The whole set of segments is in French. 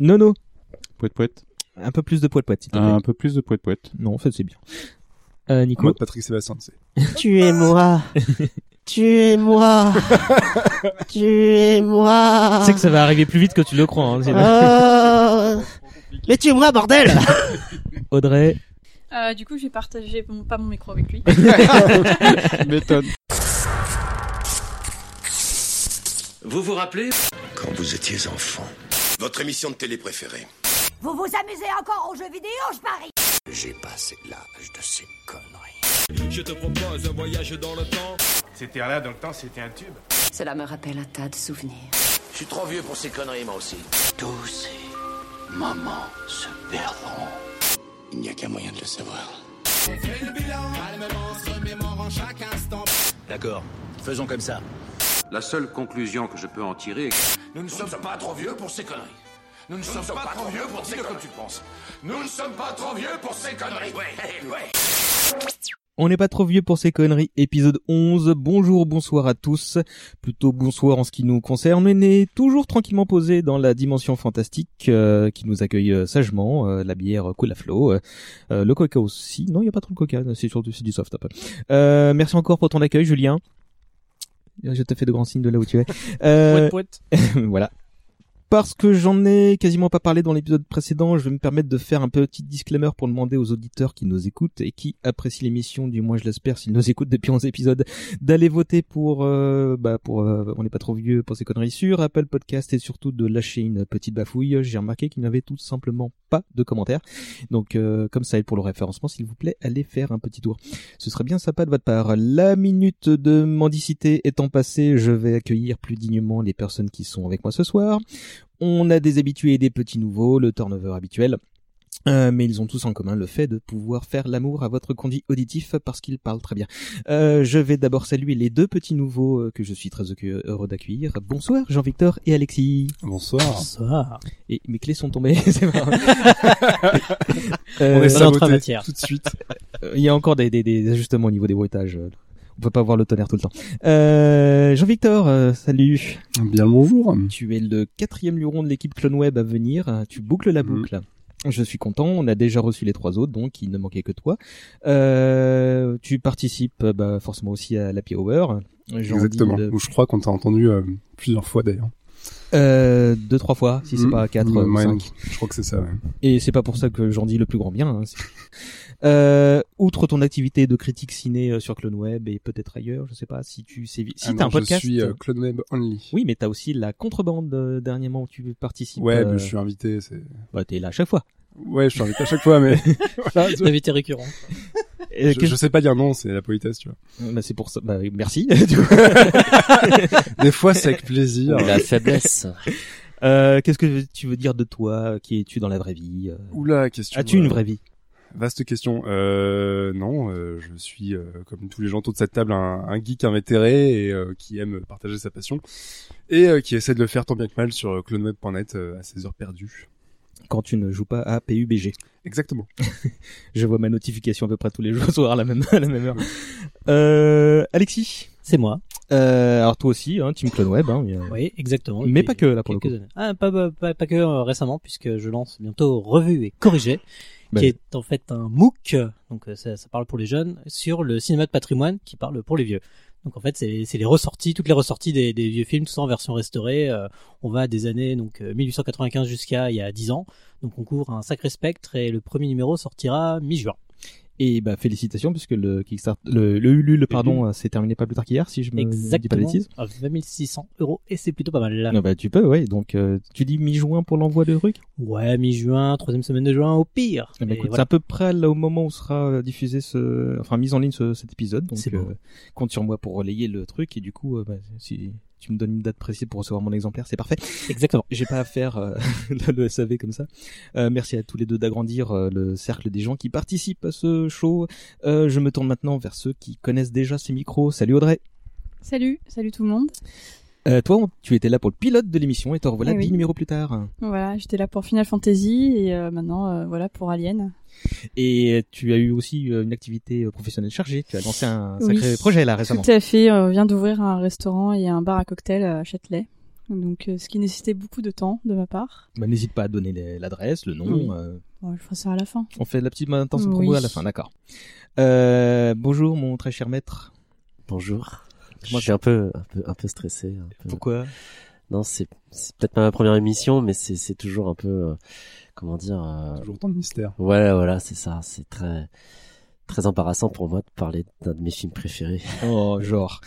Nono, Poète poète. un peu plus de poète poète s'il te plaît. Un peu plus de poète poète. Non, en fait, c'est bien. Euh, En Nico, mode Patrick Sébastien, tu sais. Tu es moi. tu es moi. tu es moi. tu sais que ça va arriver plus vite que tu le crois. Hein, c'est- Oh. Mais tu es moi, bordel Audrey, Euh, du coup, je vais partager mon- pas mon micro avec lui. Méthode. Vous vous rappelez Quand vous étiez enfant, Votre émission de télé préférée. Vous vous amusez encore aux jeux vidéo, je parie j'ai passé l'âge de ces conneries. Je te propose un voyage dans le temps. C'était là dans le temps, c'était un tube. Cela me rappelle un tas de souvenirs. Je suis trop vieux pour ces conneries, moi aussi. Tous ces moments se perdront. Il n'y a qu'un moyen de le savoir. D'accord, faisons comme ça. La seule conclusion que je peux en tirer est que Nous ne sommes pas trop vieux pour ces conneries. Nous ne sommes pas trop vieux pour ces conneries. tu penses. Nous ne sommes pas trop vieux pour ces conneries. Ouais, ouais. on n'est pas trop vieux pour ces conneries. Épisode 11. Bonjour, bonsoir à tous. Plutôt bonsoir en ce qui nous concerne. On est toujours tranquillement posé dans la dimension fantastique euh, qui nous accueille euh, sagement. Euh, la bière cola flow, euh, euh, le coca aussi. Non, il y a pas trop de coca. C'est surtout du soft. Euh, merci encore pour ton accueil, Julien. Je te fais de grands signes de là où tu es. Euh, Poète, poète. voilà. Parce que j'en ai quasiment pas parlé dans l'épisode précédent, je vais me permettre de faire un petit disclaimer pour demander aux auditeurs qui nous écoutent et qui apprécient l'émission, du moins je l'espère, s'ils nous écoutent depuis 11 épisodes, d'aller voter pour, euh, bah pour, euh, on n'est pas trop vieux pour ces conneries sur Apple Podcast et surtout de lâcher une petite bafouille. J'ai remarqué qu'il n'y avait tout simplement pas de commentaires. Donc, euh, comme ça aide pour le référencement, s'il vous plaît, allez faire un petit tour. Ce serait bien sympa de votre part. La minute de mendicité étant passée, je vais accueillir plus dignement les personnes qui sont avec moi ce soir. On a des habitués et des petits nouveaux, le turnover habituel. Euh, mais ils ont tous en commun le fait de pouvoir faire l'amour à votre conduit auditif parce qu'ils parlent très bien. Euh, je vais d'abord saluer les deux petits nouveaux euh, que je suis très heureux d'accueillir. Bonsoir Jean-Victor et Alexis. Bonsoir. Bonsoir. Et mes clés sont tombées. c'est marrant. Euh, On est en saboté matière. tout de suite. Euh, Il y a encore des, des, des ajustements au niveau des bruitages. Euh, On peut pas voir le tonnerre tout le temps. Euh, Jean-Victor, euh, salut. Bien bonjour. Tu es le quatrième luron de l'équipe Clone Web à venir. Euh, Tu boucles la Mhm. boucle. Je suis content. On a déjà reçu les trois autres, donc il ne manquait que toi. Euh, tu participes euh, bah, forcément aussi à. J'ai envie Exactement. Ou Je crois qu'on t'a entendu euh, plusieurs fois d'ailleurs. Euh, deux trois fois, si c'est Mm. pas quatre, Mm, euh, ouais, cinq. Je crois que c'est ça. Ouais. Et c'est pas pour ça que j'en dis le plus grand bien. hein, Euh, outre ton activité de critique ciné euh, sur Clone Web et peut-être ailleurs, je sais pas si tu sais si Ah t'as non, un podcast. Je suis euh, Clone Web Only. Oui, mais t'as aussi la contrebande euh, dernièrement où tu participes. Ouais, euh, mais je suis invité. C'est. Bah t'es là à chaque fois. Ouais, je suis invité à chaque fois, mais voilà. Invité récurrent. Et Je, je sais pas dire non, c'est la politesse, tu vois. Bah, c'est pour ça. Bah, oui, merci. Des fois, c'est avec plaisir. La faiblesse. euh, Qu'est-ce que tu veux dire de toi? Qui es-tu dans la vraie vie? Euh Oula, question. As-tu une euh, vraie vie? Vaste question. Euh, non, euh, je suis euh, comme tous les gens autour de cette table un, un geek invétéré et euh, qui aime partager sa passion et euh, qui essaie de le faire tant bien que mal sur cloneweb.net euh, à ses heures perdues. Quand tu ne joues pas à PUBG. Exactement. Je vois ma notification à peu près tous les jours soir à la même à la même heure. Euh, Alexis. C'est moi. Euh, alors toi aussi, hein, Team Clone Web. Hein, Oui, exactement. Mais pas que là pour le coup. années. Ah, pas, pas, pas, pas que euh, récemment, puisque je lance bientôt Revue et Corrigé, Bah, qui est en fait un MOOC, donc euh, ça, ça parle pour les jeunes, sur le cinéma de patrimoine, qui parle pour les vieux. Donc en fait, c'est les ressorties, toutes les ressorties des, vieux films, tout ça en version restaurée. Euh, on va des années donc euh, 1895 jusqu'à il y a 10 ans. Donc on couvre un sacré spectre et le premier numéro sortira mi-juin. Et bah félicitations puisque le Kickstarter, le, le Ulule pardon, euh, s'est terminé pas plus tard qu'hier si je me dis pas de Exactement. bêtises. À 20 600 euros et c'est plutôt pas mal. Non, bah tu peux, ouais. Donc euh, tu dis mi-juin pour l'envoi de truc. Ouais, mi-juin, troisième semaine de juin au pire. Eh ben, écoute, voilà. C'est à peu près là au moment où sera euh, diffusé ce, enfin mis en ligne ce, cet épisode. Donc euh, compte sur moi pour relayer le truc et du coup, euh, bah, si tu me donnes une date précise pour recevoir mon exemplaire, c'est parfait. Exactement. J'ai pas à faire euh, le, SAV comme ça. Euh, merci à tous les deux d'agrandir euh, le cercle des gens qui participent à ce show. Euh, je me tourne maintenant vers ceux qui connaissent déjà ces micros. Salut Audrey. Salut, salut tout le monde. Euh, toi, tu étais là pour le pilote de l'émission et te revoilà Eh oui. dix numéros plus tard. Voilà, j'étais là pour Final Fantasy et euh, maintenant euh, voilà pour Alien. Et tu as eu aussi une activité professionnelle chargée. Tu as lancé un Oui. sacré projet là récemment. Tout à fait, on vient d'ouvrir un restaurant et un bar à cocktail à Châtelet. Donc, ce qui nécessitait beaucoup de temps de ma part. Bah, n'hésite pas à donner l'adresse, le nom. Oui. euh, Bon, je ferai ça à la fin. on fait la petite maintenance Oui. promo à la fin, d'accord. Euh, bonjour mon très cher maître. Bonjour. Je Comment suis un peu, un peu, un peu stressé. un peu- Pourquoi? Non, c'est, c'est peut-être pas ma première émission, mais c'est, c'est toujours un peu, euh, comment dire. euh, Toujours autant de mystère. Ouais, voilà, c'est ça. C'est très, très embarrassant pour moi de parler d'un de mes films préférés. Oh, genre.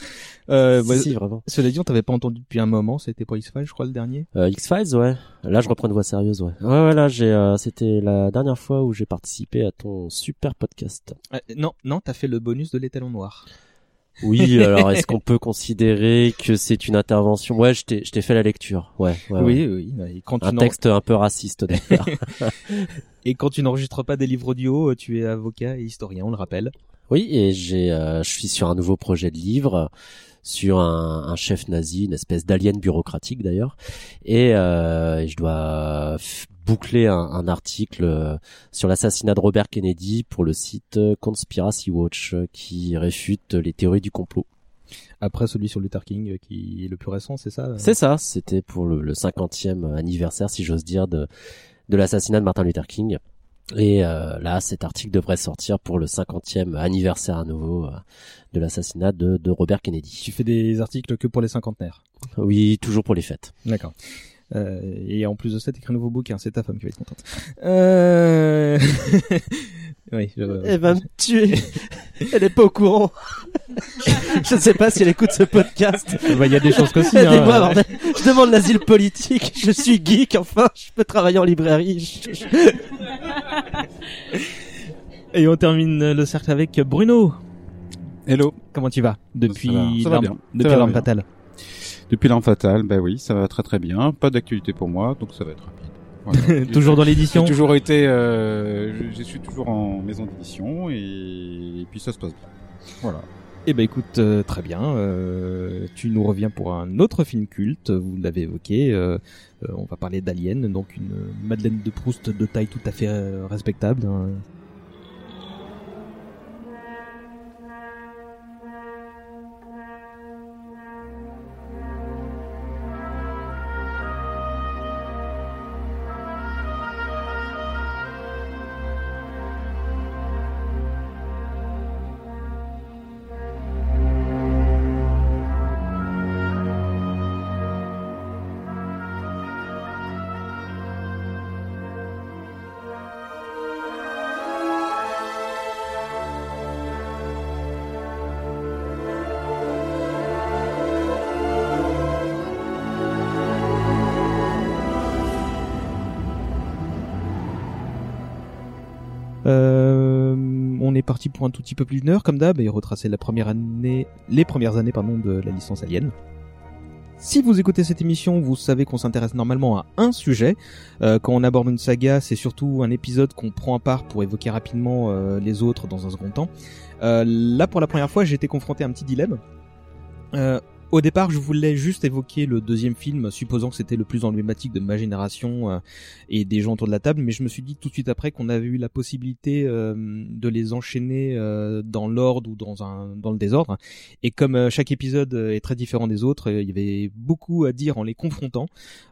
Euh, Si, bah, si, vraiment. Cela dit, on t'avait pas entendu depuis un moment. C'était pour X-Files, je crois, le dernier? Euh, X-Files, ouais. Là, je reprends une voix sérieuse, ouais. Ouais, ouais, là, j'ai, euh, c'était la dernière fois où j'ai participé à ton super podcast. Euh, non, non, t'as fait le bonus de l'étalon noir. Oui, alors est-ce qu'on peut considérer que c'est une intervention? Ouais, je t'ai, je t'ai fait la lecture. Ouais, ouais, oui, oui. Quand, Un texte un peu raciste d'ailleurs. et quand tu n'enregistres pas des livres audio, tu es avocat et historien, on le rappelle. Oui, et j'ai, euh, je suis sur un nouveau projet de livre sur un, un chef nazi, une espèce d'alien bureaucratique d'ailleurs, et euh, je dois boucler un, un article euh, sur l'assassinat de Robert Kennedy pour le site euh, Conspiracy Watch euh, qui réfute les théories du complot. Après celui sur Luther King, qui est le plus récent, c'est ça C'est ça, c'était pour le, le 50e anniversaire, si j'ose dire, de, de l'assassinat de Martin Luther King. Et euh, là, cet article devrait sortir pour le 50e anniversaire à nouveau euh, de l'assassinat de, de Robert Kennedy. Tu fais des articles que pour les cinquantenaires? Oui, toujours pour les fêtes. D'accord. Euh, et en plus de ça, t'écris un nouveau bouquin. C'est ta femme qui va être contente. Euh... oui. Je... Elle va me tuer. Elle est pas au courant. je ne sais pas si elle écoute ce podcast. Bah, il y a des chances qu'aussi. Aidez-moi, hein. bordel. Je demande l'asile politique. Je suis geek, enfin. Je peux travailler en librairie. Je- je- Et on termine le cercle avec Bruno. Hello. Comment tu vas depuis Ça va, ça va l'arme- bien. depuis Depuis l'arme fatale, ben oui, ça va très très bien. Pas d'actualité pour moi, donc ça va être rapide. Voilà. Toujours dans l'édition J'ai toujours été, euh, je, je suis toujours en maison d'édition et, et puis ça se passe bien. Voilà. Eh ben écoute, euh, très bien. euh, tu nous reviens pour un autre film culte. Vous l'avez évoqué. euh, euh, on va parler d'Alien, donc une Madeleine de Proust de taille tout à fait euh, respectable. hein. Parti pour un tout petit peu plus d'une heure, comme d'hab, et retracer les premières années pardon, de la licence Alien. Si vous écoutez cette émission, vous savez qu'on s'intéresse normalement à un sujet. Euh, quand on aborde une saga, c'est surtout un épisode qu'on prend à part pour évoquer rapidement euh, les autres dans un second temps. Euh, là, pour la première fois, j'ai été confronté à un petit dilemme. Euh, au départ, je voulais juste évoquer le deuxième film, supposant que c'était le plus emblématique de ma génération euh, et des gens autour de la table, mais je me suis dit tout de suite après qu'on avait eu la possibilité euh, de les enchaîner euh, dans l'ordre ou dans un dans le désordre. Et comme euh, chaque épisode est très différent des autres, euh, il y avait beaucoup à dire en les confrontant.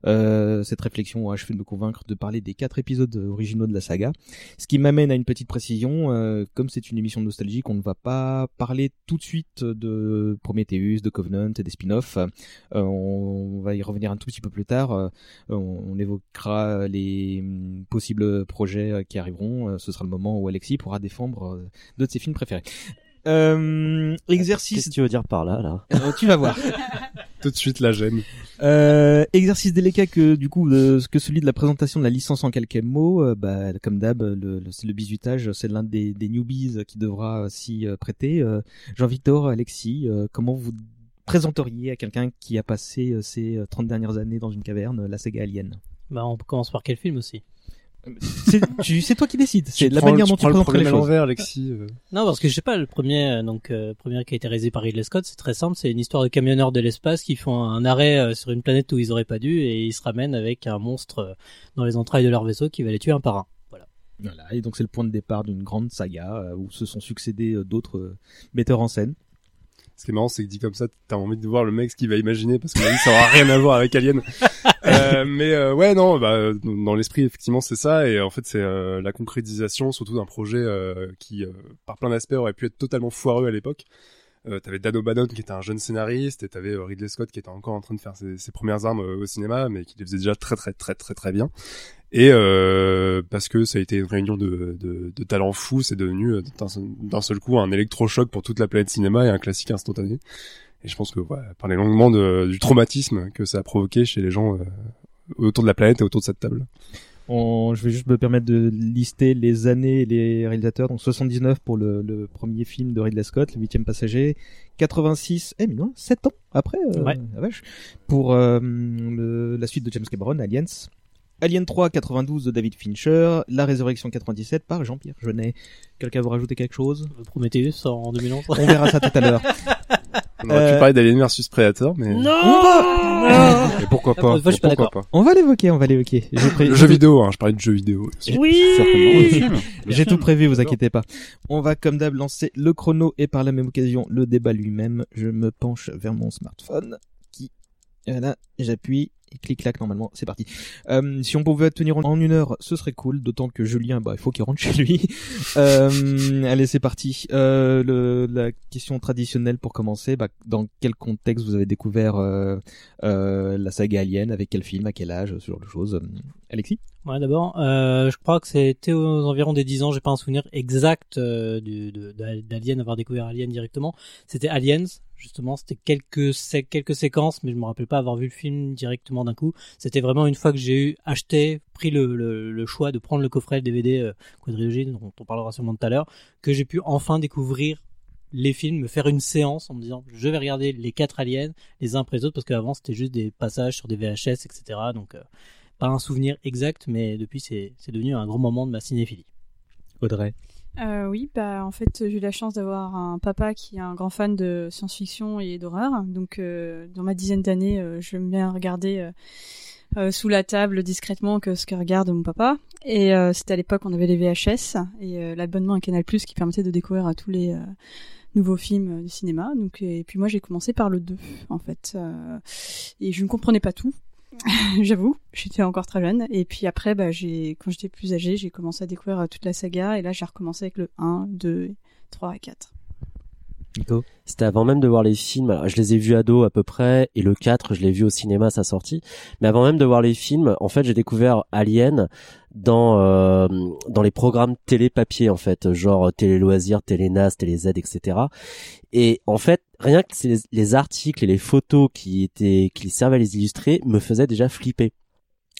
Euh, cette réflexion a achevé de me convaincre de parler des quatre épisodes originaux de la saga. Ce qui m'amène à une petite précision, euh, comme c'est une émission nostalgique, on ne va pas parler tout de suite de Prometheus, de Covenant et des spin-offs. Euh, on va y revenir un tout petit peu plus tard. Euh, on, on évoquera les hum, possibles projets qui arriveront. Euh, Ce sera le moment où Alexis pourra défendre euh, deux de ses films préférés. Euh, exercice. Qu'est-ce que tu veux dire par là, là? Euh, tu vas voir. Tout de suite la gêne. Euh, exercice délicat que du coup de, que celui de la présentation de la licence en quelques mots. euh, bah, comme d'hab, le, le, c'est le bisutage, c'est l'un des, des newbies qui devra s'y euh, prêter. Euh, Jean-Victor, Alexis, euh, comment vous présenteriez à quelqu'un qui a passé euh, ces euh, 30 dernières années dans une caverne, euh, la saga Alien Bah, on commence par quel film aussi C'est tu- toi qui décides. C'est Tu la manière tu dont tu prends le présenterais les choses. Alexis. euh. Non, parce que je sais pas, le premier, euh, donc, euh, premier qui a été réalisé par Ridley Scott, c'est très simple, c'est une histoire de camionneurs de l'espace qui font un arrêt euh, sur une planète où ils auraient pas dû et ils se ramènent avec un monstre euh, dans les entrailles de leur vaisseau qui va les tuer un par un. Voilà. Voilà, et donc c'est le point de départ d'une grande saga euh, où se sont succédés euh, d'autres euh, metteurs en scène. Ce qui est marrant, c'est que dit comme ça, t'as envie de voir le mec ce qu'il va imaginer parce que ça aura rien à voir avec Alien. euh, mais euh, ouais, non, bah, dans l'esprit, effectivement, c'est ça. Et en fait, c'est euh, la concrétisation, surtout d'un projet euh, qui, euh, par plein d'aspects, aurait pu être totalement foireux à l'époque. Euh, t'avais Dan O'Bannon qui était un jeune scénariste et t'avais euh, Ridley Scott qui était encore en train de faire ses, ses premières armes euh, au cinéma mais qui les faisait déjà très très très très très bien et euh, parce que ça a été une réunion de, de, de talents fous c'est devenu euh, d'un seul- coup un électrochoc pour toute la planète cinéma et un classique instantané et je pense que ouais, parler longuement de, du traumatisme que ça a provoqué chez les gens euh, autour de la planète et autour de cette table On- je vais juste me permettre de lister les années et les réalisateurs. Donc 79 pour le, le premier film de Ridley Scott, Le Huitième Passager. 86, eh mais non, 7 ans après, euh, Ouais. la vache, pour euh, le- la suite de James Cameron, Aliens. Alien 3, 92 de David Fincher. La Résurrection 97 par Jean-Pierre Jeunet. Quelqu'un veut rajouter quelque chose? Prometheus sort en 2011. On verra ça tout à l'heure. on aurait Euh, pu parler d'Alien versus Predator mais Non Et pourquoi La prochaine pas fois, je suis pas Pourquoi pas On va l'évoquer, on va l'évoquer. Pré- le jeu vidéo hein, je parlais de jeu vidéo Oui J'ai tout prévu, vous inquiétez pas. On va comme d'hab lancer le chrono et par la même occasion le débat lui-même. Je me penche vers mon smartphone qui, voilà, j'appuie et clic-clac normalement, c'est parti. Euh, si on pouvait tenir en- une heure, ce serait cool, d'autant que Julien, bah, il faut qu'il rentre chez lui. Euh, allez, c'est parti. Euh, la question traditionnelle pour commencer, bah, dans quel contexte vous avez découvert la saga Alien, avec quel film, à quel âge, ce genre de choses. Alexis? Ouais, d'abord, je crois que c'était aux environs des 10 ans, j'ai pas un souvenir exact d'Alien, avoir découvert Alien directement. C'était Aliens, justement, c'était quelques, quelques séquences, mais je me rappelle pas avoir vu le film directement d'un coup. C'était vraiment une fois que j'ai eu acheté, pris le, le, choix de prendre le coffret DVD euh, quadrilogie, dont on parlera sûrement tout à l'heure, que j'ai pu enfin découvrir les films, me faire une séance en me disant je vais regarder les quatre aliens les uns après les autres parce qu'avant c'était juste des passages sur des VHS etc donc euh, pas un souvenir exact, mais depuis c'est c'est devenu un grand moment de ma cinéphilie. Audrey Euh, oui, bah en fait j'ai eu la chance d'avoir un papa qui est un grand fan de science-fiction et d'horreur. Donc euh, dans ma dizaine d'années, euh, j'aime bien regarder euh, euh, sous la table discrètement que ce que regarde mon papa. Et c'était à l'époque on avait les VHS et l'abonnement à Canal+ qui permettait de découvrir euh, tous les nouveaux films du cinéma. Donc et puis moi j'ai commencé par le 2 en fait et je ne comprenais pas tout. J'avoue, j'étais encore très jeune. Et puis après, bah, j'ai, quand j'étais plus âgée, j'ai commencé à découvrir euh, toute la saga. Et là, j'ai recommencé avec le 1, 2, 3 et 4. Nico? C'était avant même de voir les films. Alors, je les ai vus ado à peu près, et le 4, je l'ai vu au cinéma à sa sortie. Mais avant même de voir les films, en fait, j'ai découvert Alien dans euh, dans les programmes télé papier en fait, genre télé loisirs, télé NAS, télé Z, etc. Et en fait, rien que les, les articles et les photos qui étaient qui servaient à les illustrer me faisaient déjà flipper.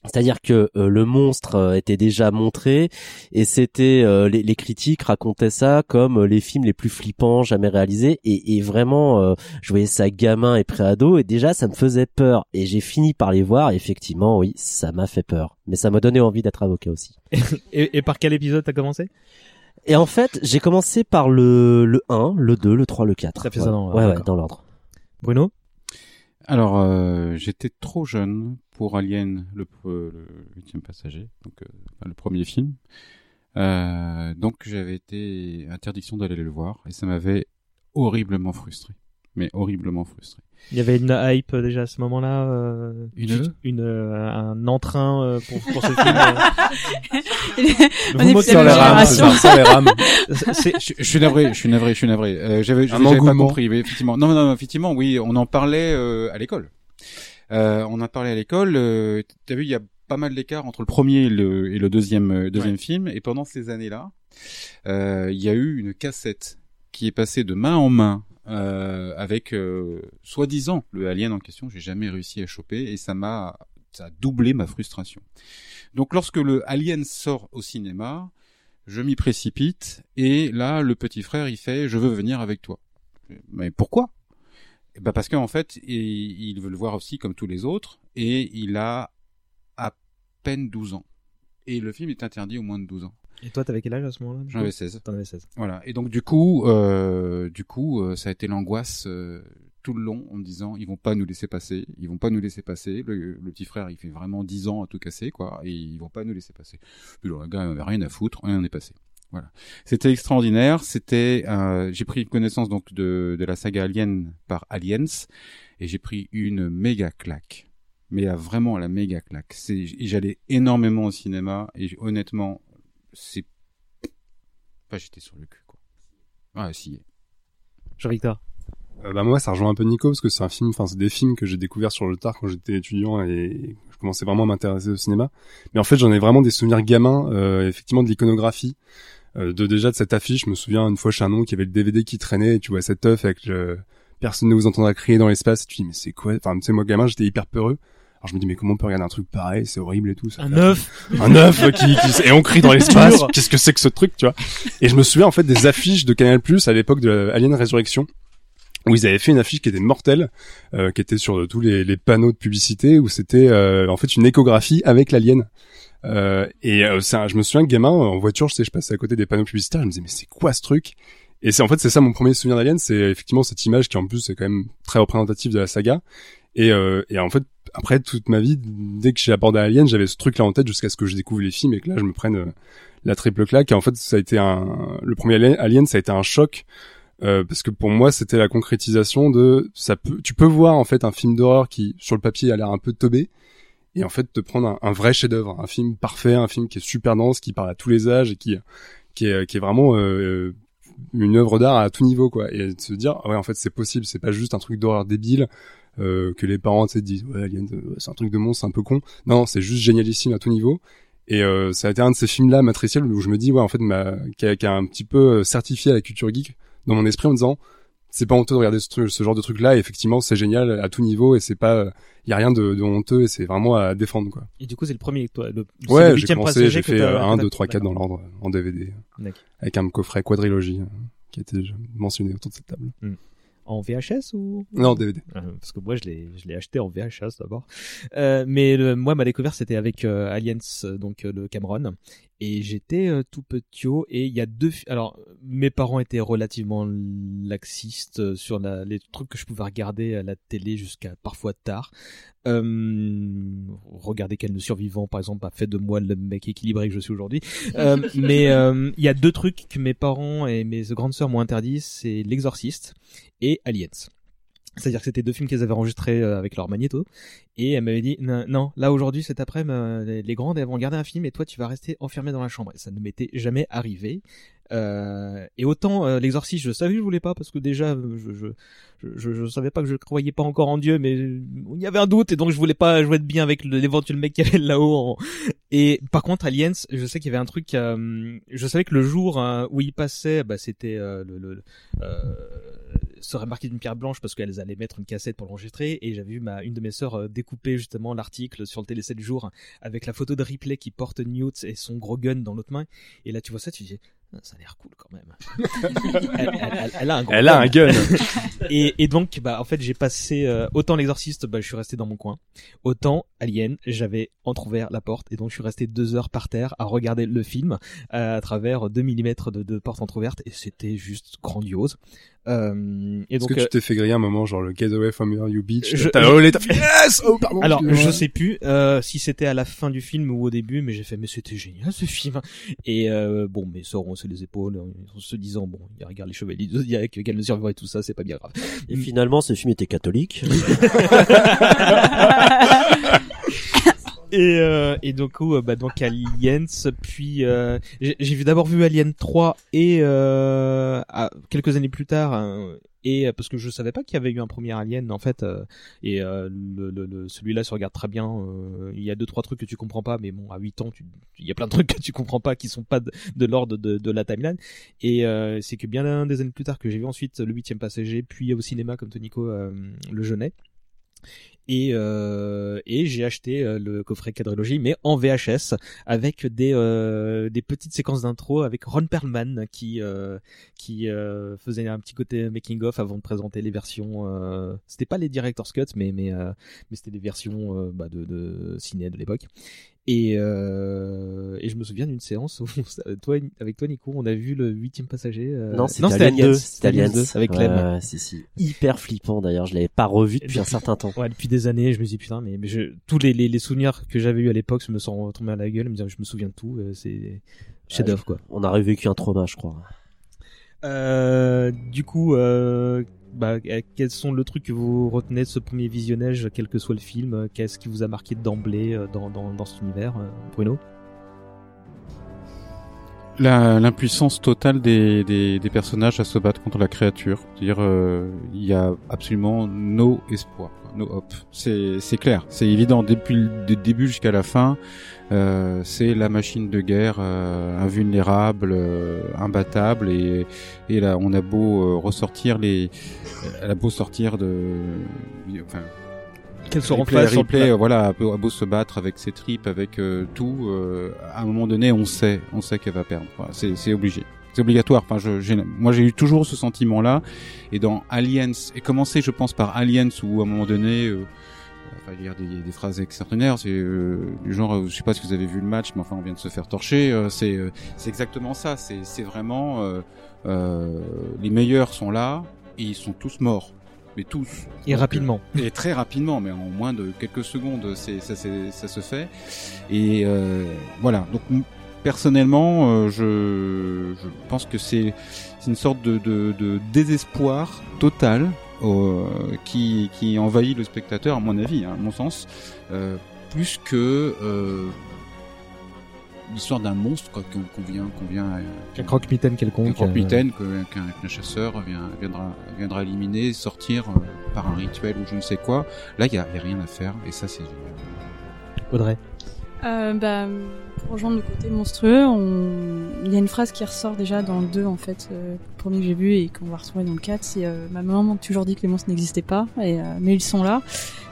C'est-à-dire que euh, le monstre euh, était déjà montré et c'était euh, les, critiques racontaient ça comme euh, les films les plus flippants jamais réalisés et, et vraiment euh, je voyais ça gamin et préado et déjà ça me faisait peur et j'ai fini par les voir et effectivement oui ça m'a fait peur mais ça m'a donné envie d'être avocat aussi. et, et par quel épisode t'as commencé? Et en fait j'ai commencé par le le 1, le 2, le 3, le 4. Ça fait ouais. ça dans- ouais, ouais, dans l'ordre. Bruno Alors, euh, j'étais trop jeune pour Alien, le, euh, le huitième passager, donc euh, le premier film. Euh, donc, j'avais été interdiction d'aller le voir et ça m'avait horriblement frustré, mais horriblement frustré. Il y avait une hype euh, déjà à ce moment-là, euh, Une juste une euh, un entrain euh, pour, pour ce film. euh. On est même les rames, ça, les rames. Je, je suis navré, je suis navré, je suis navré. Euh, j'avais, pas compris, mais effectivement. Non, non, non, effectivement, oui, on en parlait euh, à l'école. Euh, on en parlait à l'école. Euh, T'as vu, il y a pas mal d'écart entre le premier et le, et le deuxième, euh, deuxième film. Et pendant ces années-là, euh, il y a eu une cassette qui est passée de main en main euh, avec euh, soi-disant le alien en question. J'ai jamais réussi à choper et ça m'a, ça a doublé ma frustration. Donc, lorsque le Alien sort au cinéma, je m'y précipite et là, le petit frère, il fait, je veux venir avec toi. Mais pourquoi? Eh ben parce qu'en fait, il, il veut le voir aussi comme tous les autres et il a à peine 12 ans. Et le film est interdit au moins de 12 ans. Et toi, t'avais quel âge à ce moment-là J'en avais 16. T'en avais 16. Voilà. Et donc du coup, euh, du coup, euh, ça a été l'angoisse euh, tout le long en me disant ils vont pas nous laisser passer, ils vont pas nous laisser passer. Le, le petit frère, il fait vraiment 10 ans à tout casser quoi, et ils vont pas nous laisser passer. Puis le gars, il avait rien à foutre, rien n'est passé. Voilà. C'était extraordinaire. C'était, j'ai pris connaissance donc de, de la saga Alien par Aliens et j'ai pris une méga claque. Mais là, vraiment la méga claque. C'est, j'allais énormément au cinéma et honnêtement, c'est, enfin, j'étais sur le cul quoi. Ah, si. Jean-Victor. Euh, bah moi ça rejoint un peu Nico parce que c'est un film enfin c'est des films que j'ai découvert sur le tard quand j'étais étudiant et je commençais vraiment à m'intéresser au cinéma mais en fait j'en ai vraiment des souvenirs gamins euh, effectivement de l'iconographie euh, de déjà de cette affiche je me souviens une fois chez un oncle qui avait le DVD qui traînait et tu vois cette œuf avec le... personne ne vous entendra crier dans l'espace et tu dis mais c'est quoi? Enfin tu sais moi gamin j'étais hyper peureux alors je me dis mais comment on peut regarder un truc pareil? C'est horrible et tout ça. Un œuf. Un œuf qui, qui et on crie dans l'espace. Qu'est-ce que c'est que ce truc tu vois? Et je me souviien en fait des affiches de Canal Plus à l'époque de Alien Résurrection où ils avaient fait une affiche qui était mortelle, euh, qui était sur tous les, les, panneaux de publicité, où c'était euh, en fait une échographie avec l'alien. Euh, et euh, ça, je me souviens que gamin en voiture, je sais, je passais à côté des panneaux publicitaires, je me disais mais c'est quoi ce truc? Et c'est en fait c'est ça mon premier souvenir d'Alien, c'est effectivement cette image qui en plus est quand même très représentative de la saga. Et, euh, et en fait après toute ma vie, dès que j'ai abordé Alien, j'avais ce truc là en tête jusqu'à ce que je découvre les films et que là je me prenne euh, la triple claque. Et en fait ça a été un le premier Alien, ça a été un choc. Euh, parce que pour moi c'était la concrétisation de ça peut tu peux voir en fait un film d'horreur qui sur le papier a l'air un peu teubé et en fait te prendre un, vrai chef-d'œuvre un film parfait un film qui est super dense qui parle à tous les âges et qui qui est vraiment euh, une œuvre d'art à tout niveau quoi et de se dire ouais en fait c'est possible c'est pas juste un truc d'horreur débile euh, que les parents sais disent ouais Alien c'est un truc de monstre c'est un peu con. Non c'est juste génialissime à tout niveau. Et euh, ça a été un de ces films là matriciels où je me dis ouais en fait ma qui a, qui a un petit peu certifié à la culture geek dans mon esprit en me disant c'est pas honteux de regarder ce, ce genre de truc là et effectivement c'est génial à tout niveau et c'est pas il y a rien de, de honteux et c'est vraiment à défendre quoi. Et du coup c'est le premier toi le, ouais j'ai commencé j'ai fait 1 2 3 4 dans l'ordre en DVD avec un coffret quadrilogie qui a été mentionné autour de cette table. Mm. En VHS ou? Non, DVD. Parce que moi, je l'ai, je l'ai acheté en VHS d'abord. Euh, mais le, moi, ma découverte, c'était avec euh, Aliens, donc euh, le Cameron. Et j'étais euh, tout petit et il y a deux. Alors, mes parents étaient relativement laxistes sur la, les trucs que je pouvais regarder à la télé jusqu'à parfois tard. Euh, regarder quel le survivant, par exemple, a fait de moi le mec équilibré que je suis aujourd'hui. euh, mais il y a deux trucs que mes parents et mes grandes sœurs m'ont interdit, c'est l'Exorciste et Aliens. C'est-à-dire que c'était deux films qu'elles avaient enregistrés avec leur magnéto. Et elle m'avait dit, non, là aujourd'hui, cet après-midi, les grandes, elles vont regarder un film et toi, tu vas rester enfermé dans la chambre. Et ça ne m'était jamais arrivé. Euh, et autant euh, l'exorciste, je savais que je voulais pas parce que déjà, je je, je, savais pas que je croyais pas encore en Dieu, mais il y avait un doute et donc je voulais pas jouer de bien avec l'éventuel mec qui avait là-haut. Et par contre, Aliens, je sais qu'il y avait un truc. Euh, je savais que le jour où il passait, bah, c'était le serait marqué d'une pierre blanche parce qu'elles allaient mettre une cassette pour l'enregistrer et j'avais vu ma une de mes sœurs découper justement l'article sur le télé 7 jours avec la photo de Ripley qui porte Newt et son gros gun dans l'autre main et là tu vois ça tu dis ça a l'air cool quand même. elle, elle, elle, a un, elle a un gun. et, et, donc, bah, en fait, j'ai passé euh, autant l'exorciste, bah, je suis resté dans mon coin. Autant Alien, j'avais entrouvert la porte et donc je suis resté deux heures par terre à regarder le film euh, à travers 2 mm de, de porte entrouverte et c'était juste grandiose. Euh, et Est-ce que tu t'es fait griller un moment, genre le Get Away from You Beach je, T'as roulé, t'as fait Yes Oh, pardon Alors, je sais plus euh, si c'était à la fin du film ou au début, mais j'ai fait, mais c'était génial ce film. Et euh, bon, mes sœurs ont les épaules en se disant, bon, il regarde les chevaliers du Zodiac, qu'elle ne survivra et tout ça, c'est pas bien grave. Et finalement, ce film était catholique. Et, euh, et donc, euh, bah, donc Aliens, puis euh, j'ai vu d'abord vu Alien 3 et euh, à, quelques années plus tard, hein, et parce que je savais pas qu'il y avait eu un premier Alien en fait, et le, le, le celui-là se regarde très bien. il y a deux trois trucs que tu comprends pas, mais bon à 8 ans, il y a plein de trucs que tu comprends pas qui sont pas de, de l'ordre de, de, la timeline. Et c'est que bien des années plus tard que j'ai vu ensuite le huitième passager, puis au cinéma comme Tonico le jeûnait. Et, euh, et j'ai acheté euh, le coffret quadrilogie, mais en VHS, avec des, euh, des petites séquences d'intro avec Ron Perlman qui, euh, qui euh, faisait un petit côté making of avant de présenter les versions. Euh, c'était pas les director's cuts, mais mais mais c'était des versions bah, de, de ciné de l'époque. Et, euh, et je me souviens d'une séance où toi, avec toi, Nico, on a vu le huitième passager. euh, Non, c'était Alien 2. C'était Alien 2 avec Ouais, Clem. ouais, si, si. Hyper flippant d'ailleurs. Je l'avais pas revu depuis un certain temps. Ouais, depuis des années, je me dis putain, mais, mais je, tous les, les, les souvenirs que j'avais eu à l'époque se me sont retombés à la gueule. Je me, je me souviens de tout. euh, C'est chef d'œuvre quoi. On a revécu un trauma, je crois. Euh, du coup, euh, bah, euh, quels sont le truc que vous retenez de ce premier visionnage, quel que soit le film euh, Qu'est-ce qui vous a marqué d'emblée euh, dans, dans, dans cet univers, Bruno? L'impuissance totale des, des, des personnages à se battre contre la créature. C'est-à-dire, euh, il y a absolument no espoir, no hope. C'est clair, c'est évident depuis le début jusqu'à la fin. Euh, c'est la machine de guerre euh, invulnérable, euh, imbattable et et là on a beau euh, ressortir les, elle a beau sortir de, enfin Qu'elle en Ripley, face, sur euh, voilà, a beau, a beau se battre avec ses tripes, avec euh, tout, euh, à un moment donné, on sait, on sait qu'elle va perdre. Voilà, c'est, obligé, c'est obligatoire. Enfin, je, moi, j'ai eu toujours ce sentiment-là. Et dans Aliens, et commencer, je pense, par Aliens, où à un moment donné, euh, enfin, il y a des, des phrases extraordinaires. C'est du genre, je sais pas si vous avez vu le match, mais enfin, on vient de se faire torcher. c'est, exactement ça. C'est, vraiment, les meilleurs sont là et ils sont tous morts. Mais tous. Et Donc, rapidement. euh, et très rapidement, mais en moins de quelques secondes, c'est ça, c'est- ça se fait. Et euh, voilà. Donc personnellement, euh, je, je pense que c'est c'est une sorte de, de, de désespoir total qui, qui envahit le spectateur, à mon avis, hein, à mon sens, plus que l'histoire d'un monstre quoi, qu'on qu'on vient qu'on vient euh, Un croque-mitaine quelconque. un croque-mitaine euh, que- qu'un qu'un chasseur vient, viendra, viendra éliminer, sortir euh, par un rituel ou je ne sais quoi. Là, il y a, y a rien à faire et ça, c'est génial. Audrey. Euh, bah, pour rejoindre le côté monstrueux, on... il y a une phrase qui ressort déjà dans le 2, en fait, euh, le premier que j'ai vu et qu'on va retrouver dans le 4, c'est euh, ma maman m'a toujours dit que les monstres n'existaient pas, et, euh, mais ils sont là.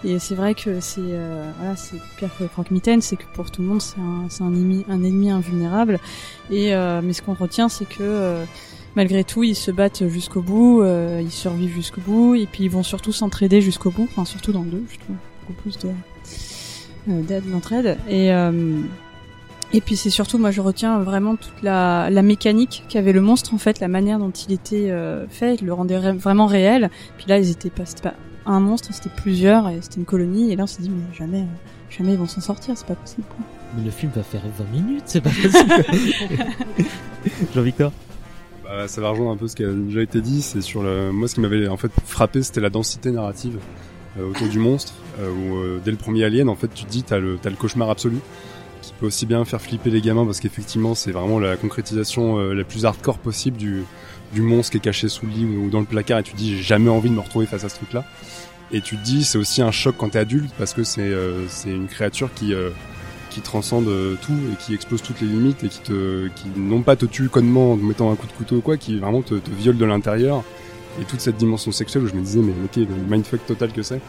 Et c'est vrai que c'est euh, voilà, c'est pire que Frank Mitten, c'est que pour tout le monde, c'est un, un, ennemi, un ennemi invulnérable. Et, euh, mais ce qu'on retient, c'est que malgré tout, ils se battent jusqu'au bout, euh, ils survivent jusqu'au bout, et puis ils vont surtout s'entraider jusqu'au bout, enfin surtout dans le 2, je trouve, beaucoup plus de d'aide, d'entraide. Et, euh, et puis c'est surtout, moi je retiens vraiment toute la, la mécanique qu'avait le monstre, en fait, la manière dont il était euh, fait, il le rendait ré- vraiment réel. Puis là, ils étaient pas, c'était pas un monstre, c'était plusieurs, et c'était une colonie, et là on s'est dit, mais jamais, euh, jamais ils vont s'en sortir, c'est pas possible. quoi. Mais le film va faire 20 minutes, c'est pas possible. Jean-Victor? Bah, ça va rejoindre un peu ce qui a déjà été dit. C'est sur le, moi, ce qui m'avait en fait frappé, c'était la densité narrative euh, autour du monstre. euh, où euh, dès le premier Alien, en fait, tu te dis, t'as le, t'as le cauchemar absolu qui peut aussi bien faire flipper les gamins parce qu'effectivement, c'est vraiment la concrétisation euh, la plus hardcore possible du du monstre qui est caché sous le lit ou, dans le placard et tu te dis, j'ai jamais envie de me retrouver face à ce truc-là. Et tu te dis, c'est aussi un choc quand t'es adulte parce que c'est euh, c'est une créature qui euh, qui transcende euh, tout et qui explose toutes les limites et qui te qui non pas te tue connement en mettant un coup de couteau ou quoi qui vraiment te viole de l'intérieur et toute cette dimension sexuelle où je me disais mais ok le mindfuck total que c'est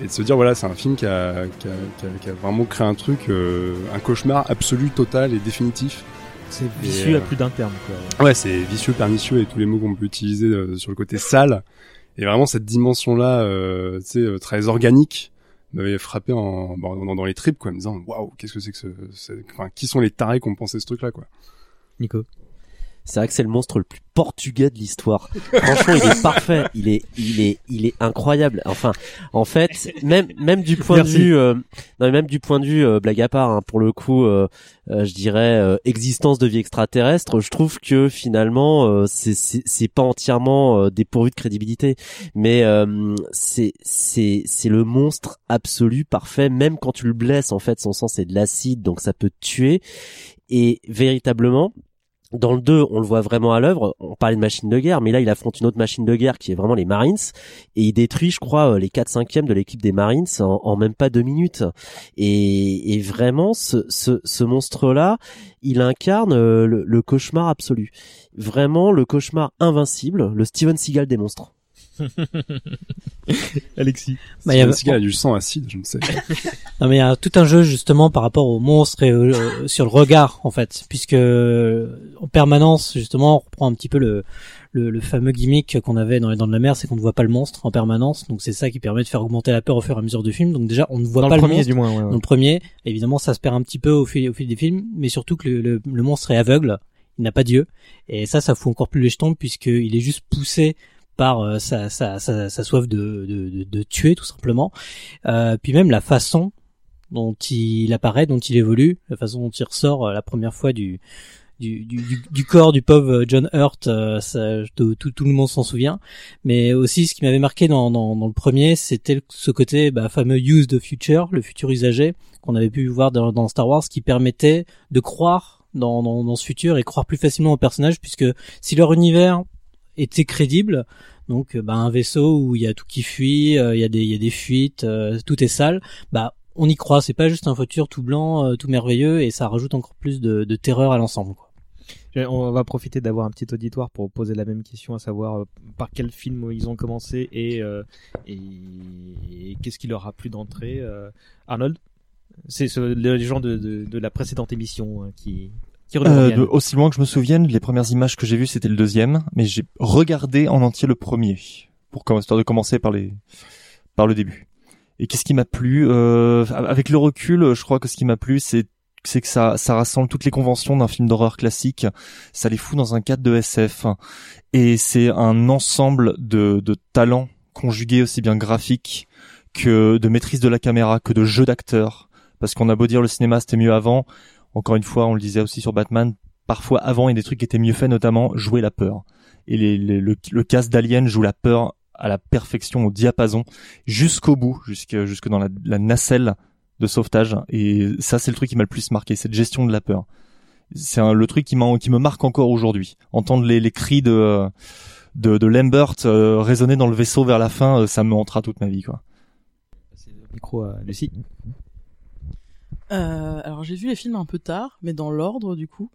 et de se dire voilà c'est un film qui a, qui a, qui a, qui a vraiment créé un truc euh, un cauchemar absolu total et définitif C'est vicieux euh, à plus d'un terme, quoi. Ouais, c'est vicieux, pernicieux et tous les mots qu'on peut utiliser euh, sur le côté sale. Et vraiment cette dimension-là, euh, tu sais, euh, très organique, m'avait frappé en, dans, dans les tripes, quoi, en me disant waouh, qu'est-ce que c'est que ce, enfin, qui sont les tarés qui ont pensé ce truc-là, quoi. Nico. C'est vrai que c'est le monstre le plus portugais de l'histoire. Franchement, il est parfait. Il est, il est, il est incroyable. Enfin, en fait, même, même du point Merci. de vue, euh, non, mais même du point de vue euh, blague à part, hein, pour le coup, euh, euh, je dirais euh, existence de vie extraterrestre. Je trouve que finalement, euh, c'est, c'est, c'est pas entièrement euh, dépourvu de crédibilité, mais euh, c'est, c'est, c'est le monstre absolu, parfait. Même quand tu le blesses, en fait, son sang c'est de l'acide, donc ça peut te tuer. Et véritablement, dans le 2, on le voit vraiment à l'œuvre. On parlait de machine de guerre, mais là, il affronte une autre machine de guerre qui est vraiment les Marines. Et il détruit, je crois, euh, les 4 5 de l'équipe des Marines en, même pas deux minutes. Et, vraiment, ce monstre-là, il incarne euh, le, le cauchemar absolu. Vraiment, le cauchemar invincible, le Steven Seagal des monstres. Alexis. Bah, il y a- du sang acide, je ne sais. Non mais il y a tout un jeu justement par rapport aux monstres et euh, sur le regard en fait, puisque euh, en permanence justement on reprend un petit peu le le, le fameux gimmick qu'on avait dans les Dents de la Mer, c'est qu'on ne voit pas le monstre en permanence, donc c'est ça qui permet de faire augmenter la peur au fur et à mesure du film. Donc déjà on ne voit Dans pas le le, premier, monstre du moins, ouais, ouais. dans le premier. Évidemment ça se perd un petit peu au fil au fil des films, mais surtout que le, le, le monstre est aveugle, il n'a pas d'yeux, et ça ça fout encore plus les jetons puisqu'il est juste poussé par euh, sa, sa, sa, sa soif de, de, de, tuer tout simplement. Euh, puis même la façon dont il apparaît, dont il évolue, la façon dont il ressort euh, la première fois du du, du, du- corps du pauvre John Hurt, euh, ça, tout, tout, le monde s'en souvient. Mais aussi, ce qui m'avait marqué dans, dans, dans le premier, c'était ce côté bah, fameux use the future, le futur usagé, qu'on avait pu voir dans, dans Star Wars, qui permettait de croire dans, dans, dans ce futur et croire plus facilement aux personnages, puisque si leur univers était crédible, donc euh, bah, un vaisseau où il y a tout qui fuit, euh, il y a des fuites, euh, tout est sale, bah on y croit, c'est pas juste un futur tout blanc, tout merveilleux et ça rajoute encore plus de, terreur à l'ensemble. On va profiter d'avoir un petit auditoire pour poser la même question, à savoir par quel film ils ont commencé et, qu'est-ce qui leur a plu d'entrée. Arnold, c'est ce- les gens de la précédente émission hein, qui Euh, aussi loin que je me souvienne, les premières images que j'ai vues c'était le deuxième, mais j'ai regardé en entier le premier pour histoire de commencer par les par le début. Et qu'est-ce qui m'a plu euh, Avec le recul, je crois que ce qui m'a plu, c'est c'est que ça ça rassemble toutes les conventions d'un film d'horreur classique. Ça les fout dans un cadre de SF et c'est un ensemble de de talents conjugués aussi bien graphiques que de maîtrise de la caméra, que de jeu d'acteurs. Parce qu'on a beau dire le cinéma c'était mieux avant, encore une fois, on le disait aussi sur Batman, parfois avant il y a des trucs qui étaient mieux faits, notamment jouer la peur. Et le, le cast d'Alien joue la peur à la perfection, au diapason, jusqu'au bout, jusque, dans la, nacelle de sauvetage. Et ça, c'est le truc qui m'a le plus marqué, cette gestion de la peur. C'est le truc qui, me marque encore aujourd'hui. Entendre les, cris de, Lambert euh, résonner dans le vaisseau vers la fin, euh, ça me hantera toute ma vie, quoi. Micro à Lucie. Euh, alors j'ai vu les films un peu tard, mais dans l'ordre du coup.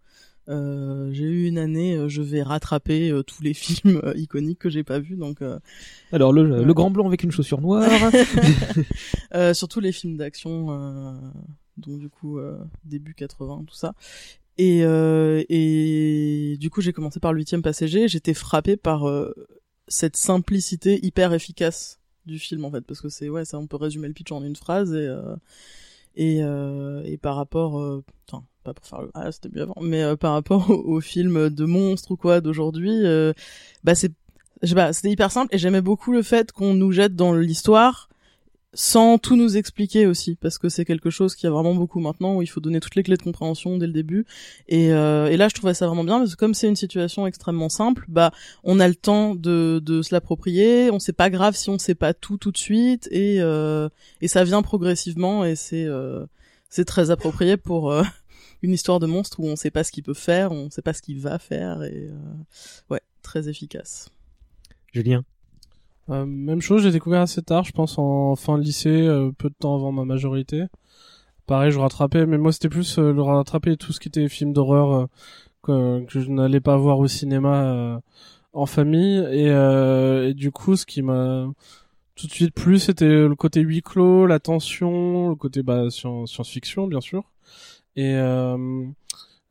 Euh, j'ai eu une année, euh, je vais rattraper euh, tous les films euh, iconiques que j'ai pas vus, donc. euh, Alors le, grand blanc avec une chaussure noire. Euh, surtout les films d'action, euh, donc du coup euh, début 80, tout ça. Et euh, et du coup j'ai commencé par le huitième passager. J'étais frappé par euh, cette simplicité hyper efficace du film en fait, parce que c'est ouais, ça on peut résumer le pitch en une phrase et euh, et euh, et par rapport, euh, enfin pas pour faire le ah c'était mieux avant, mais euh, par rapport au, au film de monstres ou quoi d'aujourd'hui, euh, bah c'est je sais pas, c'était hyper simple et j'aimais beaucoup le fait qu'on nous jette dans l'histoire sans tout nous expliquer aussi parce que c'est quelque chose qui a vraiment beaucoup maintenant où il faut donner toutes les clés de compréhension dès le début et, euh, et là je trouvais ça vraiment bien parce que comme c'est une situation extrêmement simple bah on a le temps de, de se l'approprier on sait pas grave si on sait pas tout tout de suite et euh, et ça vient progressivement et c'est euh, c'est très approprié pour euh, une histoire de monstre où on sait pas ce qu'il peut faire on sait pas ce qu'il va faire et euh, ouais très efficace Julien. Euh, même chose, j'ai découvert assez tard, je pense en fin de lycée, euh, peu de temps avant ma majorité. Pareil, je rattrapais, mais moi c'était plus euh, le rattraper tout ce qui était film d'horreur euh, que, que je n'allais pas voir au cinéma euh, en famille. Et, et du coup, ce qui m'a tout de suite plu, c'était le côté huis clos, la tension, le côté bah, science- science-fiction bien sûr. Et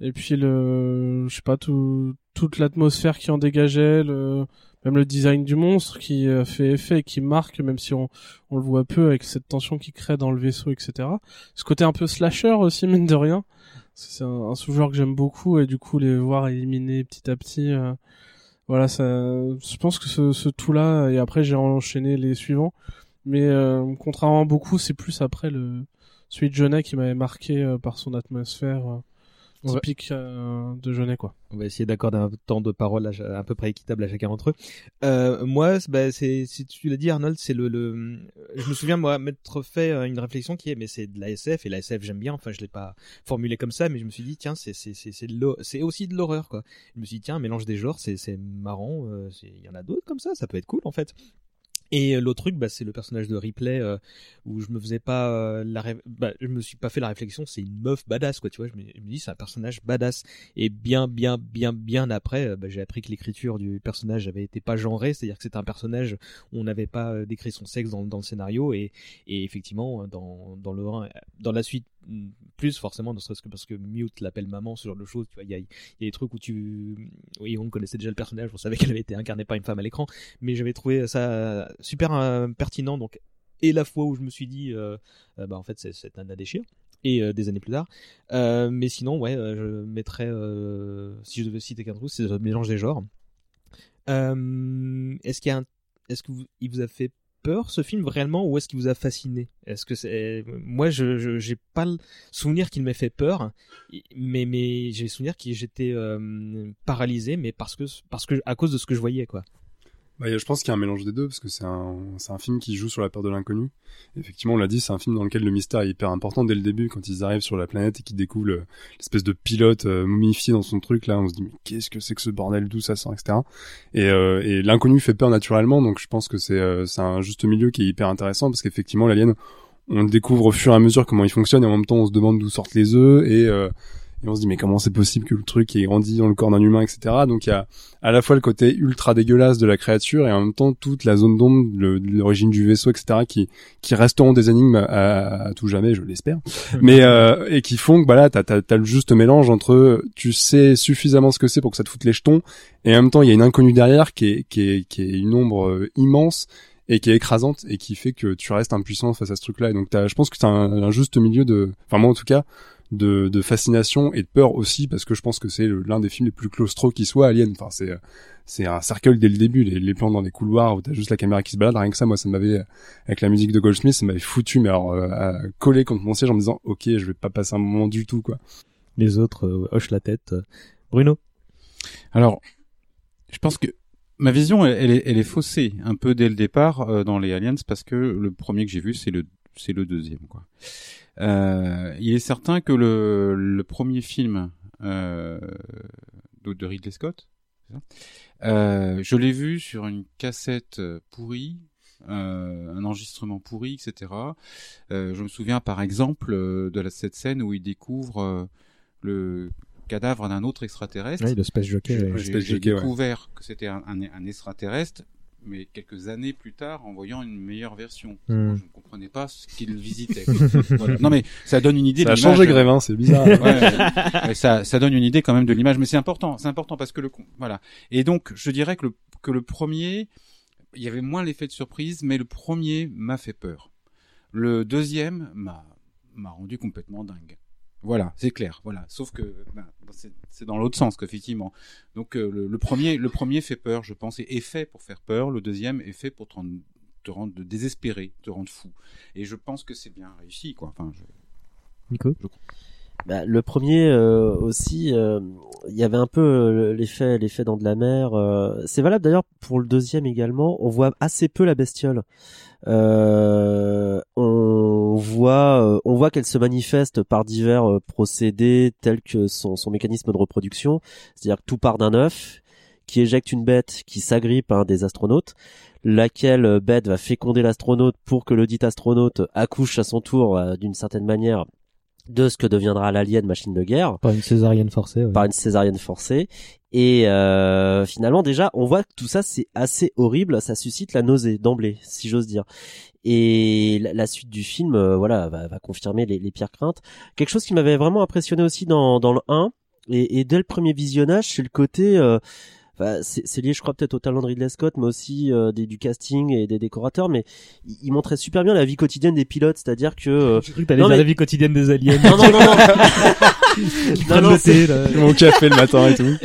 et puis le, je sais pas, tout, toute l'atmosphère qui en dégageait, le, même le design du monstre qui euh, fait effet et qui marque, même si on, on le voit peu avec cette tension qui crée dans le vaisseau, etc. Ce côté un peu slasher aussi, mine de rien. C'est un, un sous-genre que j'aime beaucoup et du coup les voir éliminer petit à petit, euh, voilà, ça, je pense que ce, ce tout-là, et après j'ai enchaîné les suivants, mais euh, contrairement à beaucoup, c'est plus après le celui de Jeunet qui m'avait marqué euh, par son atmosphère euh. Typique euh, de Jeunet, quoi. On va essayer d'accorder un temps de parole à, à peu près équitable à chacun d'entre eux. Euh, moi, bah, c'est, si tu l'as dit, Arnold, c'est le, le, je me souviens moi m'être fait euh, une réflexion qui est, mais c'est de la SF et la SF j'aime bien. Enfin, je l'ai pas formulé comme ça, mais je me suis dit tiens, c'est c'est c'est c'est de l'hor- c'est aussi de l'horreur quoi. Je me suis dit tiens, un mélange des genres, c'est c'est marrant. euh, Il y en a d'autres comme ça, ça peut être cool en fait. Et euh, l'autre truc, bah, c'est le personnage de Ripley euh, où je me faisais pas euh, la, ré- bah, je me suis pas fait la réflexion. C'est une meuf badass, quoi. Tu vois, je me, dis c'est un personnage badass. Et bien, bien, bien, bien après, euh, bah, j'ai appris que l'écriture du personnage avait été pas genrée, c'est-à-dire que c'était un personnage où on n'avait pas euh, décrit son sexe dans, dans le scénario. Et, et effectivement, dans, dans le 1, dans la suite, plus forcément, ne serait-ce que parce que Mute l'appelle maman, ce genre de choses. Tu vois, il y a, y a des trucs où tu, oui, on connaissait déjà le personnage, on savait qu'elle avait été incarnée par une femme à l'écran, mais j'avais trouvé ça super euh, pertinent. Donc, et la fois où je me suis dit, euh, euh, bah en fait, c'est c'est Anna Déchire. Et euh, des années plus tard. Mais sinon, ouais, je mettrais, si je devais citer qu'un truc, c'est le mélange des genres. Est-ce qu'il vous, vous a fait peur ce film réellement ou est-ce qu'il vous a fasciné? Est-ce que c'est moi je j'ai pas le souvenir qu'il m'ait fait peur mais mais j'ai le souvenir que j'étais euh, paralysé mais parce que parce que à cause de ce que je voyais quoi. Bah, je pense qu'il y a un mélange des deux parce que c'est un, un film qui joue sur la peur de l'inconnu. Effectivement, on l'a dit, c'est un film dans lequel le mystère est hyper important dès le début quand ils arrivent sur la planète et qu'ils découvrent le- l'espèce de pilote euh, momifié dans son truc là. On se dit mais qu'est-ce que c'est que ce bordel, d'où ça sort, etc. Et, euh, et l'inconnu fait peur naturellement, donc je pense que c'est euh, un juste milieu qui est hyper intéressant parce qu'effectivement l'alien, on découvre au fur et à mesure comment il fonctionne et en même temps on se demande d'où sortent les œufs et euh, et on se dit mais comment c'est possible que le truc ait grandi dans le corps d'un humain, etc. Donc il y a à la fois le côté ultra dégueulasse de la créature et en même temps toute la zone d'ombre, l'origine du vaisseau, etc. qui qui resteront des énigmes à, à tout jamais, je l'espère. mais euh, et qui font que bah là t'as t'as le juste mélange entre tu sais suffisamment ce que c'est pour que ça te foute les jetons et en même temps il y a une inconnue derrière qui est qui est qui est une ombre euh, immense et qui est écrasante et qui fait que tu restes impuissant face à ce truc-là. Et donc t'as, je pense que c'est un, un juste milieu de, enfin moi en tout cas, de, de fascination et de peur aussi parce que je pense que c'est l'un des films les plus claustro qui soit Alien. Enfin c'est c'est un cercle dès le début, les, les plans dans des couloirs où t'as juste la caméra qui se balade. Rien que ça, moi ça m'avait avec la musique de Goldsmith, ça m'avait foutu mais alors euh, à coller contre mon siège en me disant ok je vais pas passer un moment du tout quoi. Les autres euh, hochent la tête. Bruno? Alors, je pense que ma vision, elle, elle est, elle est faussée un peu dès le départ euh, dans les Aliens parce que le premier que j'ai vu, c'est le, c'est le deuxième, quoi. Euh, il est certain que le, le premier film euh, de, Ridley Scott, euh, je l'ai vu sur une cassette euh, pourrie, euh, un enregistrement pourri, etc. Euh, je me souviens par exemple de la, cette scène où il découvre euh, le cadavre d'un autre extraterrestre. Oui, le Space Jockey, J'ai- ouais. découvert que c'était un, un, un extraterrestre, mais quelques années plus tard, en voyant une meilleure version. Hmm. Moi, je ne comprenais pas ce qu'il visitait. Voilà. Non mais ça donne une idée. Ça a de l'image. changé Grévin, c'est bizarre. Ouais, ouais. Ouais, ça, ça donne une idée quand même de l'image, mais c'est important, c'est important parce que le voilà. Et donc je dirais que le que le premier, il y avait moins l'effet de surprise, mais le premier m'a fait peur. Le deuxième m'a m'a rendu complètement dingue. Voilà, c'est clair. Voilà, sauf que ben, c'est c'est dans l'autre sens qu'effectivement. Donc euh, le, le premier, le premier fait peur, je pense, et est fait pour faire peur. Le deuxième est fait pour te rendre, te rendre désespéré, te rendre fou. Et je pense que c'est bien réussi, quoi. Enfin, je... Nico. Bah, le premier euh, aussi, euh, il y avait un peu euh, l'effet, l'effet dans de la mer. euh, c'est valable d'ailleurs pour le deuxième également. On voit assez peu la bestiole. Euh, on voit, euh, on voit qu'elle se manifeste par divers euh, procédés tels que son, mécanisme de reproduction, c'est-à-dire que tout part d'un œuf qui éjecte une bête qui s'agrippe à un des astronautes, laquelle euh, bête va féconder l'astronaute pour que le dit astronaute accouche à son tour d'une certaine manière de ce que deviendra l'alien machine de guerre Par une césarienne forcée. ouais. par une césarienne forcée et euh, finalement déjà on voit que tout ça c'est assez horrible ça suscite la nausée d'emblée si j'ose dire et la, la suite du film euh, voilà va, va confirmer les, les pires craintes quelque chose qui m'avait vraiment impressionné aussi dans, dans le 1 et, et dès le premier visionnage c'est le côté euh, enfin, c'est c'est lié je crois peut-être au talent de Ridley Scott mais aussi euh, des, du casting et des décorateurs mais il, il montrait super bien la vie quotidienne des pilotes c'est-à-dire que euh, J'ai cru que t'allais non, dire mais- la vie quotidienne des aliens. non non non non Qui prennent le thé, là. Mon café le matin et tout.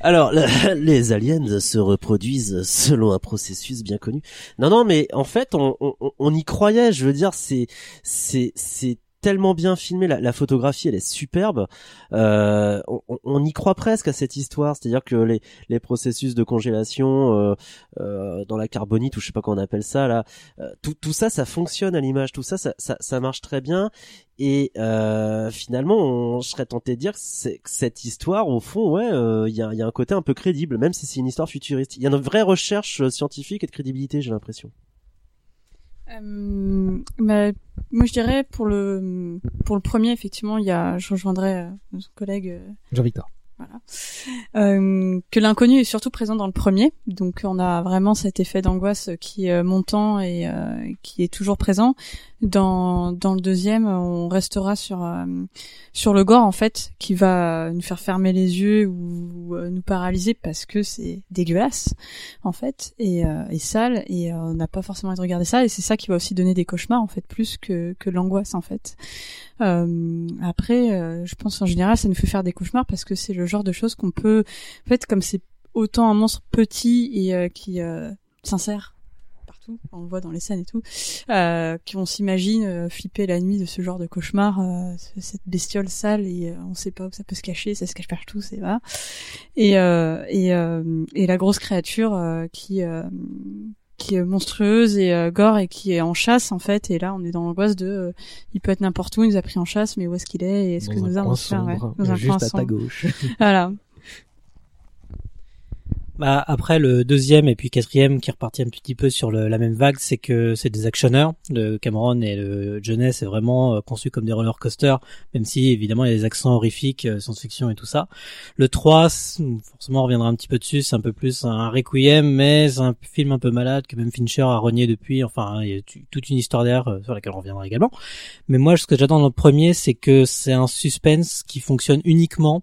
Alors, la- les aliens se reproduisent selon un processus bien connu. Non, non, mais en fait, on, on, on y croyait. Je veux dire, c'est, c'est, c'est tellement bien filmé, la, la photographie elle est superbe. Euh, on, on y croit presque à cette histoire, c'est-à-dire que les, les processus de congélation euh, euh, dans la carbonite ou je sais pas comment on appelle ça là, euh, tout, tout ça ça fonctionne à l'image, tout ça ça, ça ça marche très bien et euh, finalement on, je serais tenté de dire que, que cette histoire au fond ouais euh, il y, a, y a un côté un peu crédible même si c'est une histoire futuriste. Il y a une vraie recherche euh, scientifique et de crédibilité j'ai l'impression. Euh, bah, moi, je dirais pour le pour le premier, effectivement, il y a, je rejoindrais euh, notre collègue euh, Jean-Victor. Euh, que l'inconnu est surtout présent dans le premier. Donc, on a vraiment cet effet d'angoisse qui est euh, montant et euh, qui est toujours présent. Dans dans le deuxième, on restera sur sur le gore en fait, qui va nous faire fermer les yeux ou nous paralyser parce que c'est dégueulasse en fait et, et sale et on n'a pas forcément envie de regarder ça et c'est ça qui va aussi donner des cauchemars en fait plus que que l'angoisse en fait. Après, je pense en général ça nous fait faire des cauchemars parce que c'est le genre de choses qu'on peut en fait comme c'est autant un monstre petit et euh, qui euh, s'insère partout, on le voit dans les scènes et tout, euh, qu'on s'imagine euh, flipper la nuit de ce genre de cauchemar, ce- cette bestiole sale et on sait pas où ça peut se cacher, ça se cache partout, c'est voilà. Et et et la grosse créature qui qui est monstrueuse et euh, gore et qui est en chasse en fait. Et là on est dans l'angoisse de euh, il peut être n'importe où il nous a pris en chasse mais où est-ce qu'il est et est-ce que nous avons faire ouais, dans un juste à ta gauche. voilà Bah, après le deuxième et puis quatrième qui est reparti un petit peu sur le- la même vague, c'est que c'est des actionneurs. Le Cameron et le Johnny c'est vraiment euh, conçu comme des roller coasters, même si évidemment il y a des accents horrifiques, euh, science-fiction et tout ça. Le 3, c'est- forcément on reviendra un petit peu dessus, c'est un peu plus un requiem, mais c'est un film un peu malade que même Fincher a renié depuis. Enfin, il y a toute une histoire derrière euh, sur laquelle on reviendra également. Mais moi, ce que j'attends dans le premier, c'est que c'est un suspense qui fonctionne uniquement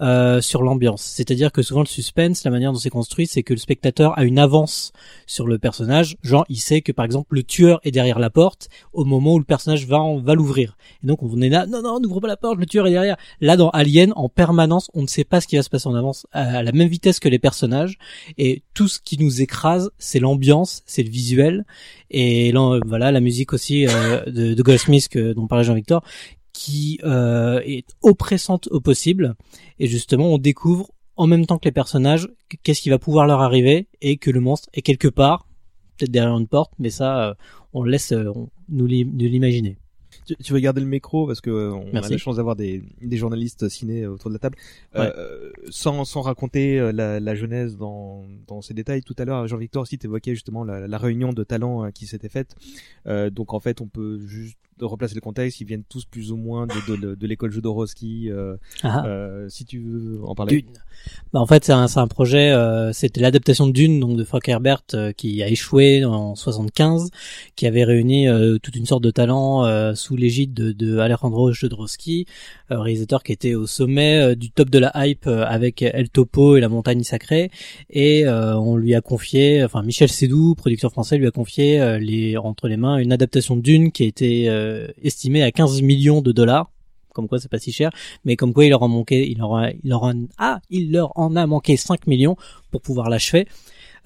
euh, sur l'ambiance. C'est-à-dire que souvent le suspense, la manière dont c'est construit, c'est que le spectateur a une avance sur le personnage. Genre, il sait que par exemple le tueur est derrière la porte au moment où le personnage va en- va l'ouvrir. Et donc on est là, non non, n'ouvre pas la porte, le tueur est derrière. Là dans Alien, en permanence, on ne sait pas ce qui va se passer en avance à la même vitesse que les personnages. Et tout ce qui nous écrase, c'est l'ambiance, c'est le visuel. Et là, voilà, la musique aussi euh, de, de Goldsmith que dont parlait Jean-Victor qui euh, est oppressante au possible et justement on découvre en même temps que les personnages que- qu'est-ce qui va pouvoir leur arriver et que le monstre est quelque part peut-être derrière une porte mais ça euh, on laisse euh, on- nous l'i- nous l'imaginer Tu, tu veux garder le micro parce que euh, on Merci. a la chance d'avoir des, des journalistes ciné autour de la table. Euh, sans, sans raconter la, la genèse dans, dans ces détails, tout à l'heure, Jean-Victor aussi t'évoquait justement la, la réunion de talents qui s'était faite. Euh, donc en fait, on peut juste replacer le contexte. Ils viennent tous plus ou moins de, de, de l'école Jodorowsky. Euh, Ah. euh, si tu veux en parler. Dune. Bah, en fait, c'est un, un projet, euh, c'était l'adaptation de Dune, donc de Frank Herbert, euh, qui a échoué en 75, qui avait réuni euh, toute une sorte de talent euh, sous l'égide de, de Alejandro Jodorowsky, euh, réalisateur qui était au sommet euh, du top de la hype euh, avec El Topo et la montagne sacrée, et on lui a confié, enfin Michel Sédou, producteur français, lui a confié les, entre les mains une adaptation Dune qui a été estimée à 15 millions de dollars. Comme quoi c'est pas si cher, mais comme quoi il leur en manquait, il leur, a- il leur en, ah, il leur en a manqué 5 millions pour pouvoir l'achever.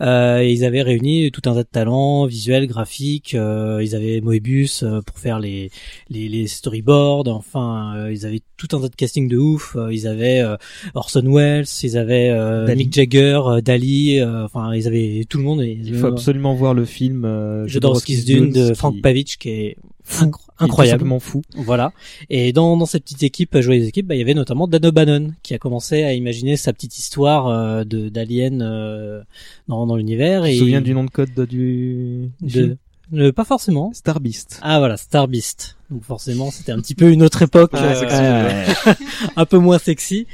Euh, et ils avaient réuni tout un tas de talents visuels, graphiques. euh, ils avaient Moebius euh, pour faire les les, les storyboards. Enfin, euh, ils avaient tout un tas de casting de ouf. euh, ils avaient euh, Orson Welles, ils avaient euh. Mick Jagger, euh, Dali. euh, Enfin, ils avaient tout le monde. Il faut absolument voir le film euh, Jodorowsky's Dune de Frank Pavich qui est Fou. Incro- Il est tout incroyable. simplement fou. Voilà. Et dans, dans cette petite équipe, jouer les équipes, bah, il y avait notamment Dan O'Bannon qui a commencé à imaginer sa petite histoire euh, de d'alien euh, dans, dans l'univers. Tu et te souviens du nom de code de- du, du de, film le- pas forcément. Star Beast. Ah voilà, Star Beast. Donc forcément, c'était un petit peu une autre époque, Ah, euh, sexy, euh, un peu moins sexy.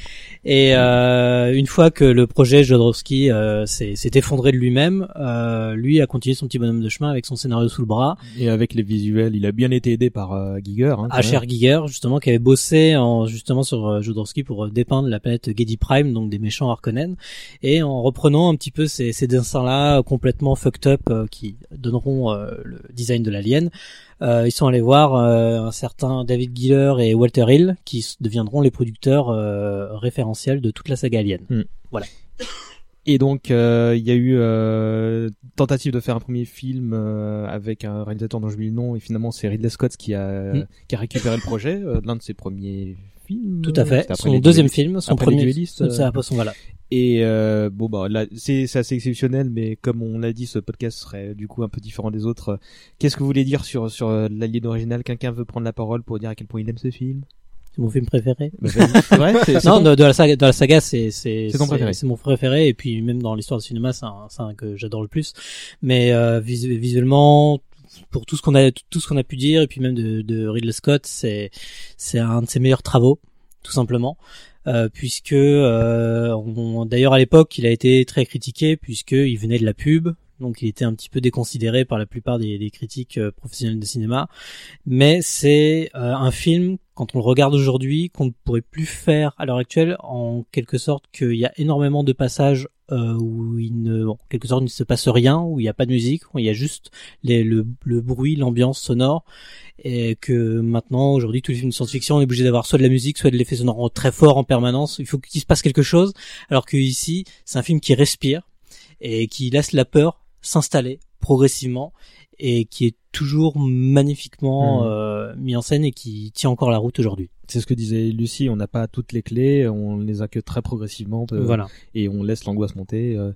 Et euh, une fois que le projet Jodorowsky euh, s'est s'est effondré de lui-même, euh, lui a continué son petit bonhomme de chemin avec son scénario sous le bras. Et avec les visuels, il a bien été aidé par euh, Giger. Hein, H.R. Giger, justement, qui avait bossé en, justement sur euh, Jodorowsky pour euh, dépeindre la planète Gedi Prime, donc des méchants Harkonnen, et en reprenant un petit peu ces, ces dessins-là complètement fucked up euh, qui donneront euh, le design de l'alien, ils sont allés voir euh, un certain David Giller et Walter Hill, qui deviendront les producteurs euh, référentiels de toute la saga Alien. Hmm. Voilà. Et donc euh, il y a eu euh, tentative de faire un premier film euh, avec un réalisateur dont j'oublie le nom et finalement c'est Ridley Scott qui a Mm. qui a récupéré le projet, euh, l'un de ses premiers films. Tout à fait. Son deuxième film, son premier- Duellistes, après son- voilà. Et euh, bon bah là c'est c'est assez exceptionnel mais comme on l'a dit ce podcast serait du coup un peu différent des autres. Qu'est-ce que vous voulez dire sur sur euh, l'alien original Quelqu'un veut prendre la parole pour dire à quel point il aime ce film? C'est mon film préféré. Bah, Non, ton- de, de la saga, de la saga, c'est c'est C'est mon préféré et puis même dans l'histoire du cinéma, c'est un, c'est un que j'adore le plus. Mais euh, visu- visuellement, pour tout ce qu'on a tout ce qu'on a pu dire et puis même de, de Ridley Scott, c'est c'est un de ses meilleurs travaux, tout simplement. Euh, puisque euh, d'ailleurs à l'époque il a été très critiqué puisque il venait de la pub. Donc il était un petit peu déconsidéré par la plupart des, critiques euh, professionnels de cinéma. Mais c'est un film quand on le regarde aujourd'hui qu'on ne pourrait plus faire à l'heure actuelle en quelque sorte qu'il y a énormément de passages euh, où il ne en quelque sorte il ne se passe rien où il n'y a pas de musique où il y a juste les, le, le bruit l'ambiance sonore et que maintenant aujourd'hui tous les films de science-fiction on est obligé d'avoir soit de la musique soit de l'effet sonore très fort en permanence il faut qu'il se passe quelque chose alors que ici c'est un film qui respire et qui laisse la peur s'installer progressivement et qui est toujours magnifiquement Mhm. euh, mis en scène et qui tient encore la route aujourd'hui. C'est ce que disait Lucie, on n'a pas toutes les clés, on les a que très progressivement euh, Voilà. et on laisse l'angoisse monter. euh,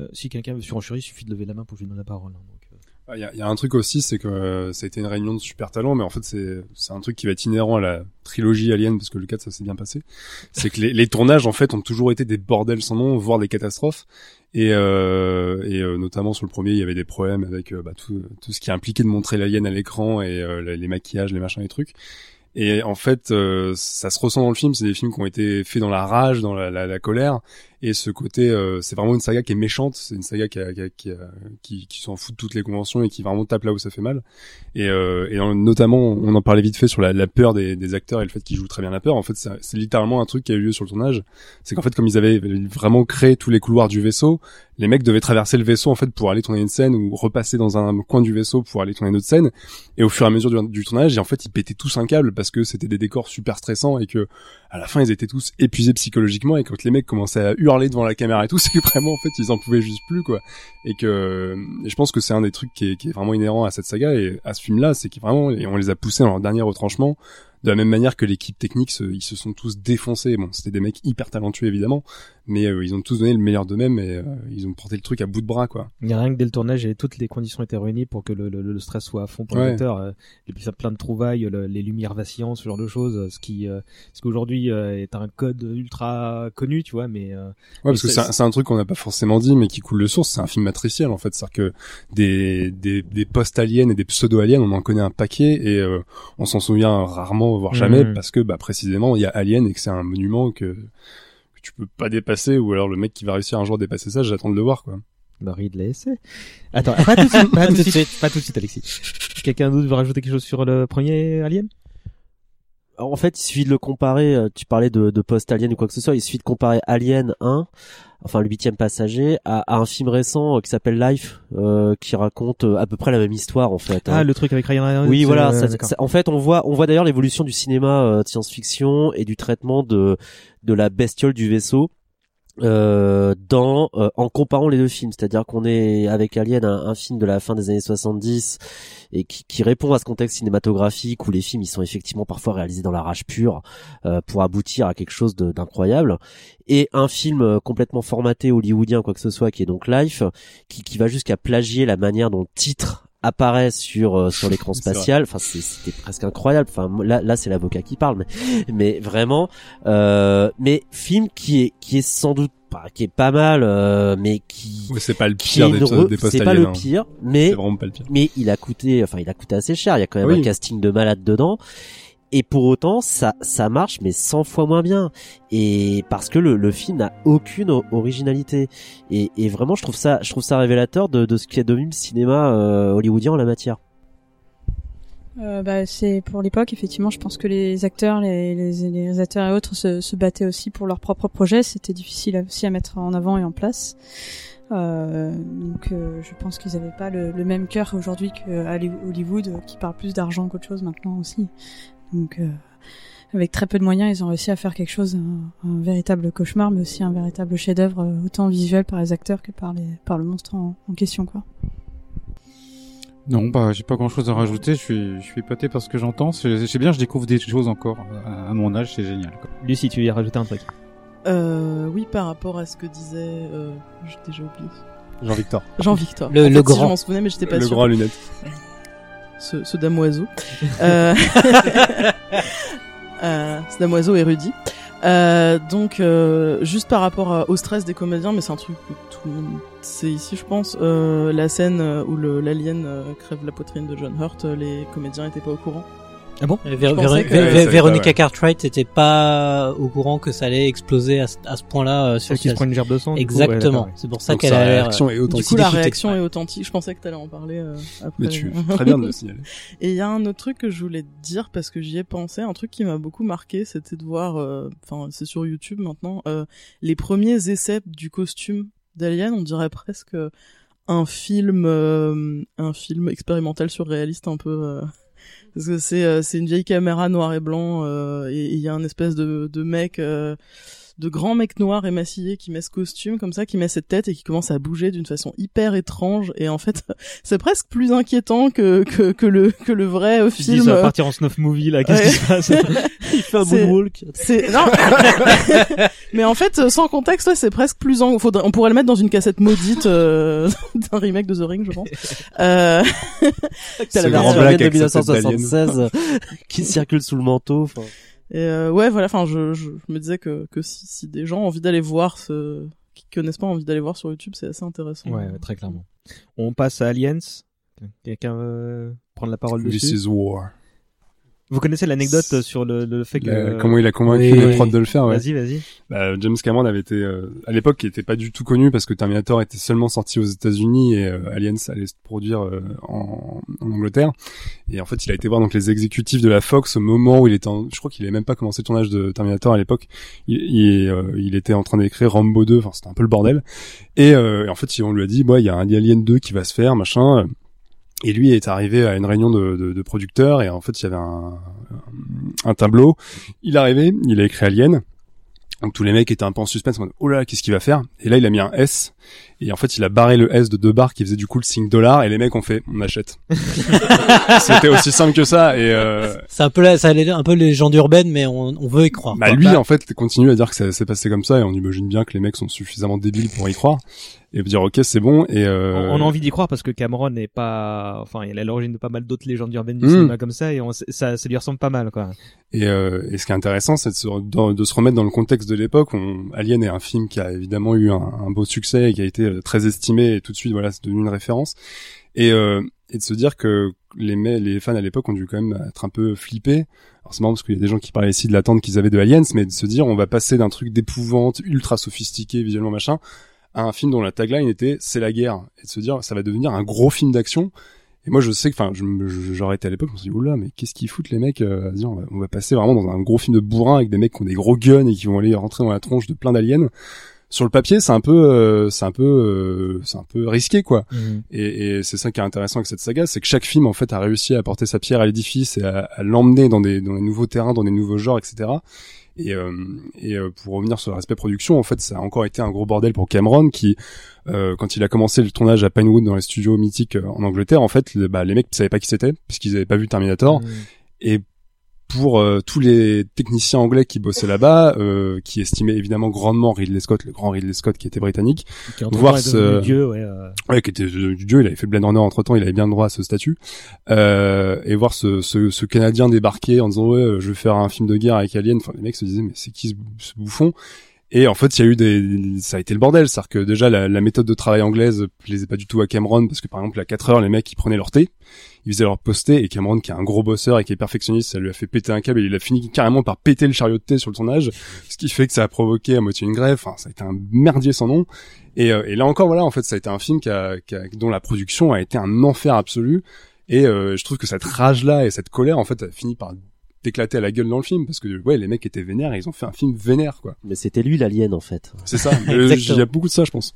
euh, si quelqu'un veut surenchérir, il suffit de lever la main pour que je lui donne la parole. hein, donc, euh. Ah, Il y, a, il y a un truc aussi, c'est que euh, ça a été une réunion de super talents, mais en fait c'est c'est un truc qui va être inhérent à la trilogie Alien parce que le 4 ça s'est bien passé. C'est que les, les tournages en fait ont toujours été des bordels sans nom, voire des catastrophes. Et, euh, et euh, notamment sur le premier, il y avait des problèmes avec euh, bah, tout, tout ce qui impliquait de montrer l'alien à l'écran et euh, les maquillages, les machins, les trucs. Et en fait, euh, ça se ressent dans le film. C'est des films qui ont été faits dans la rage, dans la, la, la colère. Et ce côté, euh, c'est vraiment une saga qui est méchante. C'est une saga qui, a- qui, a- qui, a- qui, qui s'en fout de toutes les conventions et qui vraiment tape là où ça fait mal. Et, euh, et notamment, on en parlait vite fait sur la, la peur des, des acteurs et le fait qu'ils jouent très bien la peur. En fait, c'est littéralement un truc qui a eu lieu sur le tournage. C'est qu'en fait, comme ils avaient vraiment créé tous les couloirs du vaisseau, les mecs devaient traverser le vaisseau en fait pour aller tourner une scène ou repasser dans un coin du vaisseau pour aller tourner une autre scène. Et au fur et à mesure du, du tournage, en fait, ils pétaient tous un câble parce que c'était des décors super stressants et que à la fin, ils étaient tous épuisés psychologiquement. Et quand les mecs commençaient à hurler devant la caméra et tout, c'est vraiment en fait, ils en pouvaient juste plus quoi. Et que et je pense que c'est un des trucs qui est, vraiment inhérent à cette saga et à ce film-là, c'est qu'ils vraiment et on les a poussés dans leur dernier retranchement. De la même manière que l'équipe technique, ils se sont tous défoncés. Bon, c'était des mecs hyper talentueux évidemment, mais euh, ils ont tous donné le meilleur d'eux-mêmes et euh, ils ont porté le truc à bout de bras quoi. Il y a rien que dès le tournage, et toutes les conditions étaient réunies pour que le, le, le stress soit à fond pour Ouais. l'acteur. euh, plein de trouvailles, le- les lumières vacillantes, ce genre de choses, euh, ce qui, euh, ce qu'aujourd'hui euh, est un code ultra connu, tu vois, mais euh, Ouais, parce que c'est un, truc qu'on n'a pas forcément dit, mais qui coule de source. C'est un film matriciel, en fait. C'est-à-dire que des, des, des post-aliens et des pseudo-aliens, on en connaît un paquet et euh, on s'en souvient rarement, voire jamais, Mhm. parce que bah, précisément, il y a Alien et que c'est un monument que, que tu peux pas dépasser, ou alors le mec qui va réussir un jour à dépasser ça, j'attends de le voir, quoi. bah Ridley essaie. Attends, pas tout de suite, pas tout de suite, pas tout de suite, Alexis. Quelqu'un d'autre veut rajouter quelque chose sur le premier Alien? En fait, il suffit de le comparer. euh, Tu parlais de, de post-Alien ou quoi que ce soit. Il suffit de comparer Alien 1, enfin le huitième passager, à, à un film récent euh, qui s'appelle Life, euh, qui raconte euh, à peu près la même histoire en fait. hein. Ah, le truc avec Ryan Reynolds. Oui, voilà. euh, ça- en fait, on voit, on voit d'ailleurs l'évolution du cinéma euh, de science-fiction et du traitement de de la bestiole du vaisseau euh, dans euh, en comparant les deux films. C'est-à-dire qu'on est avec Alien, un, film de la fin des années 70 et qui, qui répond à ce contexte cinématographique où les films ils sont effectivement parfois réalisés dans la rage pure euh, pour aboutir à quelque chose d'incroyable et un film euh, complètement formaté hollywoodien quoi que ce soit qui est donc Life qui, qui va jusqu'à plagier la manière dont le titre apparaît sur euh, sur l'écran spatial. Enfin c'était presque incroyable. Enfin là là c'est l'avocat qui parle mais mais vraiment euh, mais film qui est qui est sans doute pas qui est pas mal euh, mais qui Ouais, c'est pas le pire des, re- c'est pas le pire mais C'est vraiment pas le pire. mais il a coûté enfin il a coûté assez cher. Il y a quand même Oui. un casting de malade dedans et pour autant ça ça marche mais 100 fois moins bien et parce que le, le film n'a aucune originalité et, et vraiment je trouve ça je trouve ça révélateur de, de ce qui est devenu le cinéma euh, hollywoodien en la matière Euh, bah, c'est pour l'époque, effectivement, je pense que les acteurs, les, les, les réalisateurs et autres se, se battaient aussi pour leurs propres projets. C'était difficile aussi à mettre en avant et en place. Euh, donc, euh, je pense qu'ils n'avaient pas le, le même cœur aujourd'hui que à Hollywood, qui parle plus d'argent qu'autre chose maintenant aussi. Donc, euh, avec très peu de moyens, ils ont réussi à faire quelque chose, un, un véritable cauchemar, mais aussi un véritable chef-d'œuvre, euh, autant visuel par les acteurs que par les par le monstre en, en question, quoi. Non, bah j'ai pas grand chose à rajouter. Je suis, je suis épaté par ce que j'entends. C'est bien, je découvre des choses encore à, à mon âge, c'est génial. Quoi. Lucie, tu veux y rajouter un truc? Euh, oui, par rapport à ce que disait, euh, j'ai déjà oublié. Jean-Victor. Jean-Victor. Le- En le fait, si grand. je m'en souvenais, mais j'étais pas Le sûre. grand à lunettes. Ce, ce damoiseau. euh... euh, ce damoiseau érudit. Euh, donc, euh, juste par rapport au stress des comédiens, mais c'est un truc que tout le monde sait ici, je pense. Euh, la scène où l'alien euh, crève la poitrine de John Hurt, les comédiens étaient pas au courant. Ah bon Vé- Vé- Vé- Ouais, Véronica ouais. Cartwright était pas au courant que ça allait exploser à, ce- point-là euh, sur qui se le prend une gerbe de sang du Exactement. ouais. c'est pour ça qu'elle a l'air. réaction est Du authentique. coup, la réaction est authentique. Je pensais que t'allais en parler euh, après. Mais tu très bien de le signaler. Et il y a un autre truc que je voulais te dire parce que j'y ai pensé, un truc qui m'a beaucoup marqué, c'était de voir, euh, enfin c'est sur YouTube maintenant, euh, les premiers essais du costume d'Alien, on dirait presque un film, euh, un film expérimental surréaliste un peu. Parce que c'est euh, c'est une vieille caméra noir et blanc euh, et il y a un espèce de, de mec euh, de grand mec noir émacié qui met ce costume comme ça qui met cette tête et qui commence à bouger d'une façon hyper étrange et en fait c'est presque plus inquiétant que que, que le que le vrai euh, Tu te dis, film ça va euh, partir en snuff movie là, qu'est-ce Ouais. qui se passe? Il fait un C'est- moonwalk. c'est non mais en fait sans contexte ouais, c'est presque plus en... Faudrait... on pourrait le mettre dans une cassette maudite euh, d'un remake de The Ring je pense euh... T'as la version de avec sa tête 1976 qui circule sous le manteau. Et euh, ouais, voilà. Enfin, je, je, je me disais que que si, si des gens ont envie d'aller voir ce qui connaissent pas ont envie d'aller voir sur YouTube, c'est assez intéressant. Ouais, très clairement. On passe à Aliens. Quelqu'un veut prendre la parole This dessus is war. Vous connaissez l'anecdote sur le, le fait que... Euh, comment il a convaincu Oui, les oui. prods de le faire, ouais. Vas-y, vas-y. Bah, James Cameron avait été euh, à l'époque il était pas du tout connu parce que Terminator était seulement sorti aux États-Unis et euh, Aliens allait se produire euh, en, en Angleterre et en fait il a été voir donc les exécutifs de la Fox au moment où il était en, je crois qu'il avait même pas commencé le tournage de Terminator à l'époque il, il, euh, il était en train d'écrire Rambo 2 enfin c'était un peu le bordel et, euh, et en fait on lui a dit bah il y a un Alien 2 qui va se faire machin et lui est arrivé à une réunion de, de, de producteurs et en fait il y avait un, un, tableau. Il est arrivé, il a écrit Alien. Donc tous les mecs étaient un peu en suspense, en mode, oh là, qu'est-ce qu'il va faire? Et là il a mis un S et en fait il a barré le S de deux barres qui faisait du coup le signe dollar et les mecs ont fait on achète. C'était aussi simple que ça et euh, C'est un peu là, ça allait un peu légende urbaine, mais on, on veut y croire. bah quoi. lui en fait continue à dire que ça s'est passé comme ça et on imagine bien que les mecs sont suffisamment débiles pour y croire et dire ok c'est bon et euh, On a envie d'y croire parce que Cameron n'est pas, enfin, il est à l'origine de pas mal d'autres légendes urbaines du Mm. cinéma comme ça et on, ça, ça lui ressemble pas mal, quoi. Et, euh, et ce qui est intéressant, c'est de se, de, de se remettre dans le contexte de l'époque. On- Alien est un film qui a évidemment eu un, un beau succès et qui a été très estimé et tout de suite, voilà, c'est devenu une référence. Et, euh, et de se dire que les, les fans à l'époque ont dû quand même être un peu flippés. Alors c'est marrant parce qu'il y a des gens qui parlaient ici de l'attente qu'ils avaient de Aliens, mais de se dire on va passer d'un truc d'épouvante, ultra sophistiqué visuellement machin, à un film dont la tagline était c'est la guerre et de se dire ça va devenir un gros film d'action et moi je sais que enfin j'aurais été à l'époque je me suis dit oula mais qu'est-ce qu'ils foutent les mecs euh, on on va passer vraiment dans un gros film de bourrin avec des mecs qui ont des gros guns et qui vont aller rentrer dans la tronche de plein d'aliens sur le papier c'est un peu euh, c'est un peu euh, c'est un peu risqué quoi Mhm. et, et c'est ça qui est intéressant avec cette saga c'est que chaque film en fait a réussi à apporter sa pierre à l'édifice et à, à l'emmener dans des dans des nouveaux terrains dans des nouveaux genres etc et, euh, et euh, pour revenir sur l'aspect production, en fait, ça a encore été un gros bordel pour Cameron qui, euh, quand il a commencé le tournage à Pinewood dans les studios mythiques euh, en Angleterre, en fait, le- bah, les mecs ne savaient pas qui c'était puisqu'ils n'avaient pas vu Terminator. Et pour euh, tous les techniciens anglais qui bossaient là-bas, euh, qui estimaient évidemment grandement Ridley Scott, le grand Ridley Scott qui était britannique, Qui voir ce dieu, ouais. euh. ouais, qui était du dieu, il avait fait Blade Runner entre temps, il avait bien le droit à ce statut, euh, et voir ce, ce, ce Canadien débarquer en disant ouais, euh, je vais faire un film de guerre avec Alien, enfin les mecs se disaient mais c'est qui ce, ce bouffon? Et en fait, il y a eu des, ça a été le bordel, c'est-à-dire que déjà la, la méthode de travail anglaise plaisait pas du tout à Cameron parce que par exemple à 4 heures, les mecs ils prenaient leur thé, ils faisaient leur posté et Cameron qui est un gros bosseur et qui est perfectionniste, ça lui a fait péter un câble et il a fini carrément par péter le chariot de thé sur le tournage, ce qui fait que ça a provoqué à moitié une grève. Enfin, ça a été un merdier sans nom. Et, euh, et là encore, voilà, en fait, ça a été un film qui a, qui a- dont la production a été un enfer absolu. Et euh, je trouve que cette rage-là et cette colère, en fait, a fini par d'éclater à la gueule dans le film parce que ouais les mecs étaient vénères et ils ont fait un film vénère quoi Mais c'était lui l'alien en fait. c'est ça Euh, il y a beaucoup de ça je pense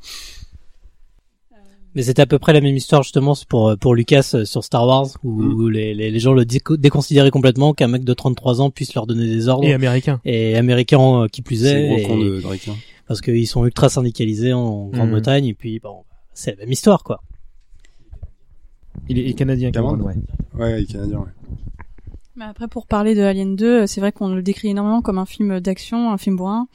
Mais c'était à peu près la même histoire justement pour pour Lucas euh, sur Star Wars où, Mm. où les, les les gens le déco- déconsidéraient complètement qu'un mec de 33 ans puisse leur donner des ordres Et américain. et américain euh, qui plus est gros et- de parce qu'ils sont ultra syndicalisés en Grande-Bretagne et puis bon c'est la même histoire quoi. Il est, il est canadien, Cameron, ouais. Ouais, il est canadien, ouais. Mais après, pour parler de Alien 2, c'est vrai qu'on le décrit énormément comme un film d'action, un film bourrin,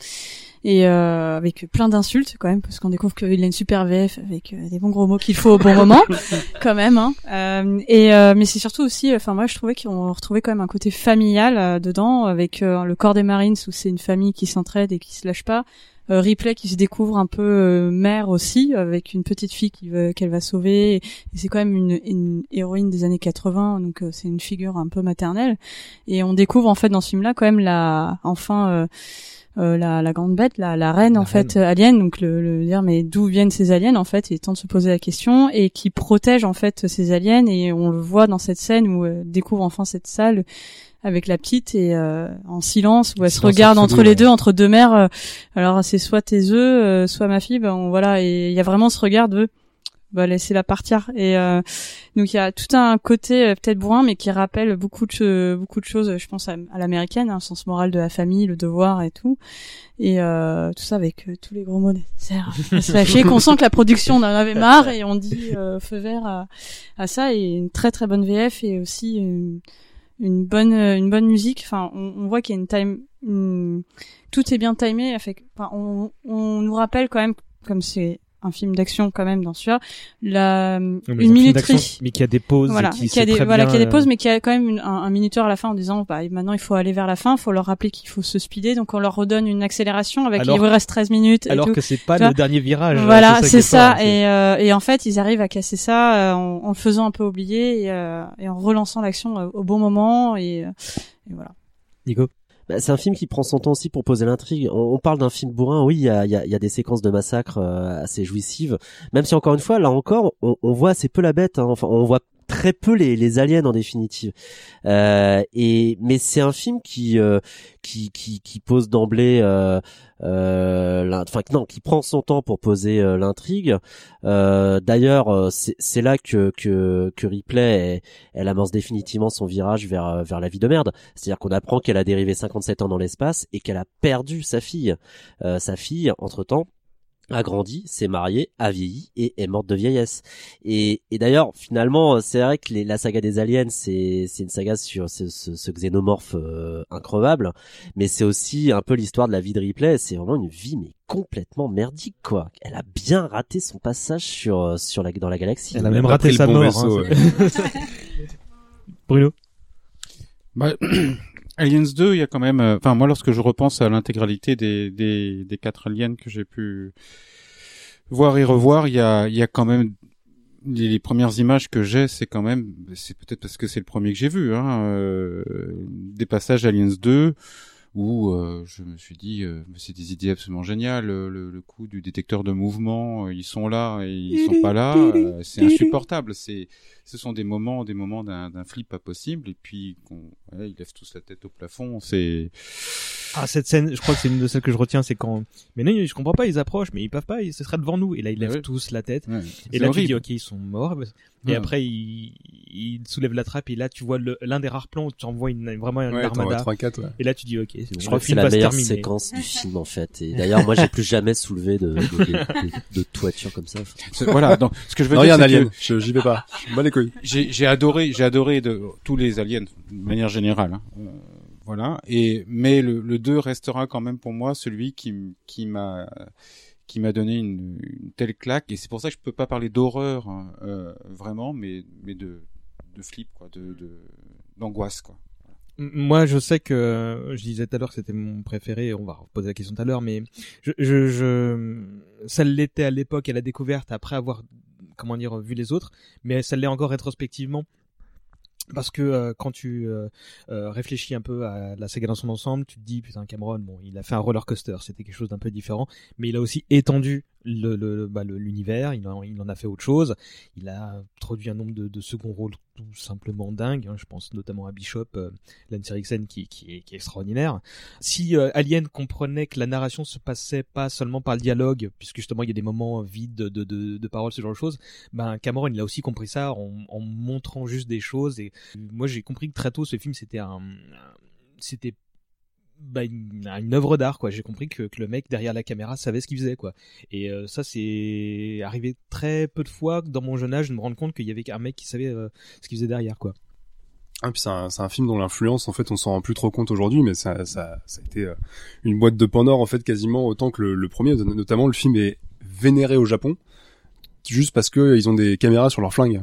et euh, avec plein d'insultes quand même, parce qu'on découvre qu'il a une super VF avec euh, des bons gros mots qu'il faut au bon moment, quand même. Hein. Euh, et euh, mais c'est surtout aussi, enfin moi je trouvais qu'on retrouvait quand même un côté familial euh, dedans, avec le corps des Marines où c'est une famille qui s'entraide et qui se lâche pas. Euh, Ripley qui se découvre un peu mère aussi avec une petite fille qu'elle va sauver et c'est quand même une, une héroïne des années 80 donc c'est une figure un peu maternelle et on découvre en fait dans ce film là quand même la enfin euh, la, la grande bête, la, la reine en fait alien, donc le, le dire mais d'où viennent ces aliens en fait, il est temps de se poser la question et qui protège en fait ces aliens et on le voit dans cette scène où euh, découvre enfin cette salle avec la petite et euh, en silence où elle se regarde absolu, entre les ouais. deux entre deux mères euh, alors c'est soit tes œufs euh, soit ma fille ben on- voilà et il y a vraiment ce regard de bah laissez-la partir. Et euh, donc il y a tout un côté euh, peut-être bourrin mais qui rappelle beaucoup de beaucoup de choses je pense à, à l'américaine un hein, sens moral de la famille le devoir et tout. Et euh, tout ça avec euh, tous les gros mots nécessaires. Sachez qu'on sent que la production en avait marre et on dit euh, feu vert à, à ça. Et une très très bonne VF et aussi une, une bonne une bonne musique. Enfin on, on voit qu'il y a une time une- tout est bien timé. Fait enfin, on, on nous rappelle quand même comme c'est un film d'action quand même dans celui-là. La un une minuterie mais qui a des pauses voilà qui qui a des voilà bien, qui a des euh, pauses mais qui a quand même une- un, un minuteur à la fin en disant bah maintenant il faut aller vers la fin faut leur rappeler qu'il faut se speeder. Donc on leur redonne une accélération avec Alors- il vous reste 13 minutes et alors tout. que c'est pas Tu le dernier virage, voilà c'est ça et euh, et en fait ils arrivent à casser ça euh, en, en le faisant un peu oublier et, euh, et en relançant l'action euh, au bon moment et, euh, et voilà. Nico? Bah, c'est un film qui prend son temps aussi pour poser l'intrigue. On, parle d'un film bourrin, oui, il y a, des séquences de massacre euh, assez jouissives. Même si encore une fois, là encore, on, on voit assez peu la bête. hein. Enfin, on voit très peu les, les aliens en définitive. Euh, et mais c'est un film qui euh, qui, qui qui pose d'emblée, euh, euh, enfin non, qui prend son temps pour poser euh, l'intrigue. Euh, D'ailleurs, c'est là que que que Ripley elle, elle amorce définitivement son virage vers vers la vie de merde. C'est-à-dire qu'on apprend qu'elle a dérivé 57 ans dans l'espace et qu'elle a perdu sa fille. Sa fille, entre temps a grandi, s'est mariée, a vieilli et est morte de vieillesse. Et, et d'ailleurs, finalement, c'est vrai que les- la saga des aliens, c'est c'est une saga sur ce, ce, ce xénomorphe euh, increvable, mais c'est aussi un peu l'histoire de la vie de Ripley. C'est vraiment une vie mais complètement merdique quoi. Elle a bien raté son passage sur euh, sur la dans la galaxie. Elle a même raté sa mort. hein, Bruno Bah, Aliens 2, il y a quand même, euh, enfin moi lorsque je repense à l'intégralité des, des des quatre aliens que j'ai pu voir et revoir, il y a il y a quand même les, premières images que j'ai, c'est quand même, c'est peut-être parce que c'est le premier que j'ai vu, hein, euh, des passages Aliens 2 où euh, je me suis dit, euh, c'est des idées absolument géniales. Le, le- le coup du détecteur de mouvement, euh, ils sont là et ils sont pas là, euh, c'est insupportable. C'est, ce sont des moments, des moments d'un, flip pas possible. Et puis, qu'on, ouais, ils lèvent tous la tête au plafond. C'est Ah, cette scène, je crois que c'est une de celles que je retiens, c'est quand, mais non, je comprends pas, ils approchent, mais ils peuvent pas, ils- ce sera devant nous. Et là, ils lèvent Ouais. tous la tête. Ouais, et là, tu dis, ok, ils sont morts. Et Ouais. après, ils, ils soulèvent la trappe, et là, tu vois l'un des rares plans où tu envoies une, vraiment une armada. trois, quatre, ouais. Et là, tu dis, ok, c'est bon, Je crois que c'est la meilleure terminer. séquence du film en fait. Et d'ailleurs, moi, j'ai plus jamais soulevé de, de, de, toiture comme ça. Voilà, donc ce que je veux Non, dire, il y a un c'est alien. que j'y vais pas. Je les couilles. J'ai j'ai adoré, j'ai adoré de tous les aliens de manière générale. hein. Voilà. Et mais le, le 2 restera quand même pour moi celui qui qui m'a qui m'a donné une, telle claque. Et c'est pour ça que je peux pas parler d'horreur hein, euh, vraiment, mais mais de de flip quoi, de d'angoisse quoi. Moi, je sais que je disais tout à l'heure que c'était mon préféré. On va reposer la question tout à l'heure, mais je, je, je, ça l'était à l'époque à la découverte après avoir, comment dire, vu les autres, mais ça l'est encore rétrospectivement. Parce que euh, quand tu euh, euh, réfléchis un peu à la saga dans son ensemble, tu te dis putain Cameron, bon, il a fait un roller coaster, c'était quelque chose d'un peu différent, mais il a aussi étendu le le- bah, le- l'univers, il en, il en a fait autre chose. Il a introduit un nombre de, de seconds rôles tout simplement dingues. hein. Je pense notamment à Bishop, euh, Lance qui, est, qui est extraordinaire. Si euh, Alien comprenait que la narration se passait pas seulement par le dialogue, puisque justement il y a des moments vides de, de, de, de paroles, ce genre de choses, ben Cameron il a aussi compris ça en, en montrant juste des choses. Et moi j'ai compris que très tôt ce film c'était un, un- c'était bah, une, œuvre d'art quoi j'ai compris que, que le mec derrière la caméra savait ce qu'il faisait quoi et euh, ça c'est arrivé très peu de fois dans mon jeune âge de me rendre compte qu'il y avait un mec qui savait euh, ce qu'il faisait derrière quoi Ah, puis c'est un, un film dont l'influence, en fait, on s'en rend plus trop compte aujourd'hui, mais ça, ça, ça a été euh, une boîte de Pandore, en fait, quasiment autant que le, le premier. Notamment, le film est vénéré au Japon, juste parce que ils ont des caméras sur leurs flingues.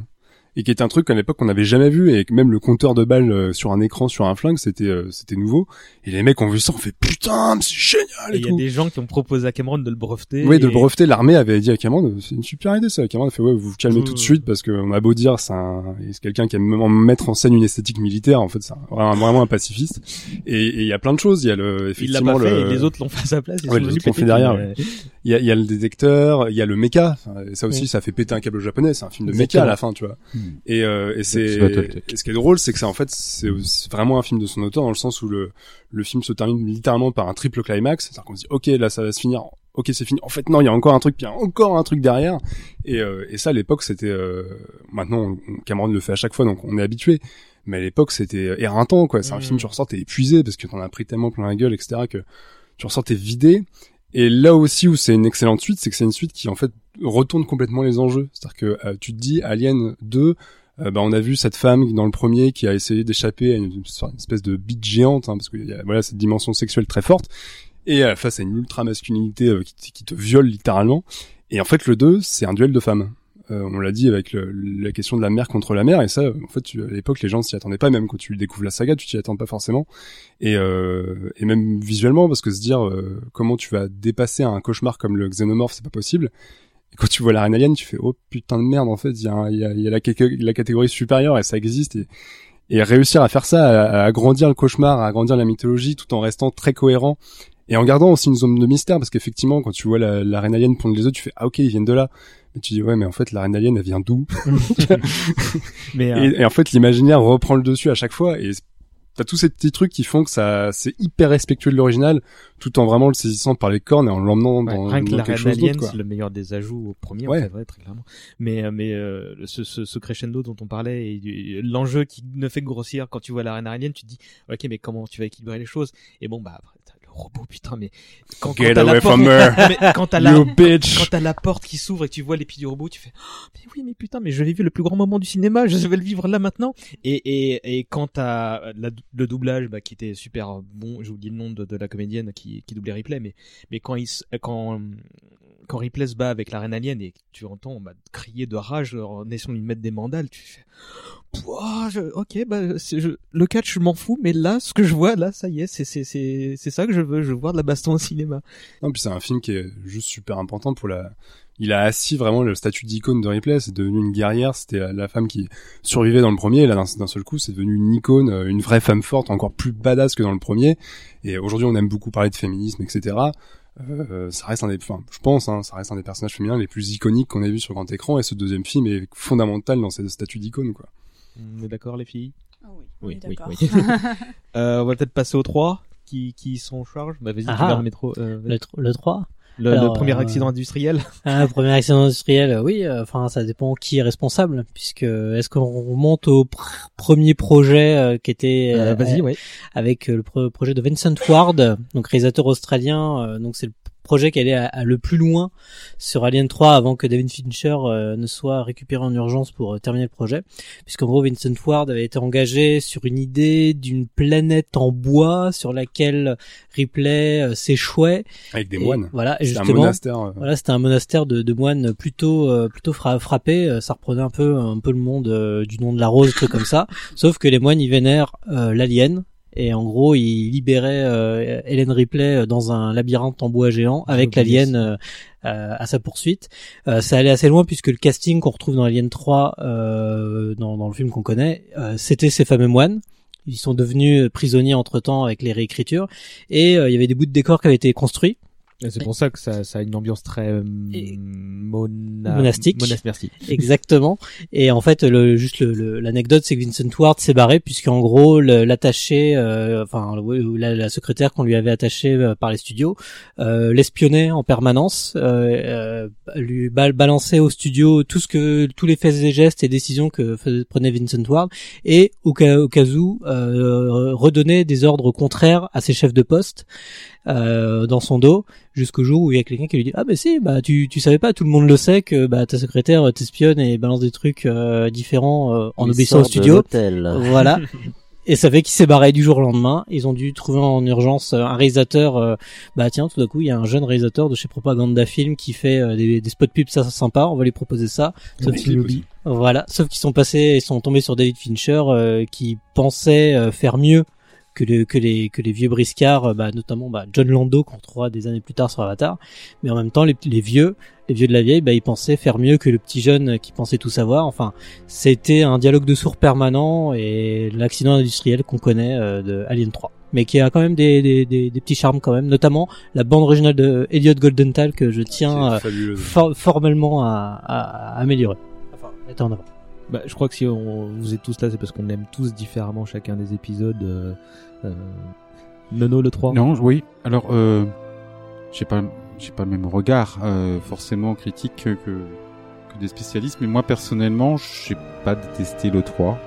Et qui était un truc qu'à l'époque on n'avait jamais vu, et que même le compteur de balles euh, sur un écran, sur un flingue, c'était euh, c'était nouveau. Et les mecs ont vu ça, on fait putain, mais c'est génial et il y a des gens qui ont proposé à Cameron de le breveter Oui, de le breveter, l'armée avait dit à Cameron, c'est une super idée ça. Cameron a fait, ouais, vous vous calmez Mmh. tout de suite parce que on a beau dire, c'est un, c'est quelqu'un qui aime même mettre en scène une esthétique militaire, en fait, c'est un- vraiment, vraiment un pacifiste. Et il y a plein de choses, il y a le, il l'a effectivement, pas fait le... et les autres l'ont fait à sa place ils Ouais, sont les venus autres l'ont péter fait derrière. mais- Il y a, il y a le détecteur, il y a le méca. Ça aussi, ça fait péter un câble japonais. C'est un film de méca à la fin, tu vois. Hmm. Et, euh, et c'est, ce qui est drôle, c'est que ça, en fait, c'est vraiment un film de son auteur dans le sens où le, le film se termine littéralement par un triple climax. C'est-à-dire qu'on se dit, ok, là, ça va se finir. Ok, c'est fini. En fait, non, il y a encore un truc, puis il y a encore un truc derrière. Et, euh, et ça, à l'époque, c'était. euh, maintenant, on- Cameron le fait à chaque fois, donc on est habitué. Mais à l'époque, c'était éreintant, quoi. C'est un film, tu ressors, t'es épuisé parce que t'en as pris tellement plein la gueule, etc., que tu ressors, t'es vidé. Et là aussi où c'est une excellente suite, c'est que c'est une suite qui en fait retourne complètement les enjeux. C'est-à-dire que euh, tu te dis Alien 2, euh, bah, on a vu cette femme dans le premier qui a essayé d'échapper à une, espèce de bite géante, hein, parce qu'il y a voilà cette dimension sexuelle très forte, et euh, face à une ultra masculinité euh, qui, qui te viole littéralement. Et en fait le 2, c'est un duel de femmes. Euh, on l'a dit avec la question de la mère contre la mère, et ça, en fait, tu- à l'époque, les gens s'y attendaient pas, même quand tu découvres la saga, tu t'y attends pas forcément. Et, euh, et même visuellement, parce que se dire euh, comment tu vas dépasser un cauchemar comme le xénomorphe, c'est pas possible. Et quand tu vois la reine alien, tu fais oh putain de merde, en fait, il y a, la, ca- la catégorie supérieure et ça existe. Et, réussir à faire ça, à, à agrandir le cauchemar, à agrandir la mythologie, tout en restant très cohérent et en gardant aussi une zone de mystère, parce qu'effectivement, quand tu vois la, la alien pondre les œufs, tu fais ah ok, ils viennent de là. Mais tu dis ouais, mais en fait, la reine alien, elle vient d'où Mais, euh, et, et en fait, l'imaginaire reprend le dessus à chaque fois. Et t'as tous ces petits trucs qui font que ça, c'est hyper respectueux de l'original, tout en vraiment le saisissant par les cornes et en l'emmenant Ouais, dans, rien que dans la quelque Reine chose. Alien, c'est le meilleur des ajouts au premier, Ouais. en fait, ouais, très clairement. Mais, euh, mais euh, ce, ce, ce crescendo dont on parlait, et l'enjeu qui ne fait que grossir quand tu vois la Reine Alien, tu te dis, ok, mais comment tu vas équilibrer les choses? Et bon, bah après, robot, putain, mais quand, quand t'as la porte, la, la porte qui s'ouvre et que tu vois les pieds du robot, tu fais, Oh, mais oui, mais putain, mais je l'ai vu le plus grand moment du cinéma, je vais le vivre là maintenant. Et, et, et quand t'as le doublage, bah, qui était super bon, j'ai oublié le nom de, de la comédienne qui, qui doublait Ripley, mais, mais quand il, quand, quand Ripley se bat avec la reine alien et tu entends bah, crier de rage en essayant de lui mettre des mandales, tu fais, Pouah, je- ok, bah, je, le catch, je m'en fous, mais là, ce que je vois, là, ça y est, c'est, c'est, c'est, c'est ça que je veux, je veux voir de la baston au cinéma. Non, puis c'est un film qui est juste super important pour la. Il a assis vraiment le statut d'icône de Ripley. C'est devenu une guerrière. C'était la- la femme qui survivait dans le premier. Et là, d'un d'un seul coup, c'est devenu une icône, euh, une vraie femme forte, encore plus badass que dans le premier. Et aujourd'hui, on aime beaucoup parler de féminisme, etc. Euh, ça reste un des, enfin, je pense, hein, ça reste un des personnages féminins les plus iconiques qu'on ait vu sur grand écran. Et ce deuxième film est fondamental dans ce statut d'icône, quoi. On est d'accord, les filles? Ah oui, oui, oui, euh, on va peut-être passer aux trois qui, qui sont en charge. Bah, vas-y, tu Ah, vas le métro. euh, le, le 3 le, le Alors, premier euh, accident industriel. Un premier accident industriel, euh, oui. euh, Enfin, ça dépend qui est responsable, puisque est-ce qu'on remonte au pr- premier projet euh, qui était Euh, euh, ouais. avec euh, le pro- projet de Vincent Ward, donc réalisateur australien. euh, donc c'est le projet qui allait à, à le plus loin sur Alien 3 avant que David Fincher euh, ne soit récupéré en urgence pour euh, terminer le projet, puisqu'en gros Vincent Ward avait été engagé sur une idée d'une planète en bois sur laquelle Ripley euh, s'échouait Avec des Et moines. Voilà, et C'était un justement, monastère, euh. voilà, c'était un monastère de, de moines plutôt euh, plutôt fra- frappés. Euh, Ça reprenait un peu un peu le monde euh, du nom de la rose, truc comme ça. Sauf que les moines ils vénèrent euh, l'alien. Et en gros, ils libéraient euh, Helen Ripley dans un labyrinthe en bois géant avec l'alien euh, euh, à sa poursuite. Euh, ça allait assez loin puisque le casting qu'on retrouve dans Alien 3, euh, dans, dans le film qu'on connaît, euh, c'était ces fameux moines. Ils sont devenus prisonniers entre temps avec les réécritures et euh, il y avait des bouts de décor qui avaient été construits C'est pour ça que ça, ça a une ambiance très euh, mona- monastique. Monas, merci. Exactement. Et en fait, le, juste le- le- l'anecdote, c'est que Vincent Ward s'est barré puisqu'en gros, le- l'attaché, euh, enfin la, la secrétaire qu'on lui avait attachée euh, par les studios, euh, l'espionnait en permanence, euh, euh, lui bal- balançait au studio tout ce que tous les faits et gestes et décisions que prenait Vincent Ward, et au cas, au cas où euh, redonnait des ordres contraires à ses chefs de poste euh, dans son dos jusqu'au jour où il y a quelqu'un qui lui dit ah bah si bah tu tu savais pas tout le monde le sait que bah ta secrétaire t'espionne et balance des trucs euh, différents euh, en Il obéissant au studio. voilà. Et ça fait qu'il s'est barré du jour au lendemain. Ils ont dû trouver en urgence euh, un réalisateur euh, bah tiens tout d'un coup il y a un jeune réalisateur de chez Propaganda Film qui fait euh, des, des spots pubs ça sympa. On va lui proposer ça. Sauf voilà. Sauf qu'ils sont passés ils sont tombés sur David Fincher euh, qui pensait euh, faire mieux que, le- que les que les vieux briscards, euh, bah, notamment bah, John Lando qu'on retrouvera des années plus tard sur Avatar, mais en même temps les, les vieux, les vieux de la vieille, bah, ils pensaient faire mieux que le petit jeune qui pensait tout savoir. Enfin, c'était un dialogue de sourds permanent et l'accident industriel qu'on connaît euh, de Alien 3, mais qui a quand même des, des, des, des petits charmes quand même, notamment la bande originale de Elliot Goldenthal que je tiens euh, for- formellement à, à, à améliorer. Enfin, mettre en avant. Bah, je crois que si on, vous êtes tous là, c'est parce qu'on aime tous différemment chacun des épisodes. Euh, euh, Nono le 3 Non, oui. Alors, euh, j'ai pas, j'ai pas le même regard euh, forcément critique que, que des spécialistes, mais moi personnellement, j'ai pas détesté le 3.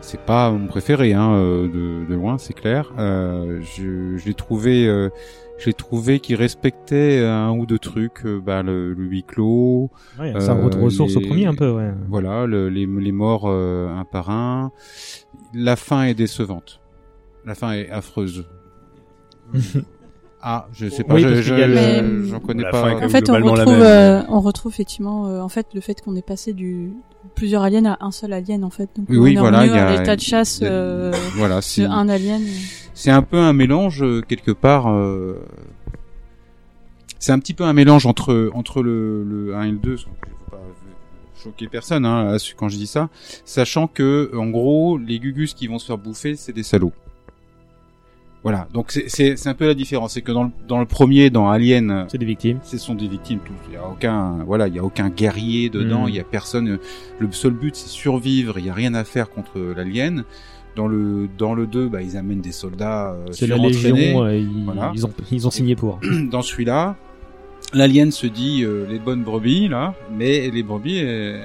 C'est pas mon préféré, hein, euh, de, de loin, c'est clair. Euh, je, je l'ai trouvé, euh, l'ai trouvé qu'il respectait un ou deux trucs, euh, bah, le, le huis clos. Ouais, ça retourne aux sources au premier un peu, ouais. Voilà, le- les, les morts euh, un par un. La fin est décevante. La fin est affreuse. ah, je sais pas, Oui, je, je, j'en connais pas. En fait, on retrouve, même. euh, on retrouve effectivement, euh, en fait, le fait qu'on est passé du plusieurs aliens à un seul alien, en fait. Donc, Oui, on oui, est voilà, il y a- à l'état de chasse euh, voilà, de c'est un alien. C'est un peu un mélange euh, quelque part. euh, c'est un petit peu un mélange entre entre le, le 1 et le 2. Je veux pas choquer personne hein, quand je dis ça, sachant que en gros les gugus qui vont se faire bouffer, c'est des salauds. Voilà, donc c'est un peu la différence, c'est que dans le dans le premier, dans Alien, c'est des victimes. Ce sont des victimes tous. Il y a aucun voilà, il y a aucun guerrier dedans, Mhm. il y a personne. Le seul but c'est survivre. Il y a rien à faire contre l'alien. Dans le dans le 2, bah ils amènent des soldats. euh, C'est la. Légion, euh, ils, Voilà. ils ont, ils ont signé pour. Dans celui-là, l'alien se dit euh, les bonnes brebis là, mais les brebis euh,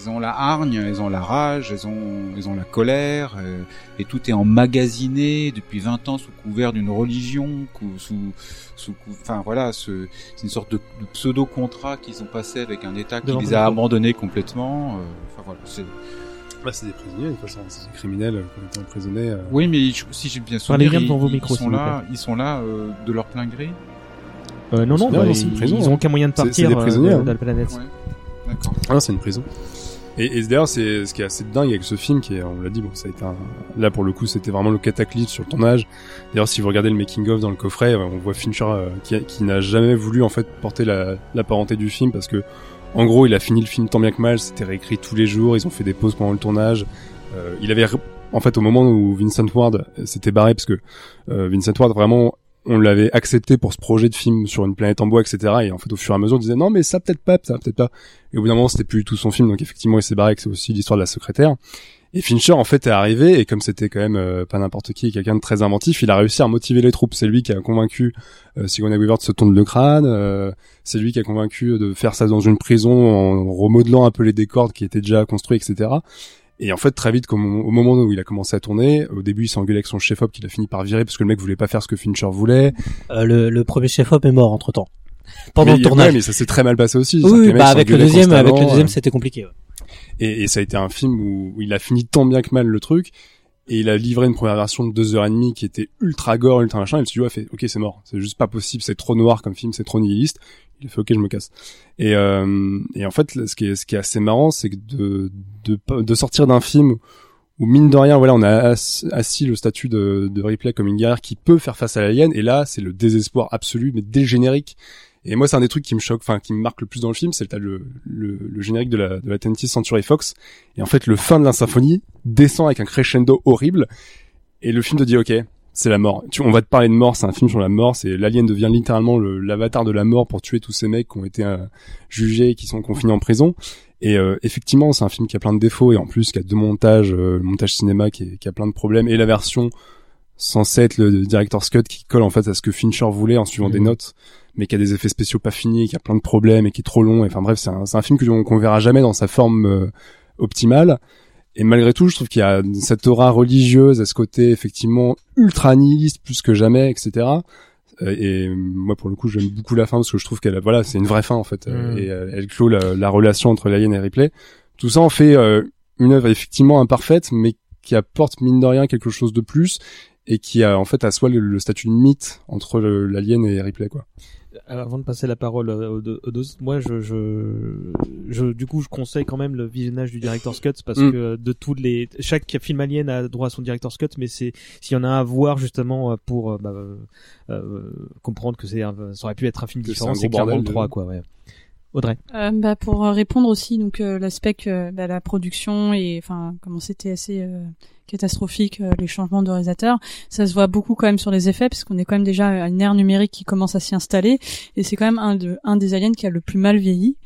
elles ont la hargne, elles ont la rage, elles ont elles ont la colère euh, et tout est emmagasiné depuis 20 ans sous couvert d'une religion, cou- sous sous enfin voilà, ce- c'est une sorte de, de pseudo contrat qu'ils ont passé avec un État qui les le a abandonnés complètement. euh, Enfin voilà, c'est Bah, c'est des prisonniers, de toute façon. C'est des criminels qui ont été emprisonnés. euh. oui, mais si j'ai bien Parlez souvenir, ils, devant vos ils micros, sont s'il vous là, ils sont là euh, de leur plein gré. Euh, non, non, Non, bah, non, c'est une ils, prison, ils ont hein. aucun moyen de partir des euh, prisonniers, de, hein. la planète. Ouais. D'accord. Ah, c'est une prison. Et, et d'ailleurs, c'est ce qui est assez dingue avec ce film, qui est, on l'a dit, bon, ça a été un, là pour le coup, c'était vraiment le cataclysme sur le tournage. D'ailleurs, si vous regardez le making of dans le coffret, on voit Fincher euh, qui, n'a jamais voulu en fait porter la, la parenté du film parce que, en gros, il a fini le film tant bien que mal, c'était réécrit tous les jours, ils ont fait des pauses pendant le tournage. Euh, il avait, en fait, au moment où Vincent Ward s'était barré, parce que euh, Vincent Ward vraiment on l'avait accepté pour ce projet de film sur une planète en bois, etc. Et en fait, au fur et à mesure, on disait non, mais ça peut-être pas, ça peut-être pas. Et au bout d'un moment, c'était plus tout son film, donc effectivement, il s'est barré, c'est aussi l'histoire de la secrétaire. Et Fincher, en fait, est arrivé, et comme c'était quand même euh, pas n'importe qui, quelqu'un de très inventif, il a réussi à motiver les troupes. C'est lui qui a convaincu euh, Sigourney Weaver de se tondre le crâne, euh, c'est lui qui a convaincu de faire ça dans une prison en remodelant un peu les décors qui étaient déjà construits, etc. Et en fait, très vite, comme au moment où il a commencé à tourner, au début, il s'est engueulé avec son chef-op qu'il a fini par virer parce que le mec voulait pas faire ce que Fincher voulait. Euh, le, le premier chef-op est mort entre temps. Pendant Mais- le tournage. ouais, mais ça s'est très mal passé aussi. Oui, bah, avec le deuxième, avec le deuxième, euh. c'était compliqué. ouais. Et, et ça a été un film où, où il a fini tant bien que mal le truc. Et il a livré une première version de deux heures et demie qui était ultra gore, ultra machin. Et le studio a fait, ok, c'est mort. C'est juste pas possible. C'est trop noir comme film. C'est trop nihiliste. Il a fait, ok, je me casse. Et, euh, et en fait, ce qui est, ce qui est assez marrant, c'est que de, de, de sortir d'un film où mine de rien, voilà, on a ass- assis le statut de, de Ripley comme une guerrière qui peut faire face à l'alien. Et là, c'est le désespoir absolu, mais dès le générique. Et moi, c'est un des trucs qui me choque, enfin, qui me marque le plus dans le film, c'est le, le, le, le générique de la, de la 20th Century Fox. Et en fait, le fin de la symphonie descend avec un crescendo horrible. Et le film te dit, ok, c'est la mort. Tu, on va te parler de mort, c'est un film sur la mort, c'est l'alien devient littéralement le- l'avatar de la mort pour tuer tous ces mecs qui ont été euh, jugés et qui sont confinés en prison. Et euh, effectivement, c'est un film qui a plein de défauts et en plus qui a deux montages, euh, le montage cinéma qui, est- qui a plein de problèmes et la version censée être le director's cut qui colle en fait à ce que Fincher voulait en suivant des Mhm. notes, mais qui a des effets spéciaux pas finis, qui a plein de problèmes et qui est trop long. Enfin bref, c'est un, un film qu'on verra jamais dans sa forme euh, optimale. Et malgré tout, je trouve qu'il y a cette aura religieuse à ce côté effectivement ultra nihiliste plus que jamais, etc. Euh, Et moi, pour le coup, j'aime beaucoup la fin parce que je trouve qu'elle, a- voilà, c'est une vraie fin en fait, euh, Mm. et euh, elle clôt la, la relation entre l'alien et Ripley. Tout ça en fait euh, une œuvre effectivement imparfaite, mais qui apporte mine de rien quelque chose de plus et qui a en fait à soi le, le statut de mythe entre l'alien et Ripley, quoi. Alors, avant de passer la parole euh, aux deux, aux deux, moi, je, je, je, du coup, je conseille quand même le visionnage du director's cut parce Mm. que de tous les, chaque film alien a droit à son director's cut, mais c'est s'il y en a un à voir justement euh, pour euh, bah, euh, euh, comprendre que c'est, un- ça aurait pu être un film différent, un c'est clairement le bordel de- 3 quoi. Ouais. Audrey. Euh, bah, pour euh, répondre aussi donc euh, l'aspect que bah, la production et enfin comment c'était assez euh, catastrophique euh, les changements de réalisateur. Ça se voit beaucoup quand même sur les effets parce qu'on est quand même déjà à une ère numérique qui commence à s'y installer. Et c'est quand même un de un des aliens qui a le plus mal vieilli.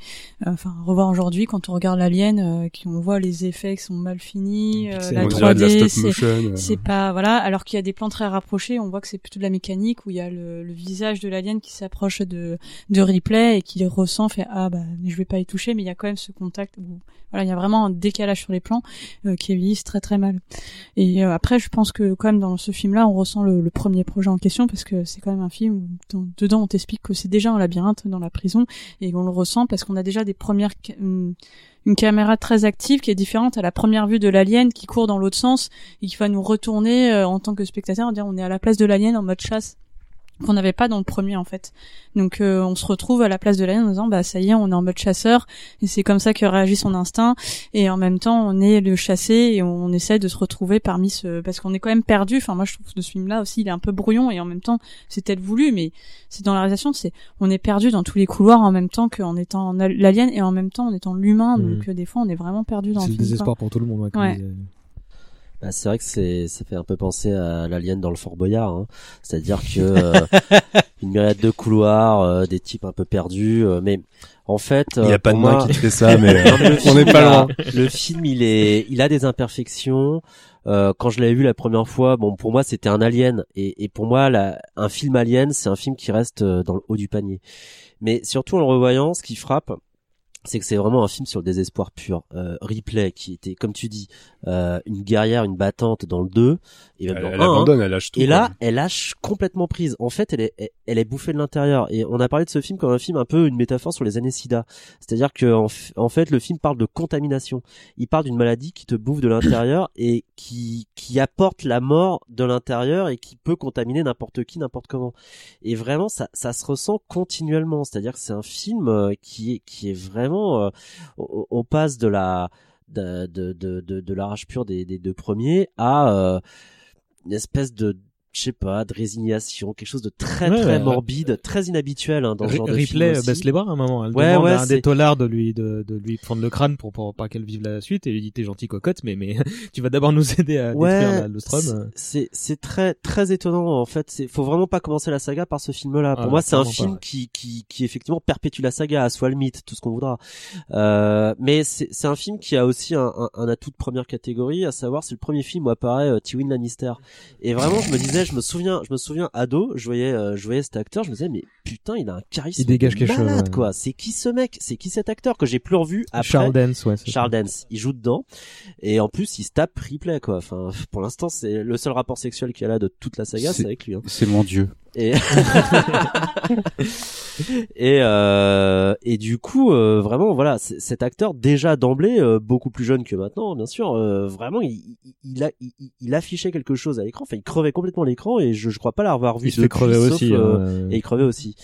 Euh, enfin revoir aujourd'hui quand on regarde l'alien euh, qui on voit les effets qui sont mal finis euh, la on dirait de la 3D stop c'est pas voilà. Alors qu'il y a des plans très rapprochés on voit que c'est plutôt de la mécanique où il y a le, le visage de l'alien qui s'approche de de Ripley et qui les ressent fait ah bah je vais pas y toucher. Mais il y a quand même ce contact où voilà il y a vraiment un décalage sur les plans euh, qui vieillissent très très mal et euh, après je pense que quand même dans ce film là on ressent le, premier projet en question parce que c'est quand même un film où dans- dedans on t'explique que c'est déjà un labyrinthe dans la prison et on le ressent parce qu'on a déjà des premières une caméra très active qui est différente à la première vue de l'alien qui court dans l'autre sens et qui va nous retourner euh, en tant que spectateur, dire on est à la place de l'alien en mode chasse qu'on n'avait pas dans le premier en fait. Donc euh, on se retrouve à la place de l'alien en disant bah ça y est on est en mode chasseur et c'est comme ça que réagit son instinct et en même temps on est le chassé et on essaie de se retrouver parmi ce parce qu'on est quand même perdu. Enfin moi je trouve que ce film là aussi il est un peu brouillon et en même temps c'est peut-être voulu mais c'est dans la réalisation c'est on est perdu dans tous les couloirs en même temps qu'en étant l'alien et en même temps en étant l'humain Mhm. donc euh, des fois on est vraiment perdu dans C'est le film. désespoir quoi. pour tout le monde. Ouais, Bah, c'est vrai que c'est ça fait un peu penser à l'alien dans le Fort Boyard, hein. c'est-à-dire que euh, une myriade de couloirs, euh, des types un peu perdus, euh, mais en fait, Il y a pas de main moi- qui te fait ça, mais, on n'est pas loin. Le film, il est, il a des imperfections. Euh, quand je l'avais vu la première fois, bon, pour moi, c'était un alien, et, et pour moi, la, un film alien, c'est un film qui reste dans le haut du panier. Mais surtout en le revoyant, ce qui frappe, c'est que c'est vraiment un film sur le désespoir pur. Euh, Ripley, qui était, comme tu dis, euh, une guerrière, une battante dans le 2, et même Elle- dans elle le 1, hein. abandonne, elle lâche tout, Et là, elle lâche complètement prise. En fait, elle est, elle- elle est bouffée de l'intérieur. Et on a parlé de ce film comme un film un peu une métaphore sur les années SIDA. C'est-à-dire que en, fait, le film parle de contamination. Il parle d'une maladie qui te bouffe de l'intérieur et qui qui apporte la mort de l'intérieur et qui peut contaminer n'importe qui, n'importe comment. Et vraiment, ça ça se ressent continuellement. C'est-à-dire que c'est un film euh, qui est qui est vraiment. euh, on, on passe de la de de de de, de la rage pure des, des deux premiers à euh, une espèce de je sais pas de résignation quelque chose de très Ouais, très ouais. morbide très inhabituel hein, dans ce genre de Ripley film aussi. baisse les bras à un moment. Elle Ouais, demande ouais, à un des tolards de lui de, de lui prendre le crâne pour, pour pas qu'elle vive la suite et lui dit t'es gentil cocotte mais mais tu vas d'abord nous aider à détruire le c'est- c'est très très étonnant en fait. C'est faut vraiment pas commencer la saga par ce film-là. Pour Ah, moi, c'est un film pas, qui qui qui effectivement perpétue la saga, soit le mythe, tout ce qu'on voudra. Euh, mais c'est c'est un film qui a aussi un, un, un atout de première catégorie, à savoir c'est le premier film où apparaît euh, Tywin Lannister. Et vraiment, je me disais, je me souviens, je me souviens ado, je voyais euh, je voyais cet acteur, je me disais mais putain, il a un charisme Il dégage quelque chose, malade, ouais. quoi. C'est qui ce mec? C'est qui cet acteur que j'ai plus revu après Charles Dance, ouais, Charles Dance, il joue dedans et en plus il se tape Ripley quoi. Enfin, pour l'instant c'est le seul rapport sexuel qu'il y a là de toute la saga, c'est avec lui. Hein. C'est mon dieu. Et et euh, et du coup euh, vraiment voilà cet acteur déjà d'emblée euh, beaucoup plus jeune que maintenant bien sûr euh, vraiment il, il, il a il, il affichait quelque chose à l'écran enfin il crevait complètement l'écran et je je crois pas l'avoir vu Il se fait depuis, crever sauf, aussi, euh, hein, et il crevait aussi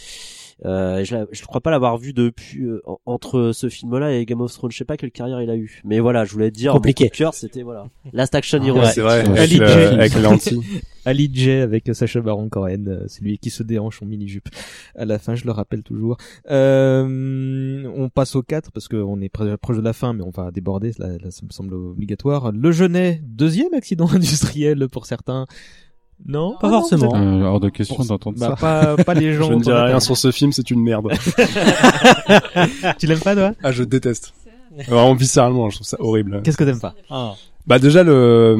euh, je, je crois pas l'avoir vu depuis euh, en- entre ce film-là et Game of Thrones. Je sais pas quelle carrière il a eu, mais voilà, je voulais te dire. Compliqué. Cœur, c'était voilà. Last Action Ah, Hero. ouais, c'est vrai, avec le- avec lentille. Ali J avec Sacha Baron Cohen, euh, c'est lui qui se déhanche en mini-jupe. À la fin, je le rappelle toujours. Euh, on passe au 4 parce qu'on est proche de la fin, mais on va déborder, là, là, ça me semble obligatoire. Le Genet, deuxième accident industriel pour certains. Non, Pas forcément. Euh, hors de question d'entendre Bah, ça. pas, pas les gens. Je ne dirai rien sur ce film, c'est une merde. tu l'aimes pas, toi? Ah, je déteste. Vraiment viscéralement, je trouve ça horrible. Qu'est-ce que t'aimes pas? Ah. Bah déjà le,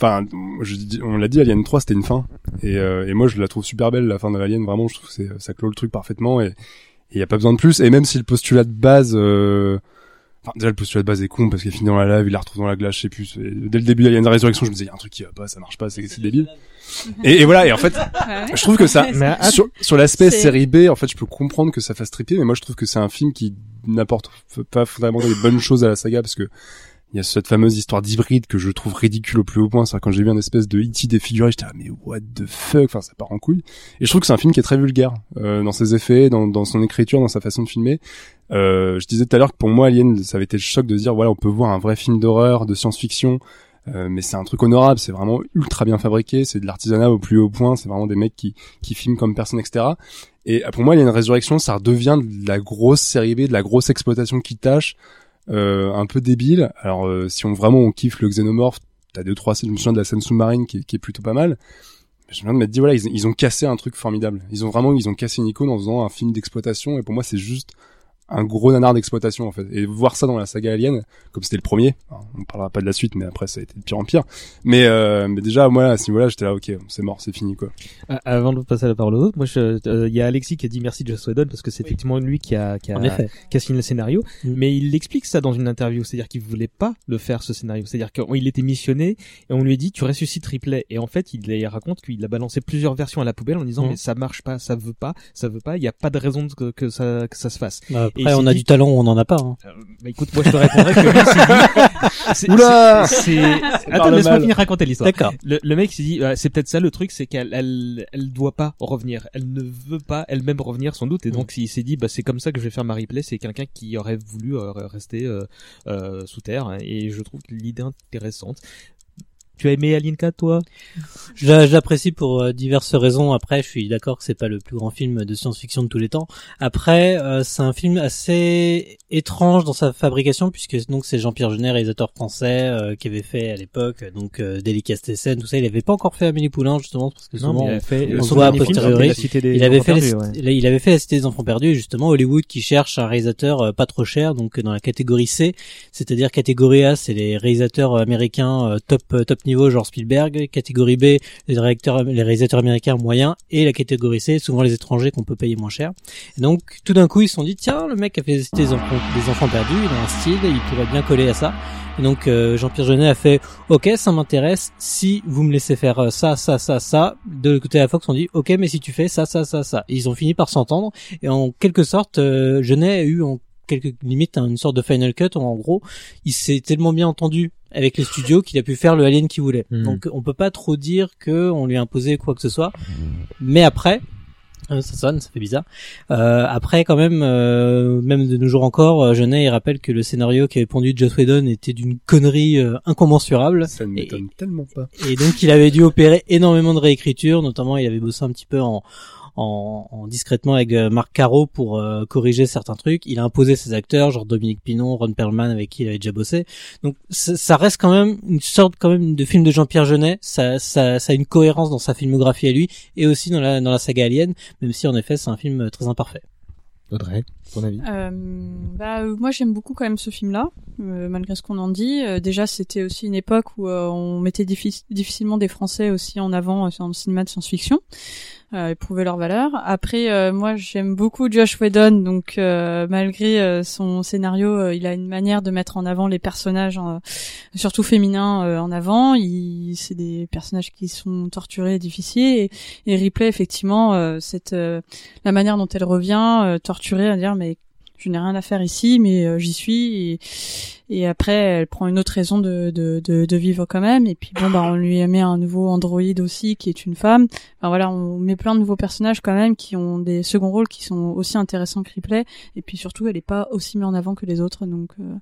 enfin, je dis- on l'a dit, Alien 3 c'était une fin, et, euh, et moi je la trouve super belle la fin de Alien. Vraiment, je trouve que c'est, ça clôt le truc parfaitement, et il y a pas besoin de plus. Et même si le postulat de base, euh, enfin déjà le postulat de base est con parce qu'il finit dans la lave, il la retrouve dans la glace, je sais plus. Dès le début d'Alien Résurrection, je me disais il y a un truc qui va pas, ça marche pas, c'est, débile. Et, et voilà, et en fait, Ouais. je trouve que ça, Mais sur, sur l'aspect série B, en fait, je peux comprendre que ça fasse triper, mais moi je trouve que c'est un film qui n'apporte pas fondamentalement des bonnes choses à la saga parce que il y a cette fameuse histoire d'hybride que je trouve ridicule au plus haut point. C'est quand j'ai vu un espèce de E.T. défiguré, j'étais ah mais what the fuck, enfin ça part en couille. Et je trouve que c'est un film qui est très vulgaire euh, dans ses effets, dans, dans son écriture, dans sa façon de filmer. Euh, je disais tout à l'heure que pour moi Alien, ça avait été le choc de dire voilà on peut voir un vrai film d'horreur, de science-fiction. euh, mais c'est un truc honorable, c'est vraiment ultra bien fabriqué, c'est de l'artisanat au plus haut point, c'est vraiment des mecs qui, qui filment comme personne, etc. Et euh, pour moi, il y a résurrection, ça redevient de la grosse série B, de la grosse exploitation qui tâche, un peu débile. Alors, euh, si on vraiment on kiffe le xénomorphe, t'as deux trois scènes, je me souviens de la scène sous-marine qui, est- plutôt pas mal. Je me dit voilà, ils, ils ont cassé un truc formidable. Ils ont vraiment, ils ont cassé une icône en faisant un film d'exploitation. Et pour moi, c'est juste un gros nanar d'exploitation en fait. Et voir ça dans la saga Alien, comme c'était le premier, alors, on parlera pas de la suite, mais après ça a été de pire en pire. Mais, euh, mais déjà, moi à ce niveau-là, j'étais là, ok, c'est mort, c'est fini quoi. Ah, Avant de passer la parole aux autres, moi, je- euh, il y a Alexis qui a dit merci Joss Whedon parce que c'est effectivement lui qui a, qui a, qui a signé le scénario. Mm. Mais il explique ça dans une interview, c'est-à-dire qu'il voulait pas le faire ce scénario, c'est-à-dire qu'il était missionné et on lui a dit tu ressuscites Ripley et en fait il, il raconte qu'il a balancé plusieurs versions à la poubelle en disant Mm. mais ça marche pas, ça veut pas, ça veut pas, il y a pas de raison que, que ça que ça se fasse. Il Après, on a dit- du talent ou on en a pas. Hein. Euh, bah écoute, moi je te répondrais que lui dit. c'est- Oula c'est- Attends, laisse-moi finir raconter l'histoire. D'accord. Le, le mec s'est dit, euh, c'est peut-être ça le truc, c'est qu'elle, elle, elle doit pas revenir. Elle ne veut pas elle-même revenir sans doute, et donc il s'est dit, bah c'est comme ça que je vais faire ma replay. C'est quelqu'un qui aurait voulu euh, rester euh, euh, sous terre, hein, et je trouve l'idée intéressante. Tu as aimé Alien 4, toi? L'apprécie pour euh, diverses raisons. Après, je suis d'accord que c'est pas le plus grand film de science-fiction de tous les temps. Après, euh, c'est un film assez étrange dans sa fabrication puisque donc c'est Jean-Pierre Jeunet, réalisateur français, euh, qui avait fait à l'époque donc euh, Delicatessen, tout ça. Il avait pas encore fait Amélie Poulain justement parce que Non, souvent il fait on voit a posteriori. Il avait Enfants fait Perdus, la- ouais. il avait fait la Cité des enfants perdus et justement Hollywood qui cherche un réalisateur euh, pas trop cher donc euh, dans la catégorie C, c'est-à-dire catégorie A c'est les réalisateurs euh, américains euh, top euh, top niveau genre Spielberg, catégorie B les réalisateurs américains moyens et la catégorie C souvent les étrangers qu'on peut payer moins cher. Et donc tout d'un coup ils se sont dit tiens le mec a fait des enfants, des enfants perdus, il a un style, il pourrait bien coller à ça. Et donc euh, Jean-Pierre Jeunet a fait OK, ça m'intéresse si vous me laissez faire euh, ça ça ça ça. De côté de la Fox on dit OK, mais si tu fais ça ça ça ça. Ils ont fini par s'entendre et en quelque sorte euh, Jeunet a eu en quelque limite une sorte de final cut en gros, il s'est tellement bien entendu avec les studios qu'il a pu faire le alien qu'il voulait. Mhm. Donc on peut pas trop dire que on lui a imposé quoi que ce soit. Mais après euh, ça sonne, ça fait bizarre. Euh, après, quand même, euh, même de nos jours encore, euh, Jeunet il rappelle que le scénario qui avait pondu Joss Whedon était d'une connerie euh, incommensurable. Ça ne m'étonne tellement pas. Et donc, il avait dû opérer énormément de réécriture, notamment il avait bossé un petit peu en, en, en discrètement avec euh, Marc Caro pour euh, corriger certains trucs. Il a imposé ses acteurs, genre Dominique Pinon, Ron Perlman, avec qui il avait déjà bossé. Donc, ça, ça reste quand même une sorte quand même de film de Jean-Pierre Jeunet. Ça, ça, ça a une cohérence dans sa filmographie à lui et aussi dans la, dans la saga Alien, même si en effet c'est un film euh, très imparfait. Audrey, ton avis? Euh, bah, euh, moi j'aime beaucoup quand même ce film-là, euh, malgré ce qu'on en dit. Euh, déjà c'était aussi une époque où euh, on mettait diffi- difficilement des Français aussi en avant euh, dans le cinéma de science-fiction. Euh, prouvaient leur valeur. Après, euh, moi j'aime beaucoup Josh Whedon, donc euh, malgré euh, son scénario, euh, il a une manière de mettre en avant les personnages, surtout féminins, en avant. C'est des personnages qui sont torturés et difficiles. Et, et Ripley, effectivement, cette la manière dont elle revient, torturée, à dire mais je n'ai rien à faire ici, mais j'y suis. Et, et après, elle prend une autre raison de, de, de, de vivre quand même. Et puis bon, bah, on lui met un nouveau androïde aussi, qui est une femme. Enfin voilà, on met plein de nouveaux personnages quand même qui ont des seconds rôles qui sont aussi intéressants que Ripley. Et puis surtout, elle est pas aussi mise en avant que les autres. Donc euh,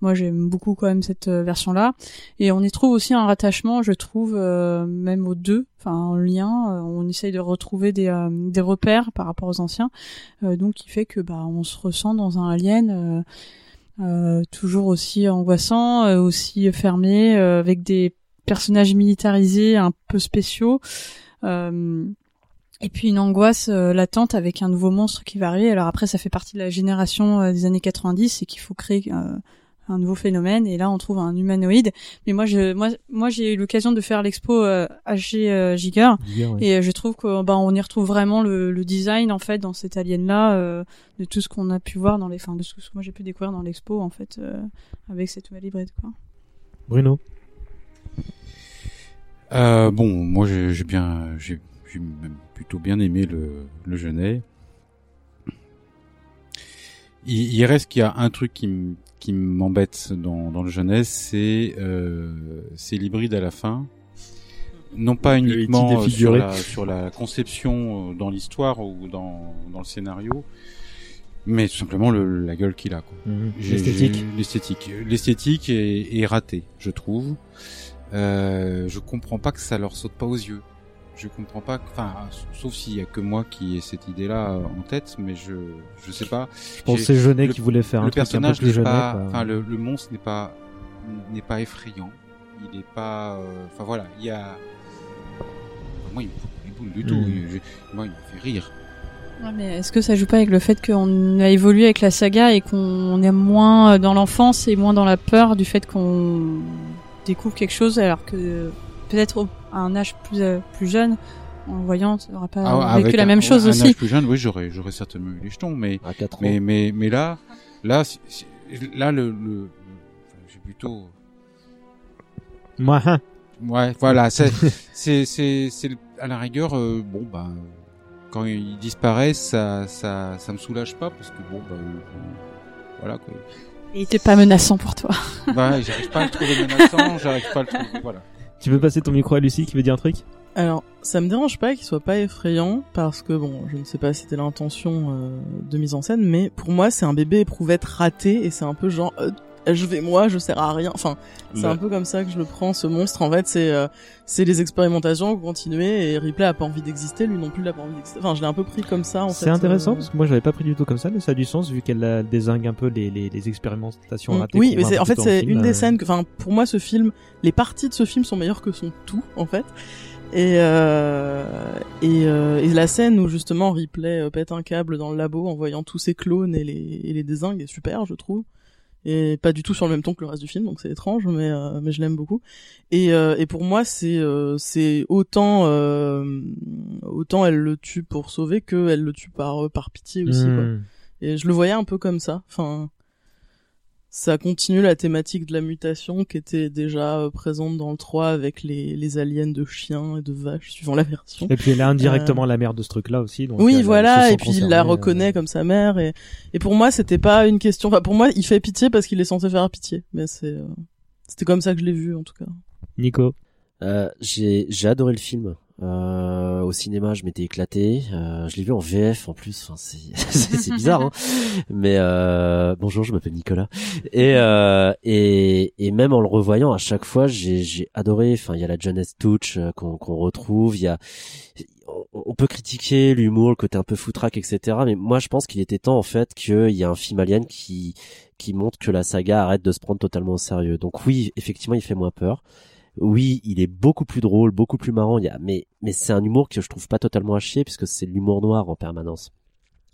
moi, j'aime beaucoup quand même cette euh, version-là. Et on y trouve aussi un rattachement, je trouve, euh, même aux deux. Enfin, en lien, euh, on essaye de retrouver des, euh, des repères par rapport aux anciens. Euh, donc, qui fait que bah, on se ressent dans un alien. Euh, toujours aussi angoissant, euh, aussi fermé, euh, avec des personnages militarisés, un peu spéciaux. Et puis une angoisse latente avec un nouveau monstre qui va arriver. Alors après, ça fait partie de la génération des années 90 et qu'il faut créer un nouveau phénomène. Et là, on trouve un humanoïde. Mais moi, je, moi, moi, j'ai eu l'occasion de faire l'expo euh, HG euh, Giger, Giger, oui. et euh, je trouve que bah, on y retrouve vraiment le, le design en fait dans cet alien-là, euh, de tout ce qu'on a pu voir dans les, enfin, de tout ce que moi j'ai pu découvrir dans l'expo en fait euh, avec cette nouvelle hybride quoi. Bruno. Euh, bon, moi j'ai j'ai bien, j'ai plutôt bien aimé le, le Genet. Il, il reste qu'il y a un truc qui m- qui m'embête dans, dans le Genet, c'est euh, c'est l'hybride à la fin. Non pas uniquement sur la, sur la conception euh, dans l'histoire ou dans, dans le scénario, mais tout simplement le, la gueule qu'il a. quoi. J'ai- L'esthétique. L'esthétique. L'esthétique est, est ratée, je trouve. Euh, je comprends pas que ça leur saute pas aux yeux. Je comprends pas, enfin, sauf s'il y a que moi qui ai cette idée-là euh, en tête, mais je, je sais pas. Je pense c'est Jeunet qui voulait faire un le truc un peu personnage plus n'est Jeunet, pas, enfin, le, le monstre n'est pas, n'est pas effrayant. Il est pas, euh, enfin voilà, il y a, moi il me fout les boules du tout. Mm. Il- je- moi il me fait rire. Ouais, mais est-ce que ça joue pas avec le fait qu'on a évolué avec la saga et qu'on est moins dans l'enfance et moins dans la peur du fait qu'on découvre quelque chose alors que peut-être au- à un âge plus euh, plus jeune en voyant on n'aura pas Ah, vécu avec la un- même chose un aussi. âge plus jeune, oui, j'aurais, j'aurais certainement eu les jetons, mais, mais, mais, mais là, là, là, le, le, le- enfin, j'ai plutôt, Moi, hein. ouais, voilà, c'est, c'est, c'est, à la rigueur, euh, bon, bah, quand il disparaît, ça, ça, ça me soulage pas parce que bon, bah, euh, voilà quoi. Et il était pas menaçant pour toi. Bah, j'arrive pas à le trouver menaçant, j'arrive pas à le trouver, voilà. Tu veux passer ton micro à Lucie qui veut dire un truc? Alors, ça me dérange pas qu'il soit pas effrayant parce que bon, je ne sais pas si c'était l'intention euh, de mise en scène, mais pour moi, c'est un bébé éprouvette raté et c'est un peu genre euh, je vais moi, je sers à rien. Enfin, c'est un peu comme ça que je le prends. Ce monstre, en fait, c'est euh, c'est les expérimentations continuées et Ripley a pas envie d'exister, lui non plus il a pas envie d'exister. Enfin, je l'ai un peu pris comme ça en. C'est intéressant euh, parce que moi je l'avais pas pris du tout comme ça, mais ça a du sens vu qu'elle euh, désingue un peu les, les, les expérimentations Mm. ratées. Oui, mais en fait c'est une euh. des scènes que, enfin, pour moi, ce film, les parties de ce film sont meilleures que son tout, en fait. Et euh, et, euh, et la scène où justement Ripley euh, pète un câble dans le labo en voyant tous ses clones et les et les désingue est super, je trouve. Et pas du tout sur le même ton que le reste du film, donc c'est étrange, mais euh, mais je l'aime beaucoup. Et euh, et pour moi, c'est euh, c'est autant euh, autant elle le tue pour sauver que elle le tue par par pitié aussi, quoi. Mm. Et je le voyais un peu comme ça. Enfin, ça continue la thématique de la mutation qui était déjà euh, présente dans le 3 avec les, les aliens de chiens et de vaches, suivant la version. Et puis elle est indirectement Euh, la mère de ce truc-là aussi. Donc oui, se voilà, et puis il la concernée, euh. reconnaît comme sa mère, et, et pour moi, c'était pas une question, enfin, pour moi, il fait pitié parce qu'il est censé faire pitié, mais c'est, euh, c'était comme ça que je l'ai vu, en tout cas. Nico. Euh, j'ai j'ai adoré le film. Euh, au cinéma, je m'étais éclaté. Euh, je l'ai vu en VF en plus. Enfin, c'est bizarre, hein. Mais euh, bonjour, je m'appelle Nicolas. Et euh, et et même en le revoyant à chaque fois, j'ai adoré. Enfin, il y a la jeunesse touch euh, qu'on qu'on retrouve. Il y a on, peut critiquer l'humour, le côté un peu foutraque, etc. Mais moi, je pense qu'il était temps en fait qu'il y ait un film alien qui qui montre que la saga arrête de se prendre totalement au sérieux. Donc oui, effectivement, il fait moins peur. Oui, il est beaucoup plus drôle, beaucoup plus marrant. Mais mais c'est un humour que je trouve pas totalement à chier puisque c'est l'humour noir en permanence.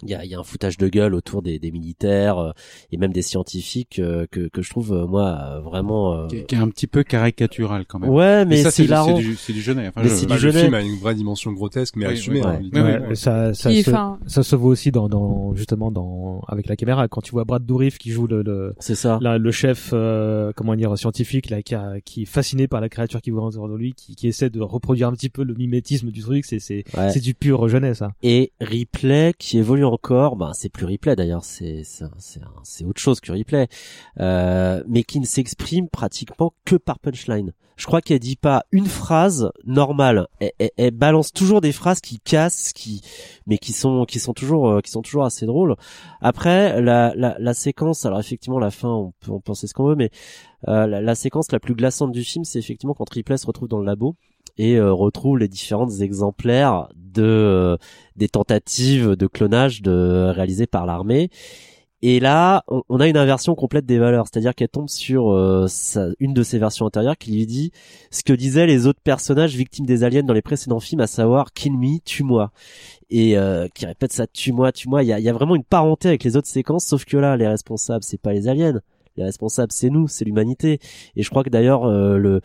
Il y a, il y a un foutage de gueule autour des, des militaires euh, et même des scientifiques euh, que que je trouve euh, moi euh, vraiment. euh, Qui est, qui est un petit peu caricatural quand même. Ouais, mais ça, c'est du- hilarant. C'est du, c'est du Genet. Enfin, Mais je- Bah, du le Genet. film a une vraie dimension grotesque, mais Oui, assumée. hein, Ouais, oui. ça, ça, se, ça se voit aussi dans, dans justement dans avec la caméra quand tu vois Brad Dourif qui joue le le, C'est ça. là, le chef euh, comment dire scientifique là qui, a- qui est fasciné par la créature qui voit autour de lui qui, qui essaie de reproduire un petit peu le mimétisme du truc c'est c'est Ouais. c'est du pur Genet ça Et Ripley qui évolue encore, ben c'est plus Ripley d'ailleurs, c'est c'est autre chose que Ripley, euh, mais qui ne s'exprime pratiquement que par punchline. Je crois qu'elle dit pas une phrase normale. Elle, elle- elle balance toujours des phrases qui cassent, qui mais qui sont qui sont toujours euh, qui sont toujours assez drôles. Après la la, la séquence, alors effectivement la fin, on peut en penser ce qu'on veut, mais la, la séquence la plus glaçante du film, c'est effectivement quand Ripley se retrouve dans le labo et euh, retrouve les différentes exemplaires de euh, des tentatives de clonage de réalisées par l'armée. Et là, on, on a une inversion complète des valeurs, c'est-à-dire qu'elle tombe sur euh, sa- une de ses versions antérieures qui lui dit ce que disaient les autres personnages victimes des aliens dans les précédents films, à savoir kill me, tue-moi, et euh, qui répète ça tue-moi, tue-moi. Il y a, y a vraiment une parenté avec les autres séquences, sauf que là, les responsables, c'est pas les aliens, les responsables, c'est nous, c'est l'humanité. Et je crois que d'ailleurs, euh, le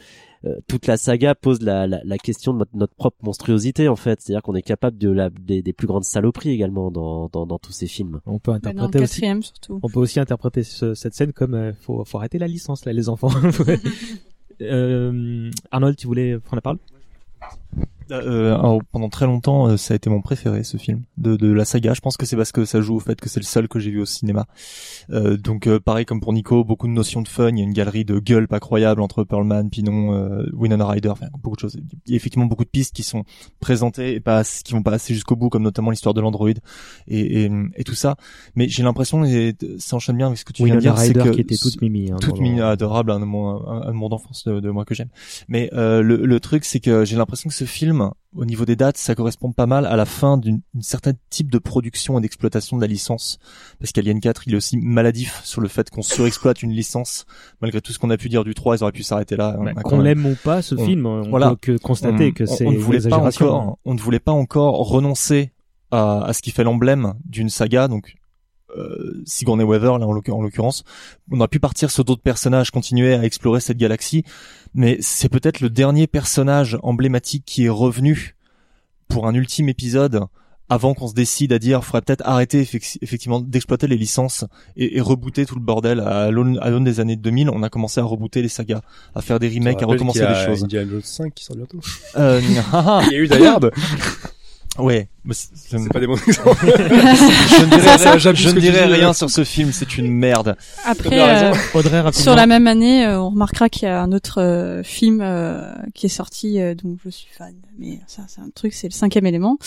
euh, toute la saga pose la, la, la question de notre, notre propre monstruosité en fait, c'est-à-dire qu'on est capable de la, des, des plus grandes saloperies également dans, dans, dans tous ces films. On peut interpréter aussi. quatrième, surtout. On peut aussi interpréter ce- cette scène comme euh, faut, faut arrêter la licence là, les enfants. euh, Arnold, tu voulais prendre la parole? Euh, alors, pendant très longtemps, euh, ça a été mon préféré ce film de, de la saga. Je pense que c'est parce que ça joue au fait que c'est le seul que j'ai vu au cinéma. Euh, donc euh, pareil comme pour Nico, beaucoup de notions de fun. Il y a une galerie de gueule pas croyable entre Pearlman, Pinon, euh, Winona Ryder, enfin beaucoup de choses. Il y a effectivement beaucoup de pistes qui sont présentées et pas qui vont pas assez jusqu'au bout, comme notamment l'histoire de l'android et, et, et tout ça. Mais j'ai l'impression, et ça enchaîne bien avec ce que tu viens de Winona dire, c'est que qui était toute mimi, hein, toute mimi, adorable, un amour, un, un amour d'enfance de, de moi que j'aime. Mais euh, le, le truc, c'est que j'ai l'impression que ce film, au niveau des dates, ça correspond pas mal à la fin d'une certaine type de production et d'exploitation de la licence. Parce qu'Alien 4, il est aussi maladif sur le fait qu'on surexploite une licence. Malgré tout ce qu'on a pu dire du 3, ils auraient pu s'arrêter là. Bah, qu'on l'aime ou pas, ce film, on peut que constater que c'est on ne voulait pas encore, on ne voulait pas encore renoncer à, à ce qui fait l'emblème d'une saga, donc euh, Sigourney Weaver là en l'occur- en l'occurrence. On aurait pu partir sur d'autres personnages, continuer à explorer cette galaxie, mais c'est peut-être le dernier personnage emblématique qui est revenu pour un ultime épisode avant qu'on se décide à dire faudrait peut-être arrêter effec- effectivement d'exploiter les licences et, et rebooter tout le bordel à l'aune des années 2000 on a commencé à rebooter les sagas à faire des remakes à recommencer des a choses Indiana Jones 5 qui sort bientôt? euh, Il y a eu Die Hard. Ouais, c'est pas des bons exemples. je ne dirai, Ça, ça, rien, je ne sur ce film, c'est une merde. Après, euh, Audrey, sur la même année, euh, on remarquera qu'il y a un autre euh, film euh, qui est sorti, euh, dont je suis fan. Mais ça, c'est un truc, c'est le cinquième élément.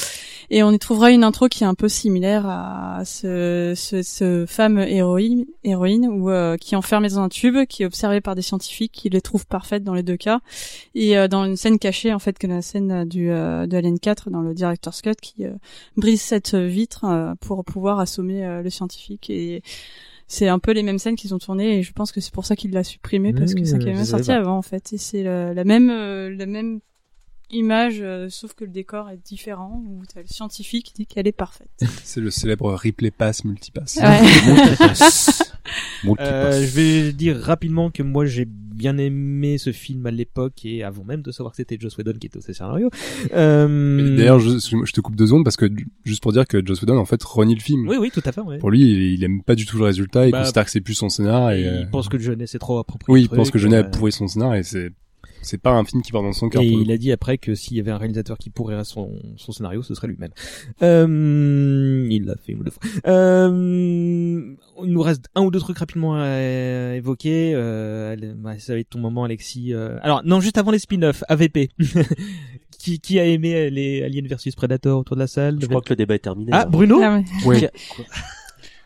Et on y trouvera une intro qui est un peu similaire à ce, ce, ce femme héroïne, héroïne où, euh, qui est enfermée dans un tube, qui est observée par des scientifiques, qui les trouvent parfaites dans les deux cas. Et euh, dans une scène cachée, en fait, que la scène du euh, de Alien 4 dans le director's cut, qui euh, brise cette vitre euh, pour pouvoir assommer euh, le scientifique et c'est un peu les mêmes scènes qu'ils ont tournées et je pense que c'est pour ça qu'il l'a supprimé parce que ça qui est savais sorti pas. avant en fait et c'est la, la même euh, la même image euh, sauf que le décor est différent où t'as le scientifique qui dit qu'elle est parfaite. C'est le célèbre replay pass multipass. Ouais. Euh, je vais dire rapidement que moi j'ai bien aimé ce film à l'époque et avant même de savoir que c'était Joss Whedon qui était au scénario. Euh... D'ailleurs, je, je te coupe deux secondes parce que juste pour dire que Joss Whedon en fait renie le film. Oui, oui, tout à fait. Ouais. Pour lui, il, il aime pas du tout le résultat. Il Bah, considère que c'est plus son scénar. Et, il euh, pense que le jeunesse est trop approprié. Oui, il pense que Jeunet a pourri son scénar et c'est c'est pas un film qui va dans son cœur. Et il a dit après que s'il y avait un réalisateur qui pourrait son, son scénario, ce serait lui-même. Euh, il l'a fait une ou deux fois. Euh, il nous reste un ou deux trucs rapidement à évoquer. Euh, bah, ça va être ton moment, Alexis. Euh, alors, non, juste avant les spin-offs, AVP. qui, qui a aimé les Alien versus Predator autour de la salle? Je crois que le débat est terminé. Ah, là. Bruno? Ah ouais. Oui.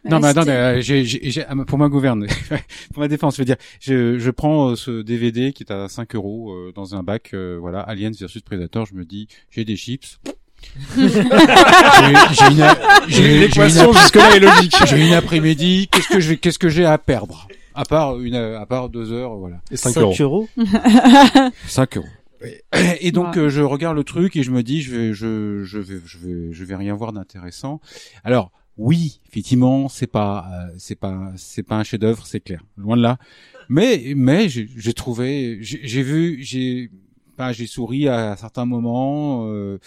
Non, mais attendez, euh, j'ai, j'ai, j'ai- ah, pour ma gouverne, pour ma défense, je veux dire, je, je prends euh, ce DVD qui est à 5 euros euh, dans un bac, euh, voilà, Aliens versus Predator, je me dis, j'ai des chips. j'ai, j'ai une, j'ai, j'ai jusque-là est logique. J'ai une après-midi, qu'est-ce que je vais, qu'est-ce que j'ai à perdre? À part une, à part deux heures, voilà. Et 5 5 euros. euros. 5 euros. Et donc Ouais. euh, je regarde le truc et je me dis je vais je je vais je vais je vais rien voir d'intéressant. Alors oui, effectivement, c'est pas euh, c'est pas c'est pas un chef-d'œuvre, c'est clair, loin de là. Mais mais j'ai trouvé j'ai vu j'ai bah, j'ai souri à certains moments euh,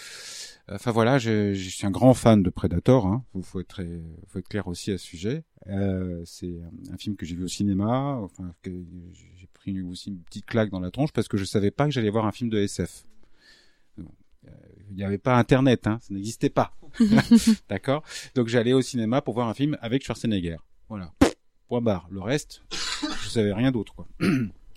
Enfin voilà, je, suis un grand fan de Predator. Hein. Faut, faut être faut être clair aussi à ce sujet. Euh, c'est un film que j'ai vu au cinéma. Enfin, j'ai pris aussi une petite claque dans la tronche parce que je savais pas que j'allais voir un film de SF. Euh, Il n'y avait pas Internet, hein, ça n'existait pas. D'accord. Donc j'allais au cinéma pour voir un film avec Schwarzenegger. Voilà. Point barre. Le reste, je savais rien d'autre, quoi.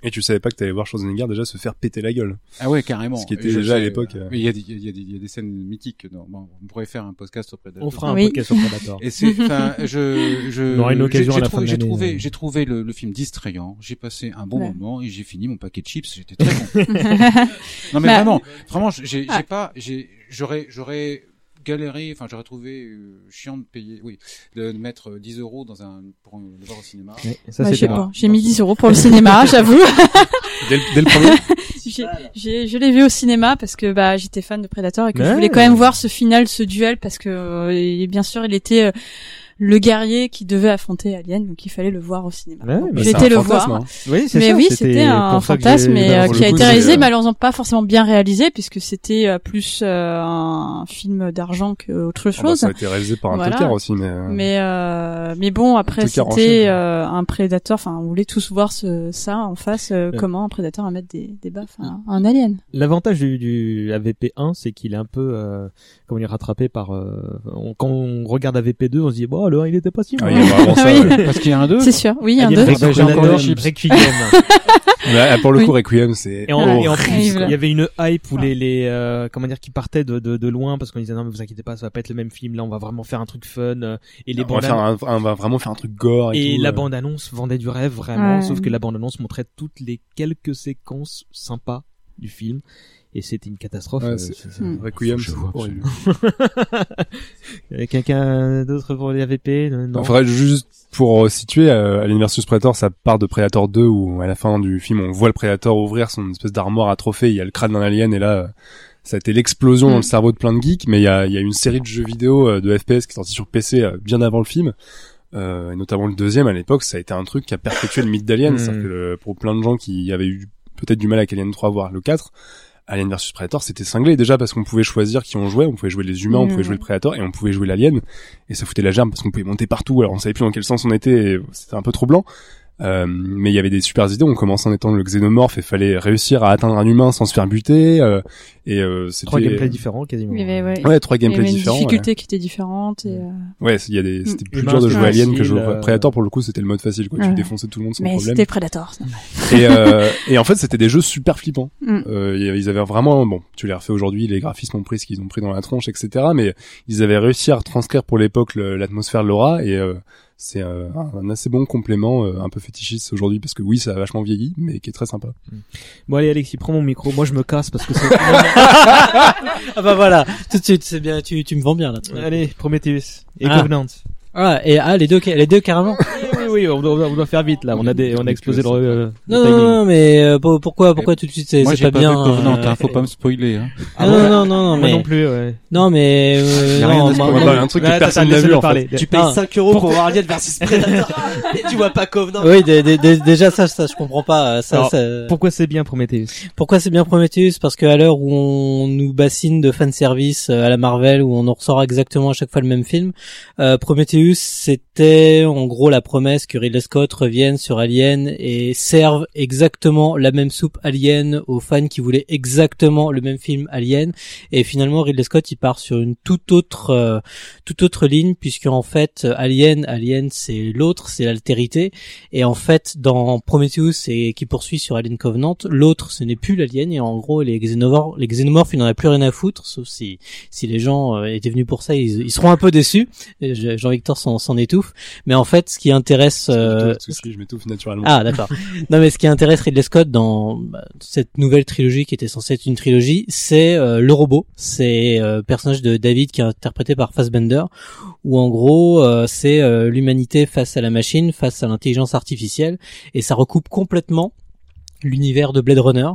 Et tu savais pas que t'allais voir Schwarzenegger déjà se faire péter la gueule. Ah ouais, carrément. Ce qui était déjà à l'époque. euh, mais Il y, a des- y, a scènes mythiques. Non, bon, on pourrait faire un podcast sur Predator. On fera un Oui. podcast sur Predator. Et c'est, enfin, je, je, On aura une occasion j'ai- à la j'ai fin trouvé, de j'ai trouvé, j'ai trouvé le, le film distrayant. J'ai passé un bon Ouais. moment et j'ai fini mon paquet de chips. J'étais très bon. non mais Bah, vraiment, vraiment, j'ai, j'ai Ah. pas, j'ai, j'aurais, j'aurais galéré, enfin j'aurais trouvé euh, chiant de payer, oui, de mettre euh, 10 euros dans un pour le voir au cinéma. Ouais, ça, Bah, c'était je sais moi. pas. J'ai mis 10 euros pour le cinéma, j'avoue. Dès le, dès le premier J'ai- j'ai- je l'ai vu au cinéma parce que bah j'étais fan de Predator et que je voulais quand même voir ce final, ce duel parce que euh, et bien sûr il était euh, le guerrier qui devait affronter Alien donc il fallait le voir au cinéma. Ouais, Donc, bah, le fantasme, voir. hein. Oui, c'est Mais ça, oui, c'était un fantasme mais euh, qui le a coup, été j'ai- réalisé malheureusement pas forcément bien réalisé puisque c'était euh, plus euh, un film d'argent qu'autre Oh, bah, chose. ça a été réalisé par un Voilà. tocard aussi, mais. euh, Mais euh, mais bon après c'était euh, un prédateur. Enfin on voulait tous voir ce, ça en face. euh, Ouais. comment un prédateur va mettre des des baffes à un- alien. L'avantage du, du AVP1, c'est qu'il est un peu, euh, comment dire, rattrapé par. euh, on- quand on regarde AVP2, on se dit bon, 1 il était pas si Ah, mal. il y a vraiment ça, Oui. ouais. Parce qu'il y a un 2 C'est sûr. Oui, un Alien deux. Ah, bah, j'ai encore chips. Requiem. Là, pour le Oui. coup, Requiem, c'est. Et en, et en plus, Horrible. il y avait une hype où les, les euh, comment dire, qui partaient de, de, de loin parce qu'on disait non mais vous inquiétez pas, ça va pas être le même film. Là, on va vraiment faire un truc fun. euh, Et les on va, bandes faire un, on va vraiment faire un truc gore et, et tout, la euh. bande annonce vendait du rêve vraiment, Ouais. sauf que la bande annonce montrait toutes les quelques séquences sympas du film et c'était une catastrophe. Ouais, euh, c'est- c'est- Hmm. Requiem, Je c'est vois horrible. Euh, Quelqu'un d'autre pour les AVP Non. Il faudrait juste pour euh, situer euh, Alien vs Predator, ça part de Predator 2 où à la fin du film on voit le Predator ouvrir son espèce d'armoire à trophées, il y a le crâne d'un alien et là euh, ça a été l'explosion dans le cerveau de plein de geeks, mais il y a, il y a une série de jeux vidéo euh, de FPS qui est sortie sur PC euh, bien avant le film. Euh, et notamment le deuxième à l'époque, ça a été un truc qui a perpétué le mythe d'Alien, c'est-à-dire que le- pour plein de gens qui avaient eu peut-être du mal avec Alien 3 voire le 4, Alien vs Predator c'était cinglé déjà parce qu'on pouvait choisir qui on jouait, on pouvait jouer les humains, on Mm. pouvait jouer le Predator et on pouvait jouer l'Alien. Et ça foutait la gerbe parce qu'on pouvait monter partout. Alors on savait plus dans quel sens on était c'était un peu troublant euh, mais il y avait des super idées on commençait en étant le xénomorphe et fallait réussir à atteindre un humain sans se faire buter euh, et euh, c'était Trois gameplays différents quasiment. Il y avait, ouais, ouais trois il y gameplays avait une différents ouais. difficulté qui était différente et, euh, Ouais, il y a des, c'était Mm. plus dur de jouer Alien que jouer euh, Predator pour le coup, c'était le mode facile quoi, tu défonçais tout le monde sans mais problème. c'était Predator. c'est normal. Et, euh, et en fait, c'était des jeux super flippants. Mm. Euh, ils avaient vraiment, bon, tu les refais aujourd'hui, les graphismes ont pris ce qu'ils ont pris dans la tronche, etc. Mais ils avaient réussi à retranscrire pour l'époque l'atmosphère de l'aura et euh, c'est euh, un, un assez bon complément, euh, un peu fétichiste aujourd'hui parce que oui, ça a vachement vieilli, mais qui est très sympa. Bon allez Alexis, prends mon micro. Moi je me casse parce que c'est. ah bah voilà, tout de suite, c'est bien, tu, tu me vends bien là. allez Prometheus et Ah. Covenant. Ah, et ah, les deux, les deux carrément. oui oui, on doit, on doit faire vite là. On a des, on a explosé le, euh, le Non, non, non, mais euh, pour- pourquoi, pourquoi tout de suite c'est Moi, c'est j'ai pas, pas bien. vu Covenant, euh, hein, faut pas me spoiler. Hein. Ah, non, non, non, non, Moi mais non plus. Ouais. non, mais euh, Y a rien non, y a un truc que personne n'a vu en parler. fait. Tu payes Ah. 5 euros pour voir Alien versus Predator et tu vois pas Covenant. Oui, dé- dé- dé- déjà ça, ça je comprends pas. Ça, Pourquoi c'est bien Prometheus? Pourquoi c'est bien Prometheus? Parce qu'à l'heure où on nous bassine de fanservice euh, à la Marvel, où on nous ressort exactement à chaque fois le même film, euh, Prometheus c'était en gros la promesse que Ridley Scott revienne sur Alien et serve exactement la même soupe Alien aux fans qui voulaient exactement le même film Alien. Et finalement Ridley Scott il part sur une toute autre euh, toute autre ligne puisque en fait Alien Alien c'est l'autre, c'est l'altérité et en fait, dans Prometheus et qui poursuit sur Alien Covenant, l'autre ce n'est plus l'alien et en gros les xénomorphes, les xénomorphes, il n'en a plus rien à foutre, sauf si si les gens euh, étaient venus pour ça, ils, ils seront un peu déçus. Jean-Victor s'en étouffe, mais en fait, ce qui intéresse euh, je m'étouffe naturellement. ah d'accord. non mais ce qui intéresse Ridley Scott dans bah, cette nouvelle trilogie qui était censée être une trilogie, c'est euh, le robot. C'est euh, le personnage de David qui est interprété par Fassbender, où en gros euh, c'est euh, l'humanité face à la machine, face à l'intelligence artificielle, et ça recoupe complètement l'univers de Blade Runner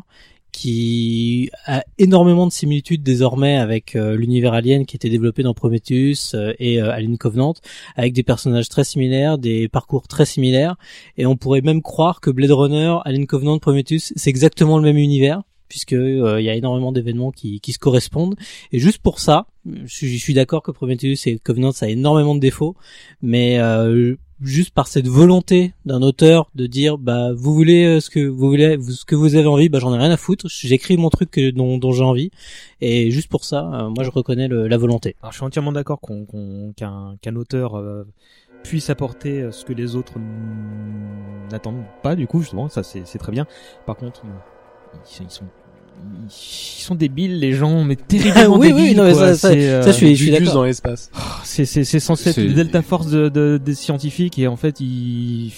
qui a énormément de similitudes désormais avec euh, l'univers Alien qui était développé dans Prometheus euh, et euh, Alien Covenant, avec des personnages très similaires, des parcours très similaires, et on pourrait même croire que Blade Runner, Alien Covenant, Prometheus, c'est exactement le même univers puisque il y a énormément d'événements qui, qui se correspondent. Et juste pour ça je suis, je suis d'accord que Prometheus et Covenant ça a énormément de défauts mais juste par cette volonté d'un auteur de dire bah vous voulez euh, ce que vous voulez ce que vous avez envie bah j'en ai rien à foutre j'écris mon truc dont, dont j'ai envie et juste pour ça euh, moi je reconnais la volonté Alors je suis entièrement d'accord qu'on, qu'un, auteur euh, puisse apporter ce que les autres n'attendent pas. Du coup, justement, ça c'est, très bien. Par contre, ils sont ils sont débiles les gens mais terriblement Oui, oui, débiles non, mais ça- ça- C'est, euh, ça, je suis- je suis Juste d'accord. dans l'espace. c'est c'est c'est censé être le Delta Force de, de- des scientifiques et en fait ils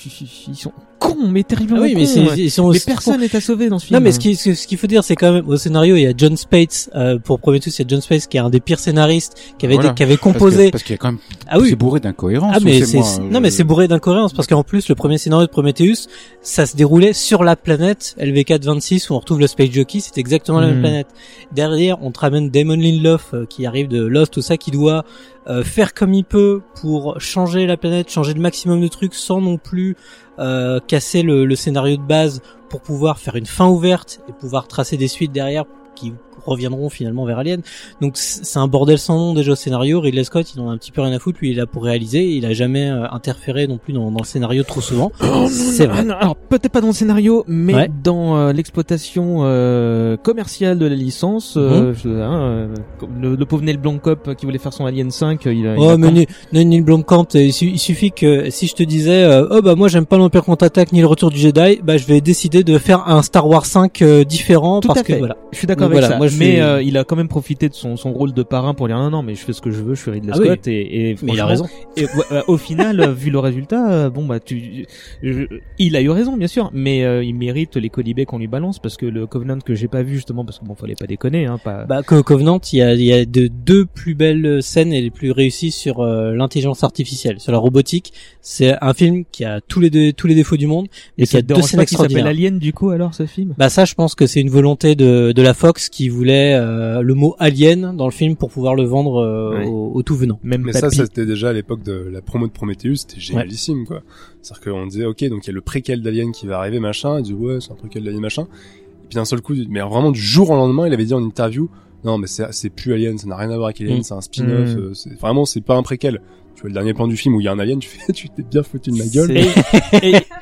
ils sont con, mais terriblement Ah oui, mais con. ils sont mais personne n'est à sauver dans ce film. Non, mais ce qui- ce ce qu'il faut dire, c'est quand même au scénario, il y a John Spates euh, pour Prometheus, il y a John Spates qui est un des pires scénaristes, qui avait Voilà. qui avait composé. parce qu'il y a quand même- ah oui, c'est bourré d'incohérences, Ah mais c'est non euh, mais c'est bourré d'incohérences parce qu'en plus le premier scénario de Prometheus, ça se déroulait sur la planète LV426 où on retrouve le Space Jockey, c'est exactement la même planète. Derrière, on te ramène Damon Lindelof euh, qui arrive de Lost, tout ça, qui doit euh, faire comme il peut pour changer la planète, changer le maximum de trucs sans non plus euh, casser le, le scénario de base pour pouvoir faire une fin ouverte et pouvoir tracer des suites derrière qui reviendront finalement vers Alien. Donc c'est un bordel sans nom déjà au scénario. Ridley Scott, il en a un petit peu rien à foutre. Lui, il est là pour réaliser. Il a jamais euh, interféré non plus dans, dans le scénario trop souvent. c'est vrai. Non, Alors peut-être pas dans le scénario, mais Ouais. dans euh, l'exploitation euh, commerciale de la licence. euh, je- hein, euh, le, le pauvre Neil Blomkamp euh, qui voulait faire son Alien 5, euh, il a. il Oh a mais Neil- Neil Blomkamp, il, su- il suffit que si je te disais euh, oh bah moi j'aime pas l'Empire contre-attaque ni le Retour du Jedi, bah je vais décider de faire un Star Wars 5 euh, différent Tout parce à fait. que voilà. Je suis d'accord Donc avec voilà, ça. moi, je mais euh, il a quand même profité de son, son rôle de parrain pour dire non non mais je fais ce que je veux, je suis Ridley Ah oui. Scott et, et Mais il a raison. Et euh, au final, euh, vu le résultat, euh, bon bah tu, je- il a eu raison bien sûr, mais euh, il mérite les colibés qu'on lui balance parce que le Covenant que j'ai pas vu justement parce que bon fallait pas déconner hein, pas. Bah, Co- Covenant, il y a, y a de deux plus belles scènes et les plus réussies sur euh, l'intelligence artificielle, sur la robotique. C'est un film qui a tous les deux, tous les défauts du monde, mais et qui a deux scènes qu'il s'appelle extraordinaires. Alien du coup alors ce film? Bah ça, je pense que c'est une volonté de, de la Fox qui voulait euh, le mot alien dans le film pour pouvoir le vendre euh, au, au tout venant. Même Mais ça, ça c'était déjà à l'époque de la promo de Prometheus, c'était génialissime, quoi. C'est-à-dire qu'on disait, ok, donc il y a le préquel d'Alien qui va arriver, machin, il dit, ouais, c'est un préquel d'Alien, machin. Et puis d'un seul coup, mais vraiment du jour au lendemain, il avait dit en interview, non, mais c'est, plus Alien, ça n'a rien à voir avec Alien, Mm. c'est un spin-off, Mm. euh, vraiment, c'est pas un préquel. Tu le dernier plan du film où il y a un alien, tu fais, tu t'es bien foutu de ma gueule.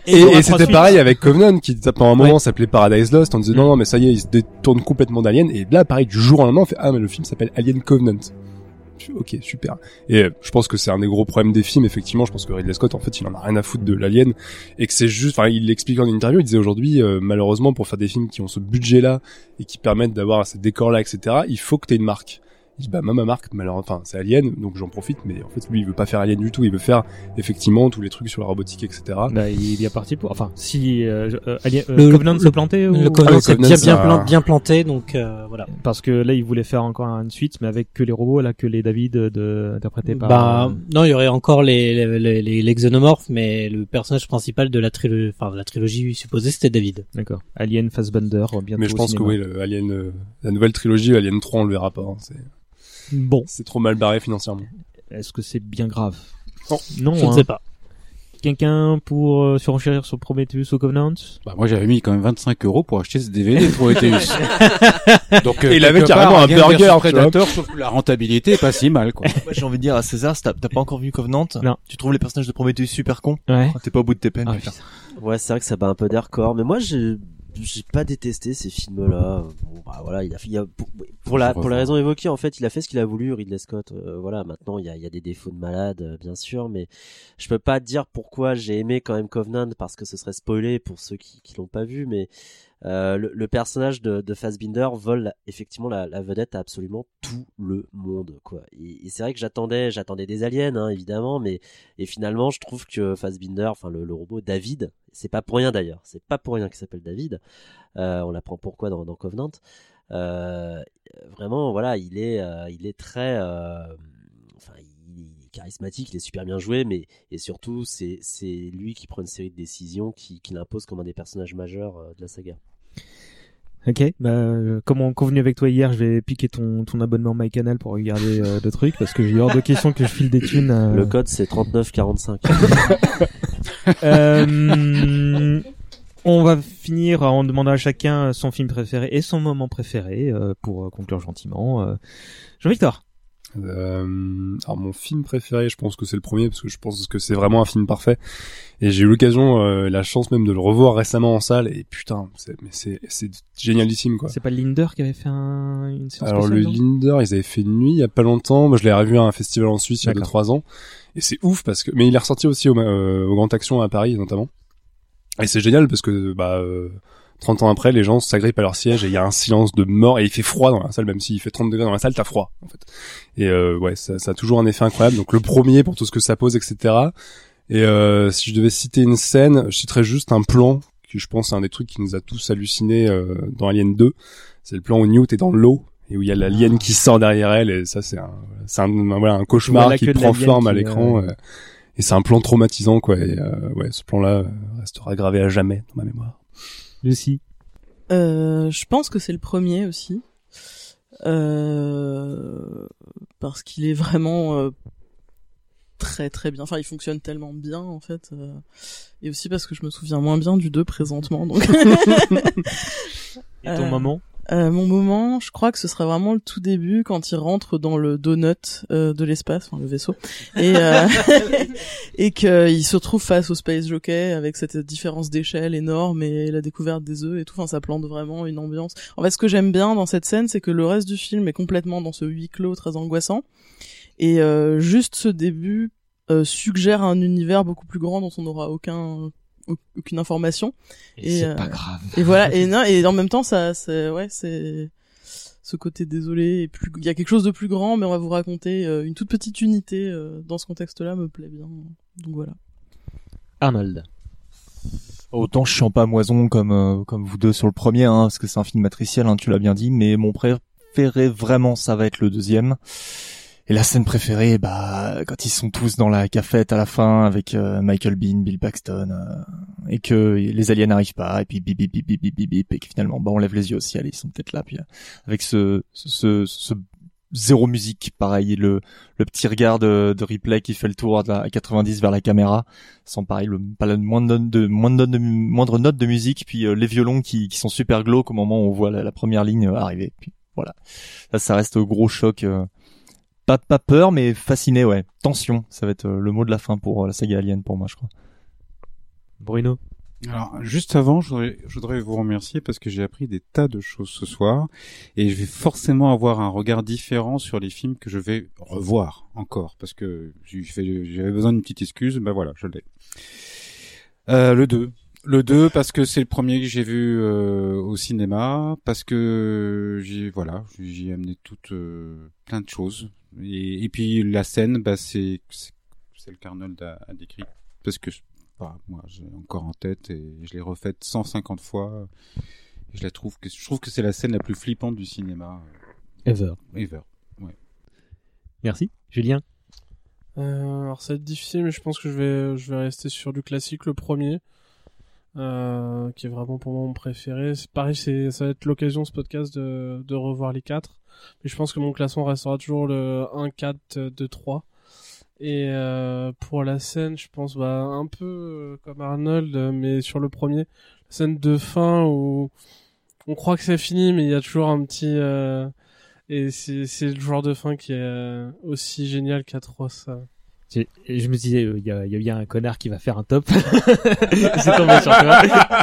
Et, c'était pareil avec Covenant qui pendant un moment Ouais. s'appelait Paradise Lost on disait Mm. non non mais ça y est il se détourne complètement d'Alien. Et là pareil du jour au lendemain on fait ah mais le film s'appelle Alien Covenant. Je fais, ok super. Et euh, je pense que c'est un des gros problèmes des films effectivement. Je pense que Ridley Scott en fait il en a rien à foutre de l'Alien. Et que c'est juste enfin il l'explique en interview il disait aujourd'hui euh, malheureusement pour faire des films qui ont ce budget là et qui permettent d'avoir ces décors là etc il faut que t'aies une marque il dit bah moi ma marque malheureusement enfin c'est Alien donc j'en profite mais en fait lui il veut pas faire Alien du tout il veut faire effectivement tous les trucs sur la robotique etc Bah, il y a parti pour. Enfin, si euh, euh, Alien- euh, Le- Covenant le- se plantait ou... Le Covenant c'est Covenant, bien, ça- bien, plan- bien planté, donc euh, voilà. Parce que là, il voulait faire encore une suite, mais avec que les robots, là, que les David de, interprétés par. Bah, euh, non, il y aurait encore les, les, les, les- les xénomorphes, mais le personnage principal de la trilogie, enfin, de la trilogie supposée, c'était David. D'accord. Alien Fassbender, bientôt. Mais je au pense que oui, le Alien, euh, la nouvelle trilogie, Alien 3, on le verra pas. hein, c'est, Bon. c'est trop mal barré financièrement. Est-ce que c'est bien grave Non. Non. Je ne hein. sais pas. Quelqu'un pour euh, surenchérir sur Prometheus ou Covenant Bah, moi, j'avais mis quand même 25 euros pour acheter ce DVD de Prometheus. Donc, euh, Et il avait carrément un burger. Predator, sauf que la rentabilité est pas si mal, quoi. Moi, j'ai envie de dire à César, si t'as t'as pas encore vu Covenant, Non. tu trouves les personnages de Prometheus super cons, Ouais. t'es pas au bout de tes peines. Ah, putain. Ouais, c'est vrai que ça bat un peu des records, mais moi j'ai j'ai pas détesté ces films-là. Bon, bah voilà, il a, fait- il a pour, pour la pour la raison évoquée, en fait, il a fait ce qu'il a voulu, Ridley Scott. Euh, voilà, maintenant il y a, il y a des défauts de malade, euh, bien sûr, mais je peux pas dire pourquoi j'ai aimé quand même Covenant parce que ce serait spoilé pour ceux qui qui l'ont pas vu, mais euh, le, personnage de, de Fassbinder vole effectivement la, vedette à absolument tout le monde, quoi. Et, c'est vrai que j'attendais, j'attendais des aliens, hein, évidemment, mais et finalement, je trouve que Fassbinder, enfin le, robot David, c'est pas pour rien d'ailleurs, c'est pas pour rien qu'il s'appelle David. Euh, on apprend pourquoi dans, Covenant. Euh, vraiment, voilà, il est, il est très, enfin, charismatique, il est super bien joué, mais et surtout, c'est lui qui prend une série de décisions qui, l'impose comme un des personnages majeurs de la saga. Ok. Bah, euh, comme on convenu avec toi hier, je vais piquer ton, ton abonnement MyCanal pour regarder euh, de trucs parce que j'ai hors de question que je file des thunes. à- Le code c'est 3945. Euh, on va finir en demandant à chacun son film préféré et son moment préféré euh, pour euh, conclure gentiment. Euh, Jean-Victor. Euh, alors mon film préféré, je pense que c'est le premier parce que je pense que c'est vraiment un film parfait. Et j'ai eu l'occasion, euh, la chance même de le revoir récemment en salle. Et putain, c'est, mais c'est, c'est génialissime quoi. C'est pas Linder qui avait fait un, une séance Alors le Linder, ils avaient fait une nuit il y a pas longtemps. Moi, je l'ai revu à un festival en Suisse il y a D'accord. 2-3 ans. Et c'est ouf parce que, mais il est ressorti aussi au, euh, au Grand Action à Paris notamment. Et c'est génial parce que bah euh, 30 ans après, les gens s'agrippent à leur siège et il y a un silence de mort et il fait froid dans la salle, même s'il fait 30 degrés dans la salle, t'as froid en fait. Et euh, ouais, ça, ça a toujours un effet incroyable. Donc le premier pour tout ce que ça pose, etc. Et euh, si je devais citer une scène, je citerais juste un plan qui, je pense, est un des trucs qui nous a tous halluciné euh, dans Alien 2. C'est le plan où Newt est dans l'eau et où il y a l'alien qui sort derrière elle et ça c'est un, c'est un, voilà, un cauchemar qui prend forme à l'écran. euh, euh, et c'est un plan traumatisant quoi. Et, euh, ouais, ce plan-là euh, restera gravé à jamais dans ma mémoire. Lucie. Euh, je pense que c'est le premier aussi. Euh, parce qu'il est vraiment euh, très très bien. Enfin, il fonctionne tellement bien en fait. euh, et aussi parce que je me souviens moins bien du 2 présentement. Donc. Et ton Euh, moment euh, Mon moment, je crois que ce sera vraiment le tout début quand il rentre dans le donut euh, de l'espace, enfin le vaisseau, et euh, et qu'il se retrouve face au space jockey avec cette différence d'échelle énorme et la découverte des œufs et tout. Enfin, ça plante vraiment une ambiance. En fait, ce que j'aime bien dans cette scène, c'est que le reste du film est complètement dans ce huis clos très angoissant, et euh, juste ce début euh, suggère un univers beaucoup plus grand dont on n'aura aucun au- aucune information Et c'est euh, pas grave. et voilà et non et en même temps ça c'est ouais c'est ce côté désolé et plus il y a quelque chose de plus grand mais on va vous raconter euh, une toute petite unité euh, dans ce contexte-là me plaît bien donc voilà Arnold. Autant je suis en pas moison comme euh, comme vous deux sur le premier, hein, parce que c'est un film matriciel, hein, tu l'as bien dit, mais mon préféré vraiment, ça va être le deuxième. Et la scène préférée, bah, quand ils sont tous dans la cafette à la fin avec euh, Michael Bean, Bill Paxton, euh, et que les aliens n'arrivent pas, et puis bip bip bip bip bip bip, bip, et que finalement, bah, on lève les yeux au ciel, et ils sont peut-être là, puis euh, avec ce, ce, ce, ce zéro musique, pareil, le, le petit regard de, de replay qui fait le tour de la, à 90 vers la caméra, sans pareil, le, pas la moindre de, moindre de, moindre note de musique, puis euh, les violons qui, qui sont super glauques au moment où on voit la, la première ligne euh, arriver. Puis voilà, ça, ça reste au gros choc. euh, pas, pas peur, mais fasciné, ouais. Tension, ça va être euh, le mot de la fin pour euh, la saga Alien pour moi, je crois. Bruno. Alors, juste avant, je voudrais, je voudrais vous remercier parce que j'ai appris des tas de choses ce soir et je vais forcément avoir un regard différent sur les films que je vais revoir encore parce que j'avais besoin d'une petite excuse. Ben voilà, je l'ai. Euh, le 2. Le 2 parce que c'est le premier que j'ai vu euh, au cinéma, parce que j'ai voilà, j'ai amené toutes euh, plein de choses et, et puis la scène, bah c'est c'est c'est le qu'Arnold a, a décrit parce que bah, moi j'ai encore en tête et je l'ai refaite 150 fois. Et je la trouve que je trouve que c'est la scène la plus flippante du cinéma Ever. ever. Ouais. Merci. Julien? Euh, alors ça va être difficile, mais je pense que je vais, je vais rester sur du classique, le premier, euh, qui est vraiment pour moi mon préféré. C'est pareil, c'est, ça va être l'occasion ce podcast de, de revoir les quatre. Mais je pense que mon classement restera toujours le 1, 4, 2, 3. Et euh, pour la scène, je pense bah, un peu euh, comme Arnold, mais sur le premier, la scène de fin où on croit que c'est fini, mais il y a toujours un petit... euh, et c'est le joueur de fin qui est aussi génial qu'Atroce. Et Je me disais, il y, a, il y a bien un connard qui va faire un top. c'est tombé sur toi.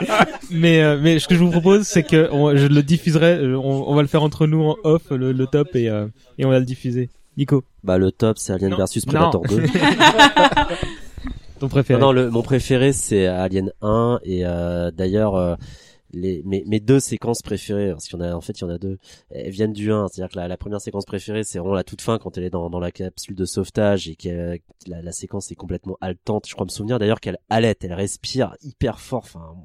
mais, euh, mais ce que je vous propose, c'est que on- je le diffuserai. euh, On, on va le faire entre nous en off, le, le top, et, euh, et on va le diffuser. Nico. Bah le top c'est Alien Non. versus Non. Predator 2. Ton préféré. Non, non, le, mon préféré c'est Alien 1 et euh, d'ailleurs euh, les mes, mes deux séquences préférées parce qu'il y en a en fait il y en a deux. Elles viennent du 1 c'est-à-dire que la, la première séquence préférée c'est vraiment la toute fin quand elle est dans, dans la capsule de sauvetage et que la, la séquence est complètement haletante. Je crois me souvenir d'ailleurs qu'elle halète elle respire hyper fort. Enfin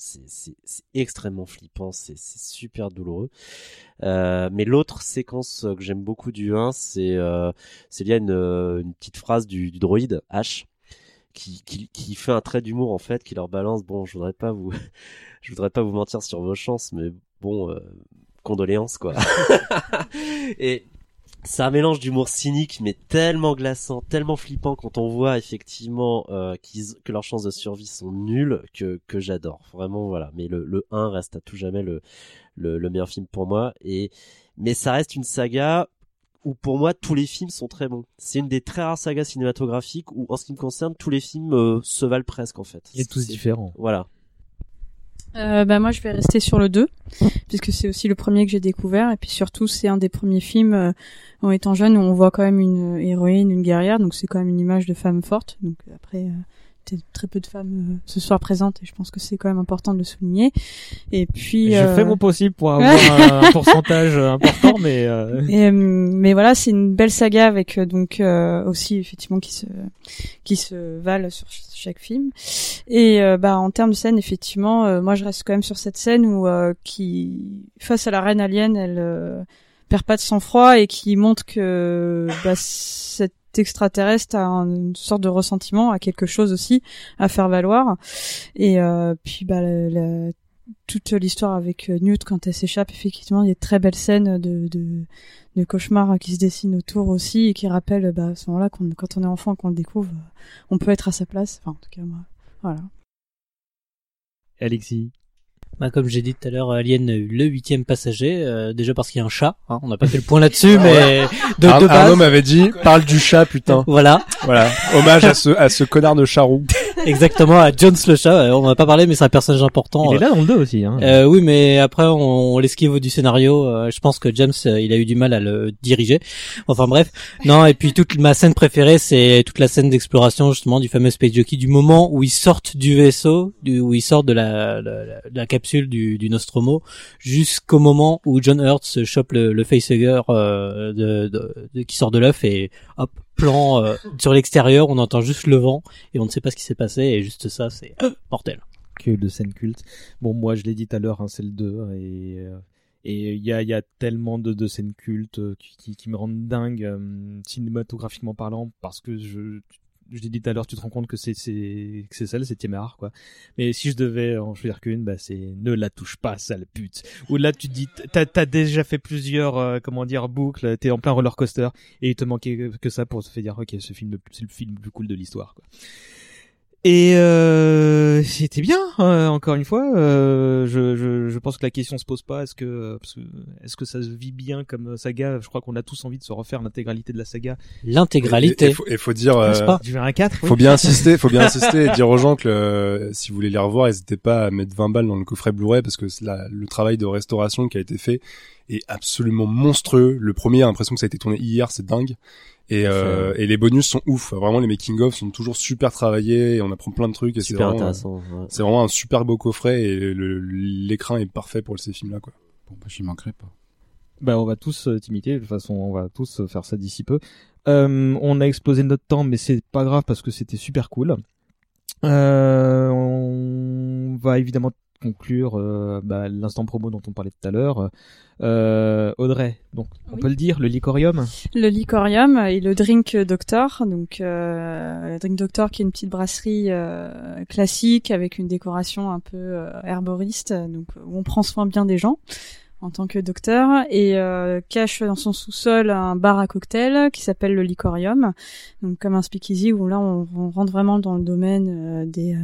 c'est extrêmement flippant c'est c'est super douloureux. Euh, mais l'autre séquence que j'aime beaucoup du 1 c'est euh, c'est lié à une, euh, une petite phrase du, du droïde H qui, qui, qui fait un trait d'humour en fait, qui leur balance. Bon, je voudrais pas vous, je voudrais pas vous mentir sur vos chances, mais bon, euh, condoléances quoi. Et c'est un mélange d'humour cynique, mais tellement glaçant, tellement flippant quand on voit effectivement euh, qu'ils, que leurs chances de survie sont nulles, que, que j'adore. Vraiment, voilà. Mais le, le 1 reste à tout jamais le, le, le meilleur film pour moi. Et mais ça reste une saga où pour moi tous les films sont très bons. C'est une des très rares sagas cinématographiques où en ce qui me concerne tous les films euh, se valent presque en fait. Et tous différents. Voilà. Euh, bah moi je vais rester sur le 2 puisque c'est aussi le premier que j'ai découvert et puis surtout c'est un des premiers films euh, en étant jeune où on voit quand même une héroïne, une guerrière donc c'est quand même une image de femme forte donc après très peu de femmes euh, ce soir présentes et je pense que c'est quand même important de le souligner. Et puis Je euh, fais mon possible pour avoir un, pourcentage important, mais euh, et, euh, mais voilà, c'est une belle saga avec donc euh, aussi effectivement qui se qui se valent sur ch- chaque film. Et bah en termes de scène, effectivement, euh, moi je reste quand même sur cette scène où euh, qui face à la reine alien, elle euh, perd pas de sang-froid et qui montre que bah, cet extraterrestre a un- une sorte de ressentiment, a quelque chose aussi à faire valoir. Et euh, puis bah toute l'histoire avec euh, Newt quand elle s'échappe, effectivement, il y a de très belles scènes de, de, de cauchemars qui se dessinent autour aussi et qui rappellent bah, à ce moment-là, quand on est enfant, qu'on le découvre, on peut être à sa place. Enfin, en tout cas, moi, voilà. Alexis. Bah, comme j'ai dit tout à l'heure, Alien a eu le huitième passager, euh, déjà parce qu'il y a un chat. Hein, on n'a pas fait le point là-dessus, mais de, Ar- de base. Arnaud m'avait dit, parle du chat, putain. Voilà. Voilà. Hommage à ce, à ce connard de charroux. Exactement, à Jones le chat. euh, On en a pas parlé, mais c'est un personnage important. Il est là dans le 2 aussi. Hein. Euh, oui, mais après on, on l'esquive du scénario. euh, je pense que James, euh, il a eu du mal à le diriger. Enfin bref, non. Et puis toute ma scène préférée, c'est toute la scène d'exploration justement du fameux space jockey, du moment où ils sortent du vaisseau, du, où ils sortent de la, la, la- la capsule du, du Nostromo, jusqu'au moment où John Hurt se chope le, le facehugger euh, de, de, de- qui sort de l'œuf et hop euh, sur l'extérieur, on entend juste le vent et on ne sait pas ce qui s'est passé et juste ça, c'est mortel. que de scènes cultes. Bon, moi, je l'ai dit tout à l'heure, hein, c'est le 2, et euh, et il y a, y a tellement de, de scènes cultes euh, qui, qui, me rendent dingue euh, cinématographiquement parlant, parce que je je l'ai dit tout à l'heure, tu te rends compte que c'est c'est c'est ça le septième art, quoi. Mais si je devais en choisir qu'une, bah c'est ne la touche pas, sale pute. Ou là, tu dis, t'as t'as déjà fait plusieurs, euh, comment dire, boucles, t'es en plein roller coaster, et il te manquait que ça pour te faire dire, ok, ce film, c'est le film le plus cool de l'histoire, quoi. Et euh, c'était bien, euh, encore une fois. Euh, je, je, je pense que la question se pose pas. Est-ce que, que est-ce que ça se vit bien comme saga? Je crois qu'on a tous envie de se refaire l'intégralité de la saga. L'intégralité. Et, et faut, dire, euh, veux un 4 faut bien insister, faut bien insister et dire aux gens que euh, si vous voulez les revoir, n'hésitez pas à mettre 20 balles dans le coffret Blu-ray parce que la- le travail de restauration qui a été fait est absolument monstrueux. Le premier a l'impression que ça a été tourné hier, c'est dingue. Et, euh, et les bonus sont ouf. Vraiment, les making of sont toujours super travaillés et on apprend plein de trucs. Et c'est Super vraiment, intéressant, ouais. C'est vraiment un super beau coffret et l'écran est parfait pour ces films-là, quoi. Bon, bah, j'y manquerai pas. Bah, on va tous euh, t'imiter. De toute façon, on va tous euh, faire ça d'ici peu. Euh, on a explosé notre temps, mais c'est pas grave parce que c'était super cool. Euh, on va évidemment conclure euh, bah, l'instant promo dont on parlait tout à l'heure. Euh, Audrey, donc on Oui. peut le dire, le licorium. Le Licorium et le Drink Doctor. Donc, euh, le Drink Doctor qui est une petite brasserie euh, classique avec une décoration un peu euh, herboriste, donc où on prend soin bien des gens en tant que docteur et euh, cache dans son sous-sol un bar à cocktail qui s'appelle le Licorium. Donc comme un speakeasy où là on, on rentre vraiment dans le domaine euh, des euh,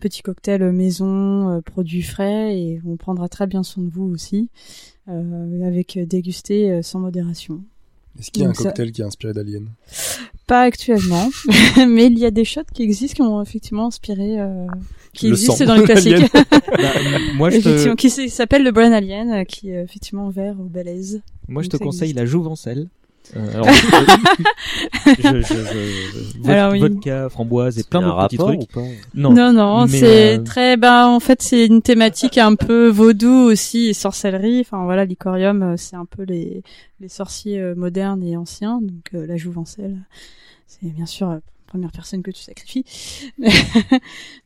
petits cocktails maison, produits frais et on prendra très bien soin de vous aussi avec dégusté euh, sans modération. Est-ce qu'il y a un ça- cocktail qui est inspiré d'Alien? Pas actuellement, mais il y a des shots qui existent qui ont effectivement inspiré, euh, qui Le existent sang dans les classiques. Bah, moi, je te- Effectivement, qui s'appelle le Brain Alien, euh, qui est effectivement vert au balèze. Moi, je te conseille existe. la Jouvencelle. Euh, alors, je, je, je, Alors oui. vodka, framboise et plein d'autres petits trucs. ou pas Non, Non, non, c'est euh, très, ben, en fait, c'est une thématique un peu vaudou aussi et sorcellerie. Enfin, voilà, l'icorium, euh, c'est un peu les, les sorciers modernes et anciens. Donc, euh, la jouvencelle, c'est bien sûr première personne que tu sacrifies.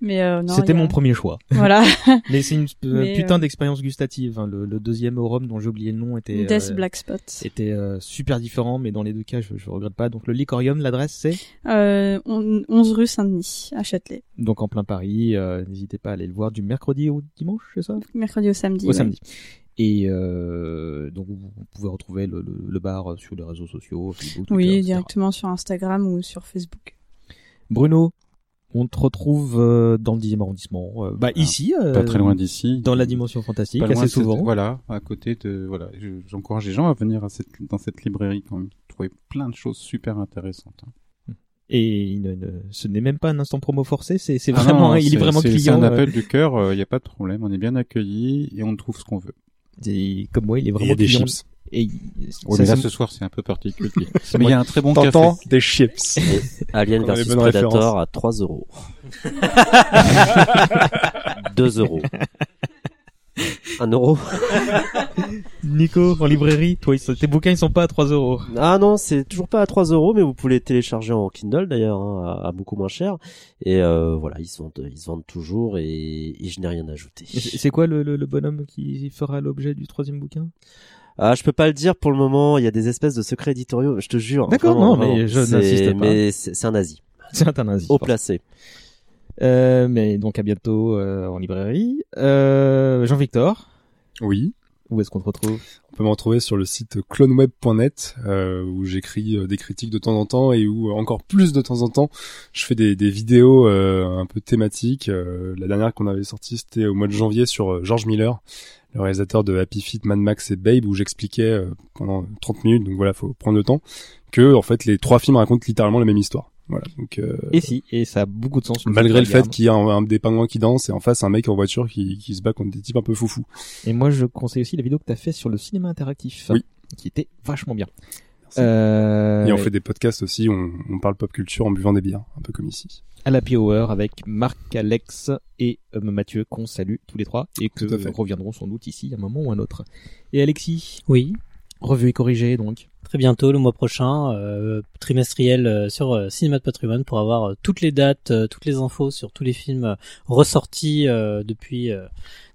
mais, euh, non. C'était a- mon premier choix. Voilà. Mais c'est une euh, Mais, putain euh, d'expérience gustative. hein. Le, le deuxième au rhum dont j'ai oublié le nom était Death euh, Black Spot. était super différent, mais dans les deux cas, je, je regrette pas. Donc le Licorium, l'adresse c'est? Euh, on- 11 rue Saint-Denis, à Châtelet. donc en plein Paris. N'hésitez pas à aller le voir du mercredi au dimanche, c'est ça? Mercredi au samedi. Au ouais. samedi. Et euh, donc vous, pouvez retrouver le, le, le bar sur les réseaux sociaux, Facebook, Twitter, Oui, directement sur Instagram ou sur Facebook. Bruno, on te retrouve euh, dans le 10e arrondissement, euh, bah ici, euh, Pas très loin d'ici. dans la dimension fantastique, assez cette- souvent. voilà, à côté de voilà, je- j'encourage les gens à venir à cette, dans cette librairie quand même, trouver plein de choses super intéressantes. hein. Et il ne- ne- ce n'est même pas un instant promo forcé, c'est c'est Ah vraiment, il est vraiment c'est- client. C'est un euh, appel du cœur, il n'y a pas de problème, on est bien accueillis et on trouve ce qu'on veut. et comme moi, il est Et vraiment il y a des client. chips. Et mais là, ce soir, c'est un peu particulier. Mais il y a un très bon café. des chips. Et Alien bonnes Predator références. à 3 euros. 2 euros. 1 euro. Nico, en librairie, toi, tes bouquins ils sont pas à 3 euros. Ah non, c'est toujours pas à 3 euros, mais vous pouvez les télécharger en Kindle d'ailleurs, hein, à, à beaucoup moins cher. Et euh, voilà, ils se vendent, ils se vendent toujours et, et je n'ai rien ajouté. C'est c'est quoi le, le, le bonhomme qui fera l'objet du troisième bouquin? Ah, je peux pas le dire pour le moment. Il y a des espèces de secrets éditoriaux. Je te jure. D'accord, vraiment, non, mais je n'insiste pas. Mais c'est un nazi. C'est un nazi. Haut pardon. placé. Euh, mais donc à bientôt euh, en librairie. Euh, Jean-Victor, Oui. Où est-ce qu'on te retrouve On peut me retrouver sur le site cloneweb.net euh, où j'écris euh, des critiques de temps en temps et où euh, encore plus de temps en temps je fais des, vidéos un peu thématiques. La dernière qu'on avait sortie c'était au mois de janvier sur George Miller, le réalisateur de Happy Feet, Mad Max et Babe où j'expliquais pendant 30 minutes, donc voilà, faut prendre le temps, que en fait les trois films racontent littéralement la même histoire. Voilà, donc euh, Et si, et ça a beaucoup de sens. malgré le fait qu'il y a un, un des pingouins qui dansent et en face un mec en voiture qui, qui se bat contre des types un peu foufous. Et moi, je conseille aussi la vidéo que tu as fait sur le cinéma interactif. Oui. Qui était vachement bien. Euh, Et on fait des podcasts aussi, on, on parle pop culture en buvant des bières, un peu comme ici. à l'Happy Hour avec Marc, Alex et euh, Mathieu qu'on salue tous les trois et que à reviendront sans doute ici à un moment ou un autre. Et Alexis, Oui. revue et corrigée donc. Très bientôt, le mois prochain, euh, trimestriel euh, sur euh, Cinéma de Patrimoine pour avoir euh, toutes les dates, euh, toutes les infos sur tous les films ressortis euh, depuis euh,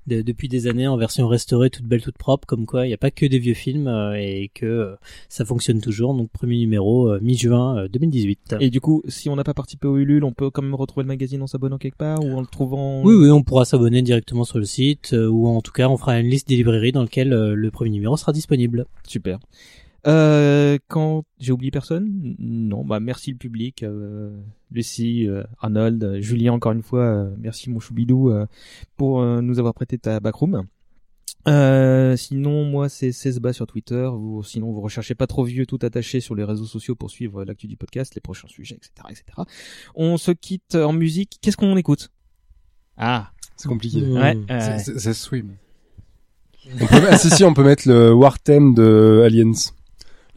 de- depuis des années en version restaurée, toute belle, toute propre. Comme quoi, il n'y a pas que des vieux films euh, et que euh, ça fonctionne toujours. Donc premier numéro euh, mi-juin euh, 2018. Et du coup, si on n'a pas participé au Ulule, on peut quand même retrouver le magazine en s'abonnant quelque part ou en le trouvant. Oui, oui, on pourra s'abonner directement sur le site euh, ou en tout cas, on fera une liste des librairies dans lequel euh, le premier numéro sera disponible. Super. Euh, quand j'ai oublié personne Non, bah merci le public, euh, Lucie, euh, Arnold, euh, Julien encore une fois, euh, merci mon choubidou euh, pour euh, nous avoir prêté ta backroom. Euh, sinon, moi c'est 16 bas sur Twitter. Vous, sinon, vous recherchez pas trop vieux, tout attaché sur les réseaux sociaux pour suivre l'actu du podcast, les prochains sujets, etc., etc. On se quitte en musique. Qu'est-ce qu'on écoute? Ah, C'est compliqué. ouais. C'est- c'est- C'est Swim. On peut, ah, si, si, on peut mettre le War Theme de Aliens.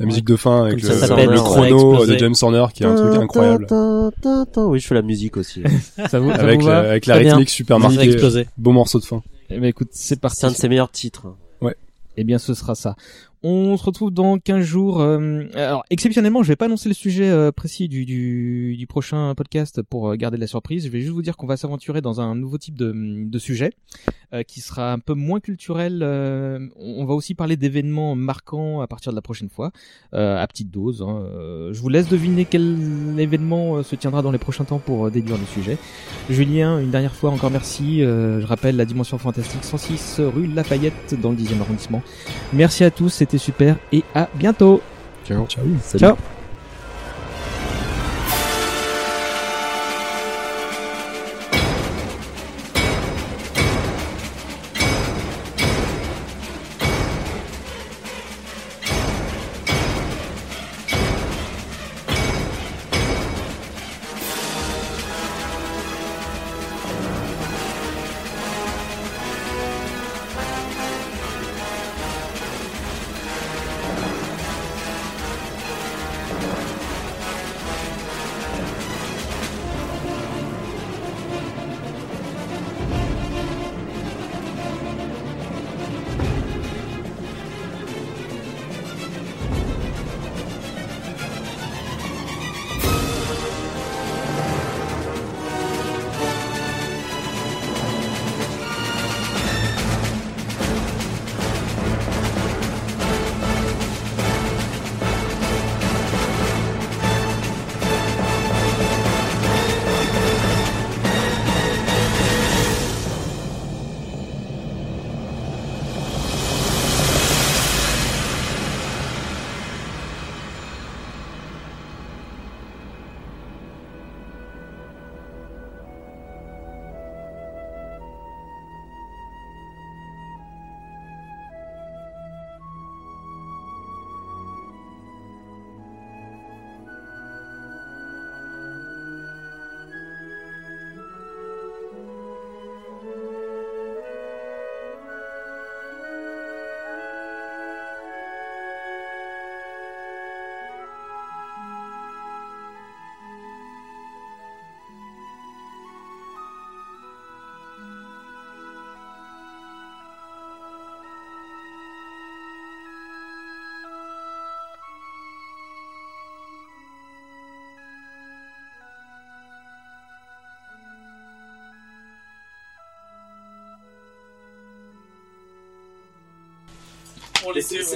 La musique de fin avec le, chrono de James Horner qui est un truc incroyable. Oui, je fais la musique aussi. ça vous, ça Avec vous la, va avec la bien. rythmique super marquée. Beau morceau de fin. Eh ben, écoute, c'est parti. C'est un de ses meilleurs titres. Eh bien, ce sera ça. On se retrouve dans 15 jours. euh, alors, exceptionnellement, je vais pas annoncer le sujet euh, précis du, du, du prochain podcast pour euh, garder la surprise. Je vais juste vous dire qu'on va s'aventurer dans un nouveau type de, de sujet euh, qui sera un peu moins culturel. euh, on va aussi parler d'événements marquants à partir de la prochaine fois, à petite dose. hein. Je vous laisse deviner quel événement se tiendra dans les prochains temps pour déduire le sujet. Julien, une dernière fois encore merci. Je rappelle la Dimension Fantastique 106 rue Lafayette dans le 10e arrondissement. Merci à tous, c'était super et à bientôt. Ciao. Ciao. Salut. Ciao.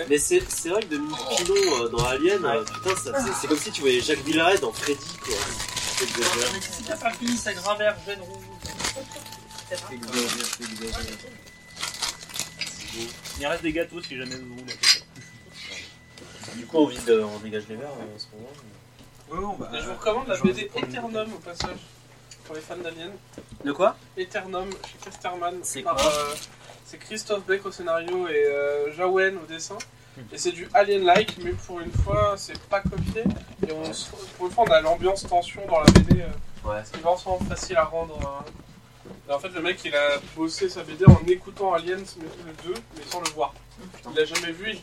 Mais c'est ouais. vrai que de Pilon euh, dans Alien, euh, putain, ça- c'est- comme si tu voyais Jacques Villeray dans Freddy, quoi. C'est t'as pas fini sa grammaire jeune rouge. Il reste des gâteaux si jamais vous voulez. Du coup, on, vide, euh, on dégage les verres euh, en ce moment. Et je vous recommande la BD Eternum au passage, pour les fans d'Alien. De quoi? Eternum chez Casterman. C'est par, quoi? euh, C'est Christophe Beck au scénario et euh, Jawen au dessin. Et c'est du Alien-like, mais pour une fois, c'est pas copié. Et on, pour une fois, on a l'ambiance tension dans la BD. euh, Ouais. C'est vraiment facile à rendre. euh. Et en fait, le mec, il a bossé sa BD en écoutant Aliens, mais le 2, mais sans le voir. Il l'a jamais vu, il